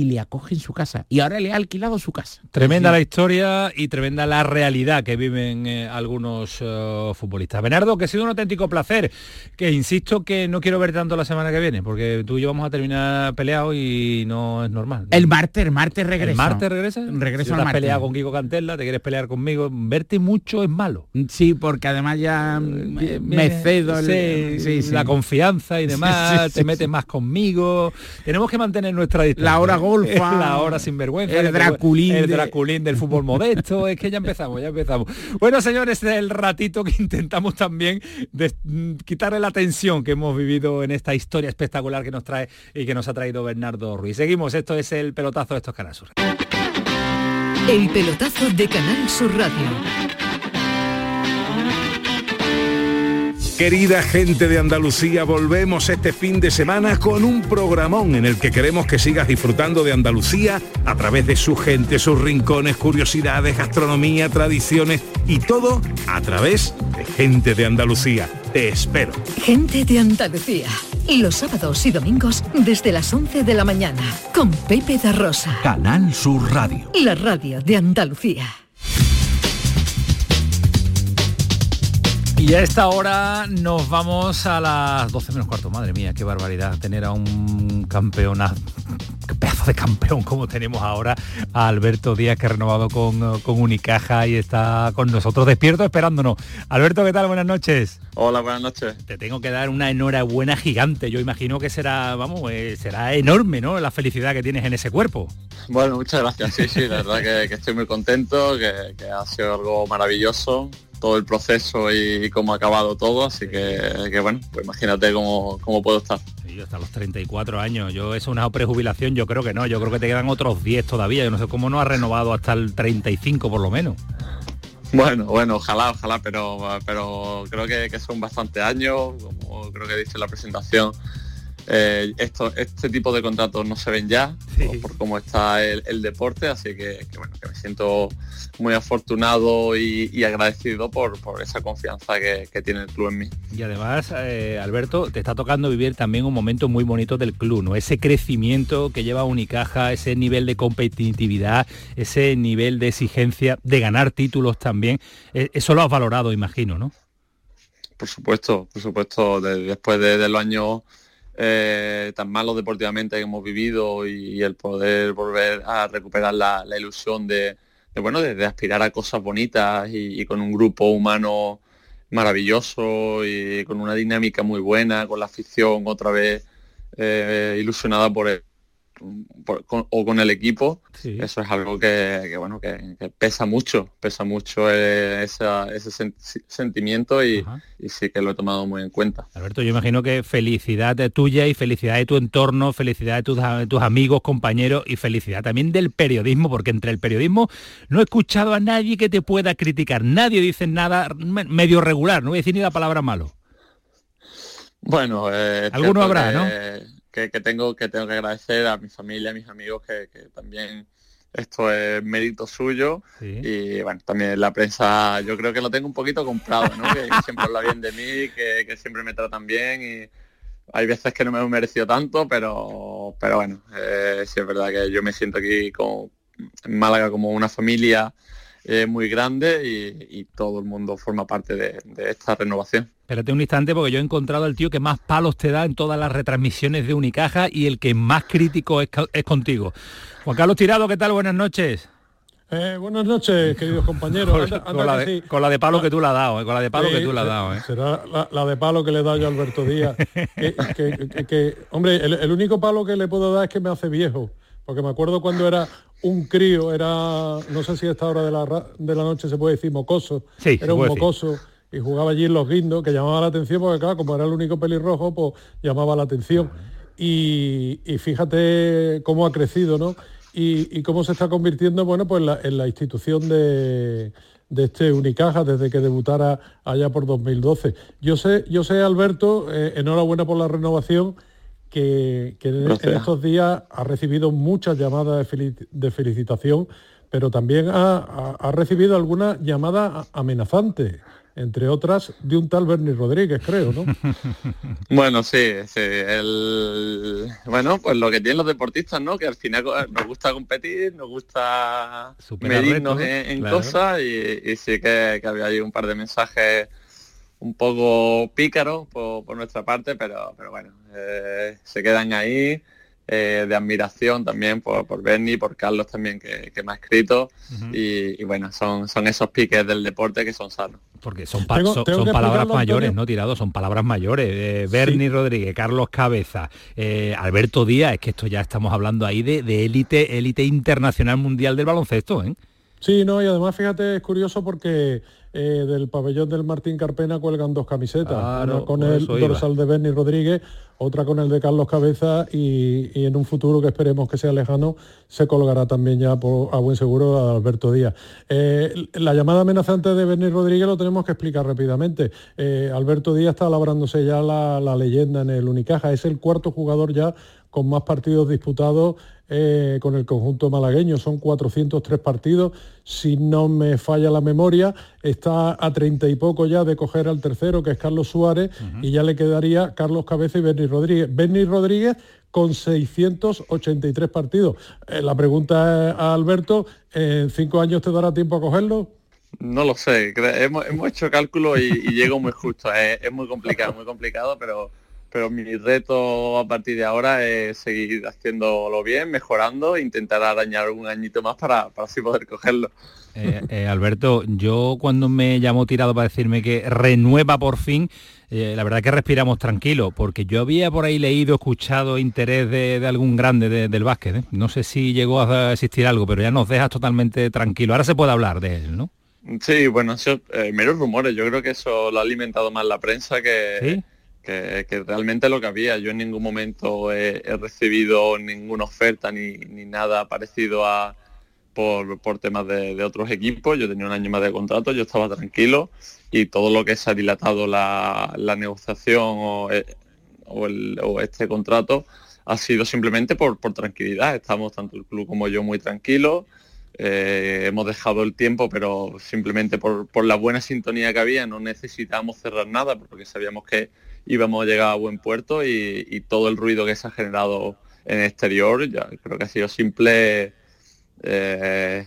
y le acoge en su casa. Y ahora le ha alquilado su casa. Tremenda la historia y tremenda la realidad que viven eh, algunos eh, futbolistas. Bernardo, que ha sido un auténtico placer, que insisto que no quiero ver tanto la semana que viene, porque tú y yo vamos a terminar peleados y no es normal. El martes, el martes regresa. ¿El martes regresa? Regreso si al peleado con Kiko Cantella, te quieres pelear conmigo, verte mucho es malo. Sí, porque además ya me, me cedo el- Sí, sí, sí. la confianza y demás, Sí, sí, te sí, metes sí. más conmigo. Tenemos que mantener nuestra distancia. La hora golfa. la hora sin vergüenza. El Draculín El de- Draculín del fútbol modesto. es que ya empezamos, ya empezamos. Bueno, señores, es el ratito que intentamos también de, mm, quitarle la tensión que hemos vivido en esta historia espectacular que nos trae y que nos ha traído Bernardo Ruiz. Seguimos, esto es el pelotazo de estos Canal Sur. El pelotazo de Canal Sur Radio. Querida gente de Andalucía, volvemos este fin de semana con un programón en el que queremos que sigas disfrutando de Andalucía a través de su gente, sus rincones, curiosidades, gastronomía, tradiciones y todo a través de gente de Andalucía. Te espero. Gente de Andalucía. Los sábados y domingos desde las 11 de la mañana con Pepe da Rosa. Canal Sur Radio. La radio de Andalucía. Y a esta hora nos vamos a las 12 menos cuarto. Madre mía, qué barbaridad tener a un campeonato, qué pedazo de campeón como tenemos ahora, a Alberto Díaz, que ha renovado con, con Unicaja y está con nosotros despierto esperándonos. Alberto, ¿qué tal? Buenas noches. Hola, buenas noches. Te tengo que dar una enhorabuena gigante. Yo imagino que será, vamos, eh, será enorme, ¿no? La felicidad que tienes en ese cuerpo. Bueno, muchas gracias. Sí, sí, la verdad que, que estoy muy contento, que, que ha sido algo maravilloso todo el proceso y, cómo ha acabado todo, así que, que bueno, pues imagínate cómo, cómo puedo estar. Sí, hasta los 34 años, yo es una prejubilación, yo creo que no, yo creo que te quedan otros 10 todavía, yo no sé cómo no ha renovado hasta el 35 por lo menos. Bueno, bueno, ojalá, ojalá, pero, pero creo que, que son bastantes años, como creo que dice en la presentación. Eh, esto, este tipo de contratos no se ven ya sí. por, por, cómo está el, el deporte, así que, que, bueno, que me siento muy afortunado y, y agradecido por, por, esa confianza que, que, tiene el club en mí. Y además, eh, Alberto, te está tocando vivir también un momento muy bonito del club, ¿no? Ese crecimiento que lleva Unicaja, ese nivel de competitividad, ese nivel de exigencia, de ganar títulos también, eh, eso lo has valorado, imagino, ¿no? Por supuesto, por supuesto, de, después de, de los años eh, tan malos deportivamente que hemos vivido y, el poder volver a recuperar la, ilusión de, bueno, de, aspirar a cosas bonitas y, con un grupo humano maravilloso y con una dinámica muy buena, con la afición otra vez eh, ilusionada por por, con, o con el equipo, sí. eso es algo que, que bueno, que, que, pesa mucho, pesa mucho esa, ese sen sentimiento y, y, sí que lo he tomado muy en cuenta. Alberto, yo imagino que felicidad de tuya y felicidad de tu entorno, felicidad de tus, de tus amigos, compañeros y felicidad también del periodismo, porque entre el periodismo no he escuchado a nadie que te pueda criticar, nadie dice nada medio regular, no voy a decir ni la palabra malo. Bueno, eh, alguno habrá, que... ¿no? Que, que, tengo que tengo que agradecer a mi familia, a mis amigos que, que también esto es mérito suyo sí. y bueno también la prensa yo creo que lo tengo un poquito comprado ¿no? que, siempre habla bien de mí que, que, siempre me tratan bien y hay veces que no me he merecido tanto pero pero bueno eh, sí es verdad que yo me siento aquí con, en Málaga como una familia eh, muy grande y, y, todo el mundo forma parte de, de, esta renovación. Espérate un instante porque yo he encontrado al tío que más palos te da en todas las retransmisiones de Unicaja y el que más crítico es, es contigo. Juan Carlos Tirado, ¿qué tal? Buenas noches. Eh, buenas noches, queridos compañeros. Con, anda, anda con, la de, sí. con, la de, palo la, que tú le has dado, eh, con la de palo sí, que tú le has dado. Eh. Será la, la, de palo que le he dado yo a Alberto Díaz. que, que, que, hombre, el, el, único palo que le puedo dar es que me hace viejo. Porque me acuerdo cuando era un crío, era, no sé si a esta hora de la, de la noche se puede decir mocoso, sí, era un mocoso decir. y jugaba allí en los guindos, que llamaba la atención, porque claro, como era el único pelirrojo, pues llamaba la atención. Y, y fíjate cómo ha crecido, ¿no? Y, y, cómo se está convirtiendo, bueno, pues la, en la institución de, de este Unicaja desde que debutara allá por 2012. Yo sé, yo sé, Alberto, eh, enhorabuena por la renovación, que, que en, estos días ha recibido muchas llamadas de, felic de felicitación, pero también ha, ha, ha, recibido algunas llamadas amenazantes. entre otras de un tal Bernie Rodríguez, creo, ¿no? Bueno, sí, sí. El... Bueno, pues lo que tienen los deportistas, ¿no? Que al final nos gusta competir, nos gusta Superar medirnos retos, en, en claro. cosas y, y sí que, que había ahí un par de mensajes un poco pícaros por, por nuestra parte, pero, pero bueno, eh, se quedan ahí. eh, de admiración también por, por Bernie, por Carlos también que, que me ha escrito y, y bueno, son, son esos piques del deporte que son sanos. Porque son, pa- Tengo- son- tengo son que palabras mayores. ¿no? Tirado, son palabras mayores. Eh, Bernie Rodríguez, Carlos Cabeza, eh, Alberto Díaz, es que esto ya estamos hablando ahí de de élite, élite internacional mundial del baloncesto, ¿eh? Sí, no, y además fíjate, es curioso porque eh, del pabellón del Martín Carpena cuelgan dos camisetas, Claro, una con el iba. dorsal de Bernie Rodríguez, otra con el de Carlos Cabeza y, en un futuro que esperemos que sea lejano se colgará también ya por, a buen seguro a Alberto Díaz. Eh, la llamada amenazante de Bernie Rodríguez lo tenemos que explicar rápidamente. Eh, Alberto Díaz está labrándose ya la leyenda en el Unicaja, es el cuarto jugador ya con más partidos disputados eh, con el conjunto malagueño. Son 403 partidos, si no me falla la memoria. Está a 30 y poco ya de coger al tercero, que es Carlos Suárez, y ya le quedaría Carlos Cabeza y Bernie Rodríguez. Bernie Rodríguez con 683 partidos. Eh, la pregunta es a Alberto, ¿en cinco años te dará tiempo a cogerlo? No lo sé, hemos, hemos hecho cálculo y, y llego muy justo. Es, es muy complicado, muy complicado, pero, pero mi reto a partir de ahora es seguir haciéndolo bien, mejorando, e intentar arañar algún añito más para, para así poder cogerlo. Eh, eh, Alberto, yo cuando me llamó tirado para decirme que renueva por fin, eh, la verdad que respiramos tranquilo, porque yo había por ahí leído, escuchado interés de, de algún grande de- del básquet. No sé si llegó a existir algo, pero ya nos dejas totalmente tranquilo. Ahora se puede hablar de él, ¿no? Sí, bueno, eso, meros rumores. Yo creo que eso lo ha alimentado más la prensa que, que, que realmente lo que había. Yo en ningún momento he, recibido ninguna oferta ni, ni nada parecido a por, por temas de, otros equipos. Yo tenía un año más de contrato, yo estaba tranquilo y todo lo que se ha dilatado la, la negociación o, eh, o este contrato ha sido simplemente por, por tranquilidad. Estamos tanto el club como yo muy tranquilos. Eh, hemos dejado el tiempo, pero simplemente por, por la buena sintonía que había, no necesitábamos cerrar nada porque sabíamos que íbamos a llegar a buen puerto y, y todo el ruido que se ha generado en el exterior, ya creo que ha sido simple, eh,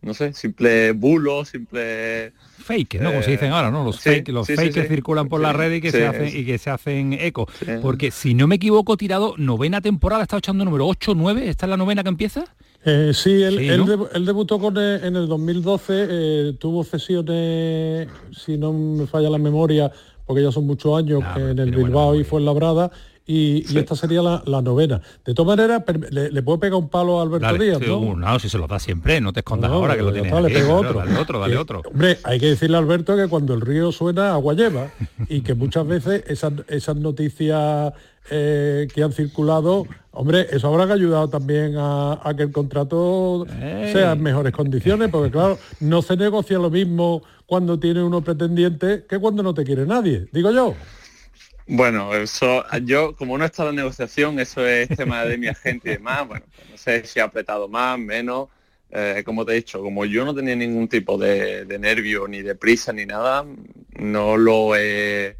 no sé, simple bulo, simple fake, ¿no? Como se dicen ahora, ¿no? Los sí, fake, los sí, sí, fake que circulan por la Sí, red y que se hacen y que se hacen eco. Porque si no me equivoco, tirado, novena temporada, está echando número 8, 9, ¿esta es la novena que empieza? Eh, sí, él, Sí, él ¿no? debu- él debutó con, eh, en el 2012, eh, tuvo cesiones, si no me falla la memoria, porque ya son muchos años, en el Bilbao y fue en Labrada, y, y esta sería la, la novena. De todas maneras, le, le puedo pegar un palo a Alberto Dale, Díaz, ¿no? uh, no, si se lo da siempre, no te escondas No, ahora que lo tienes está, le pego otro. Dale otro, dale Que, otro. Hombre, hay que decirle a Alberto que cuando el río suena, agua lleva. Y que muchas veces esas, esas noticias eh, que han circulado, hombre, eso habrá que ayudado también a, a que el contrato sea en mejores condiciones, porque claro, no se negocia lo mismo cuando tiene uno pretendiente que cuando no te quiere nadie, digo yo. Bueno, eso, yo como no he estado en negociación, eso es tema de mi agente y demás, bueno, pues no sé si ha apretado más, menos, eh, como te he dicho, como yo no tenía ningún tipo de, de nervio, ni de prisa, ni nada, no lo he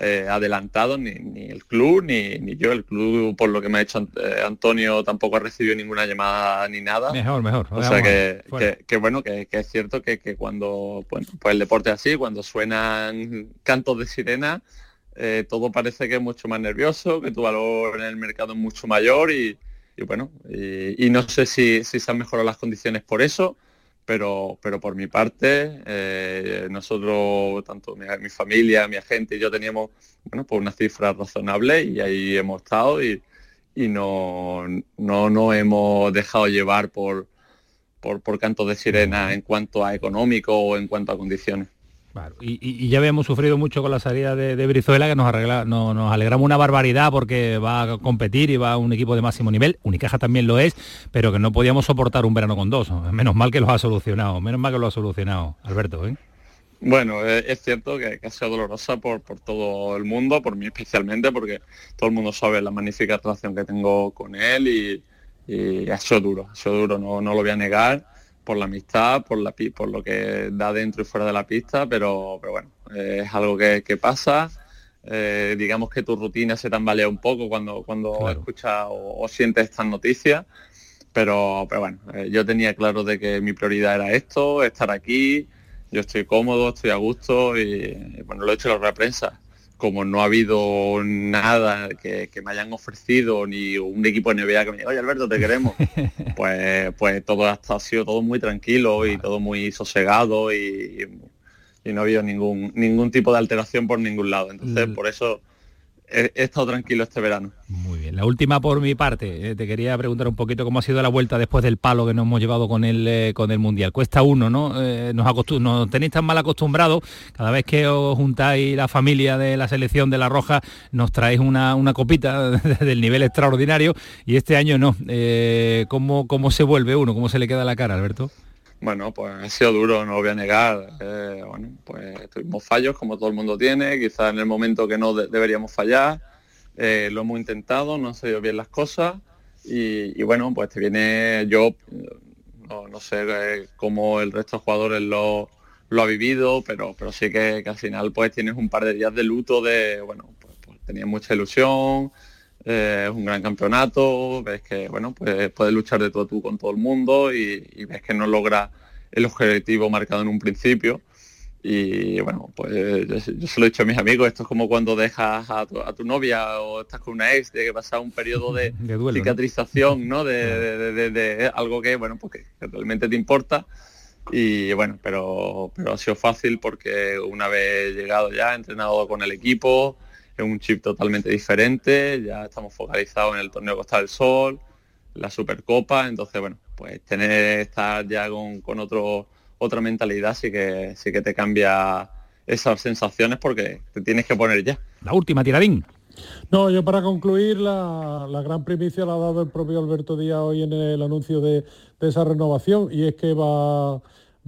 eh, adelantado ni, ni el club, ni, ni yo, el club, por lo que me ha hecho eh, Antonio, tampoco ha recibido ninguna llamada ni nada. Mejor, mejor. O sea que, que- que bueno, que, que es cierto que, que cuando bueno, pues el deporte es así, cuando suenan cantos de sirena, eh, todo parece que es mucho más nervioso, que tu valor en el mercado es mucho mayor y, y bueno, y, y no sé si, si se han mejorado las condiciones por eso, pero, pero por mi parte, eh, nosotros, tanto mi, mi familia, mi agente y yo teníamos bueno, pues una cifra razonable y ahí hemos estado y, y no, no, no hemos dejado llevar por, por, por cantos de sirena en cuanto a económico o en cuanto a condiciones. Y, ya habíamos sufrido mucho con la salida de, Brizuela, que nos, arregla, no- nos alegramos una barbaridad porque va a competir y va a un equipo de máximo nivel. Unicaja también lo es, pero que no podíamos soportar un verano con dos. Menos mal que lo ha solucionado, menos mal que lo ha solucionado, Alberto. ¿eh? Bueno, eh, es cierto que ha sido dolorosa por, por todo el mundo, por mí especialmente, porque todo el mundo sabe la magnífica relación que tengo con él y, y ha sido duro, ha sido duro, no, no lo voy a negar, por la amistad, por la por lo que da dentro y fuera de la pista, pero, pero bueno, es algo que, pasa. Eh, digamos que tu rutina se tambalea un poco cuando, cuando escuchas o, sientes estas noticias. Pero, pero bueno, eh, yo tenía claro de que mi prioridad era esto, estar aquí, yo estoy cómodo, estoy a gusto y, bueno, lo he hecho en la prensa como no ha habido nada que, me hayan ofrecido, ni un equipo de NBA que me diga, oye Alberto, te queremos, pues, pues todo ha, ha sido todo muy tranquilo y todo muy sosegado y, y, no ha habido ningún, ningún tipo de alteración por ningún lado. Entonces, por eso he, estado tranquilo este verano. Muy bien. La última por mi parte, eh, te quería preguntar un poquito cómo ha sido la vuelta después del palo que nos hemos llevado con el, eh, con el Mundial. Cuesta uno, ¿no? Eh, nos, nos tenéis tan mal acostumbrados, cada vez que os juntáis la familia de la selección de La Roja, nos traéis una, copita del nivel extraordinario y este año no. ¿cómo, ¿Cómo se vuelve uno? ¿Cómo se le queda la cara, Alberto? Bueno, pues ha sido duro, no lo voy a negar. Eh, bueno, pues tuvimos fallos como todo el mundo tiene, quizás en el momento que no deberíamos fallar. Eh, lo hemos intentado, no han salido bien las cosas y, bueno, pues te viene yo, no, sé eh, cómo el resto de jugadores lo, ha vivido, pero, pero sí que, al final pues tienes un par de días de luto de, bueno, pues, pues tenía mucha ilusión, es un gran campeonato, ves que bueno, pues puedes luchar de todo tú con todo el mundo y, ves que no logra el objetivo marcado en un principio. Y bueno, pues yo, se lo he dicho a mis amigos, esto es como cuando dejas a tu, novia o estás con una ex, de que pasa un periodo de, cicatrización, ¿no? De, algo que, bueno, porque pues realmente te importa. Y bueno, pero, pero ha sido fácil porque una vez llegado ya, entrenado con el equipo, es un chip totalmente diferente, ya estamos focalizados en el torneo Costa del Sol, la Supercopa, entonces bueno, pues tener estar ya con, otro, otra mentalidad sí que sí que te cambia esas sensaciones porque te tienes que poner ya. La última, tiradín. No, yo para concluir, la, gran primicia la ha dado el propio Alberto Díaz hoy en el anuncio de, de esa renovación y es que va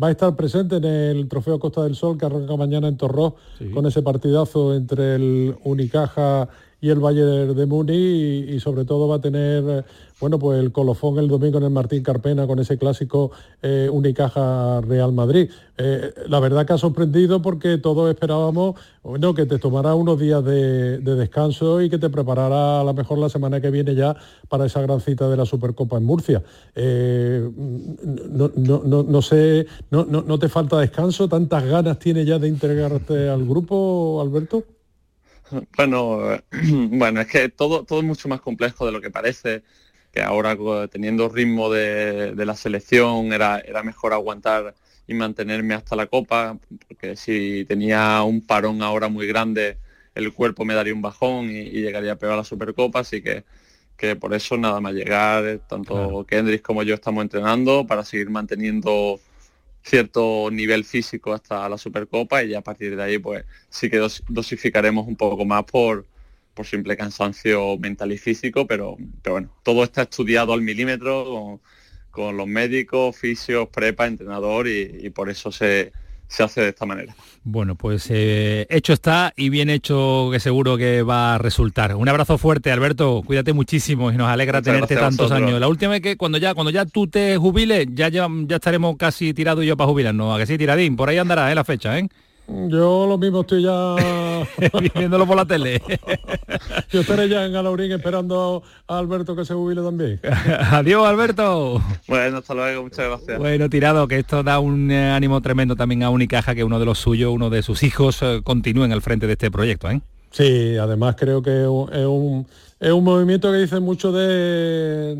va a estar presente en el Trofeo Costa del Sol que arranca mañana en Torró con ese partidazo entre el Unicaja y el Valle de Muni y, sobre todo va a tener eh, bueno pues el colofón el domingo en el Martín Carpena con ese clásico eh, Unicaja Real Madrid. Eh, la verdad que ha sorprendido porque todos esperábamos bueno, que te tomará unos días de, descanso y que te preparará a lo mejor la semana que viene ya para esa gran cita de la Supercopa en Murcia. no, sé, no, no te falta descanso, tantas ganas tiene ya de integrarte al grupo, Alberto. Bueno, bueno, es que todo, todo es mucho más complejo de lo que parece, que ahora teniendo ritmo de, la selección era, era mejor aguantar y mantenerme hasta la copa, porque si tenía un parón ahora muy grande, el cuerpo me daría un bajón y, llegaría peor a la Supercopa, así que, que por eso nada más llegar, tanto Kendrick como yo estamos entrenando para seguir manteniendo cierto nivel físico hasta la Supercopa y ya a partir de ahí pues sí que dosificaremos un poco más por, por simple cansancio mental y físico, pero, pero bueno, todo está estudiado al milímetro con, los médicos, fisios, prepa, entrenador y por eso se, se hace de esta manera. Bueno, pues eh, hecho está y bien hecho que seguro que va a resultar. Un abrazo fuerte, Alberto, cuídate muchísimo y nos alegra tenerte tantos años. La última vez que cuando ya cuando ya tú te jubiles, ya, ya, ya estaremos casi tirados yo para jubilarnos. A que sí, tiradín, por ahí andará ¿eh? la fecha, ¿eh? Yo lo mismo estoy ya viéndolo por la tele. Yo estaré ya en Galaurín esperando a Alberto que se jubile también. Adiós, Alberto. Bueno, hasta luego, muchas gracias. Bueno, tirado, que esto da un eh, ánimo tremendo también a Unicaja, que uno de los suyos, uno de sus hijos, eh, continúen al frente de este proyecto. ¿eh? Sí, además creo que es un, es un movimiento que dice mucho de,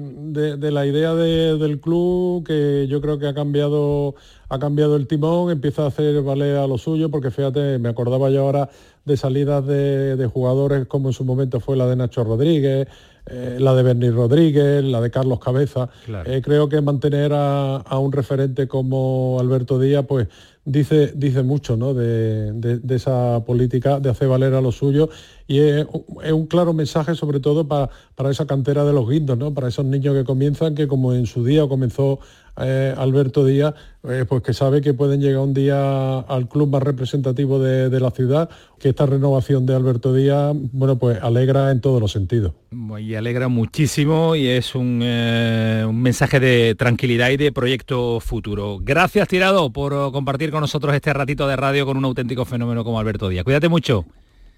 de, la idea del club, que yo creo que ha cambiado, ha cambiado el timón, empieza a hacer valer a lo suyo, porque fíjate, me acordaba yo ahora de salidas de, jugadores como en su momento fue la de Nacho Rodríguez, eh, la de Bernie Rodríguez, la de Carlos Cabeza. Eh, creo que mantener a, a, un referente como Alberto Díaz, pues dice, dice mucho ¿no? de, esa política de hacer valer a lo suyo y es, un claro mensaje sobre todo para, para esa cantera de los guindos, ¿no? para esos niños que comienzan, que como en su día comenzó eh, Alberto Díaz, eh, pues que sabe que pueden llegar un día al club más representativo de, la ciudad, que esta renovación de Alberto Díaz, bueno, pues alegra en todos los sentidos. Y alegra muchísimo y es eh, un mensaje de tranquilidad y de proyecto futuro. Gracias, Tirado, por compartir con nosotros este ratito de radio con un auténtico fenómeno como Alberto Díaz. Cuídate mucho.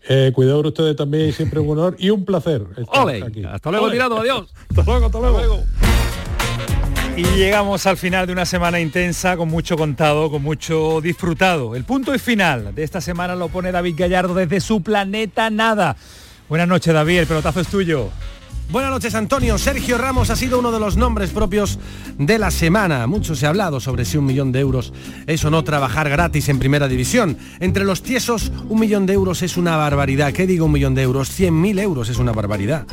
Eh, cuidado ustedes también, siempre un honor y un placer. Estar aquí. Hasta luego, Tirado, adiós. hasta luego, hasta luego. Y llegamos al final de una semana intensa, con mucho contado, con mucho disfrutado. El punto y final de esta semana lo pone David Gallardo desde su planeta Nada. Buenas noches, David, el pelotazo es tuyo. Buenas noches, Antonio. Sergio Ramos ha sido uno de los nombres propios de la semana. Mucho se ha hablado sobre si un millón de euros es o no trabajar gratis en primera división. Entre los tiesos, un millón de euros es una barbaridad. ¿Qué digo un millón de euros? 100.000 euros es una barbaridad.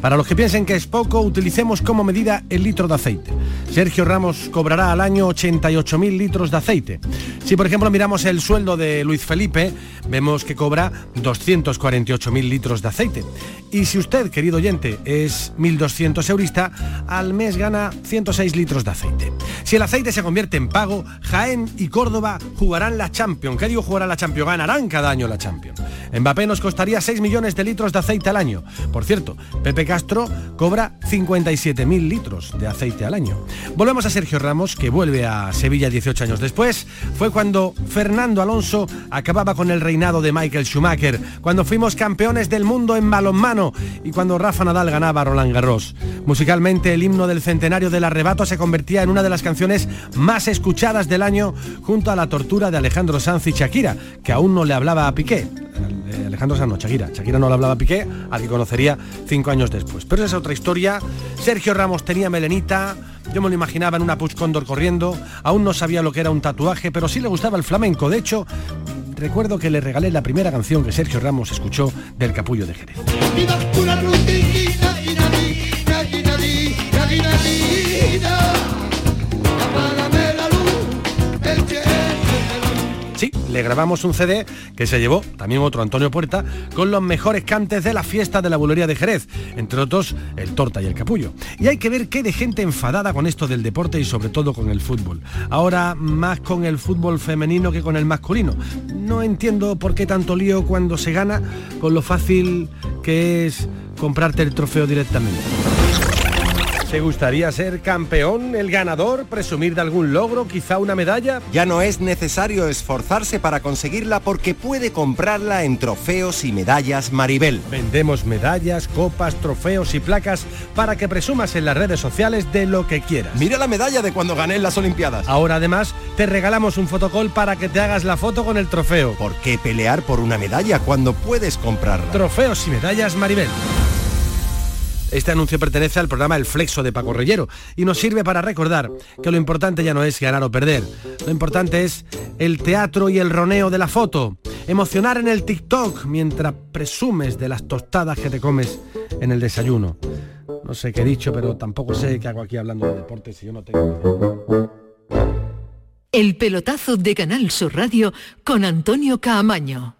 Para los que piensen que es poco, utilicemos como medida el litro de aceite. Sergio Ramos cobrará al año 88.000 litros de aceite. Si por ejemplo miramos el sueldo de Luis Felipe, vemos que cobra 248.000 litros de aceite. Y si usted, querido oyente, 1.200 eurista, al mes gana 106 litros de aceite. Si el aceite se convierte en pago, Jaén y Córdoba jugarán la Champions. ¿Qué digo jugarán la Champions? Ganarán cada año la Champions. Mbappé nos costaría 6 millones de litros de aceite al año. Por cierto, Pepe Castro cobra 57.000 litros de aceite al año. Volvemos a Sergio Ramos, que vuelve a Sevilla 18 años después. Fue cuando Fernando Alonso acababa con el reinado de Michael Schumacher, cuando fuimos campeones del mundo en balonmano y cuando Rafa Nadal ganaba Roland Garros. Musicalmente, el himno del centenario del arrebato se convertía en una de las canciones más escuchadas del año junto a la tortura de Alejandro Sanz y Shakira, que aún no le hablaba a Piqué. Alejandro Sanz no, Shakira. Shakira no le hablaba a Piqué, al que conocería cinco años después. Pero esa es otra historia. Sergio Ramos tenía melenita, yo me lo imaginaba en una Puch corriendo, aún no sabía lo que era un tatuaje, pero sí le gustaba el flamenco. De hecho, recuerdo que le regalé la primera canción que Sergio Ramos escuchó del Capullo de Jerez. Sí, le grabamos un CD que se llevó también otro Antonio Puerta con los mejores cantes de la fiesta de la bulería de Jerez, entre otros el torta y el capullo. Y hay que ver qué de gente enfadada con esto del deporte y sobre todo con el fútbol. Ahora más con el fútbol femenino que con el masculino. No entiendo por qué tanto lío cuando se gana con lo fácil que es comprarte el trofeo directamente. ¿Te gustaría ser campeón, el ganador, presumir de algún logro, quizá una medalla? Ya no es necesario esforzarse para conseguirla porque puede comprarla en Trofeos y Medallas Maribel. Vendemos medallas, copas, trofeos y placas para que presumas en las redes sociales de lo que quieras. Mira la medalla de cuando gané en las Olimpiadas. Ahora además te regalamos un fotocall para que te hagas la foto con el trofeo. ¿Por qué pelear por una medalla cuando puedes comprarla? Trofeos y Medallas Maribel. Este anuncio pertenece al programa El Flexo de Paco Reyero y nos sirve para recordar que lo importante ya no es ganar o perder. Lo importante es el teatro y el roneo de la foto. Emocionar en el TikTok mientras presumes de las tostadas que te comes en el desayuno. No sé qué he dicho, pero tampoco sé qué hago aquí hablando de deporte si yo no tengo... El pelotazo de Canal Sur Radio con Antonio Caamaño.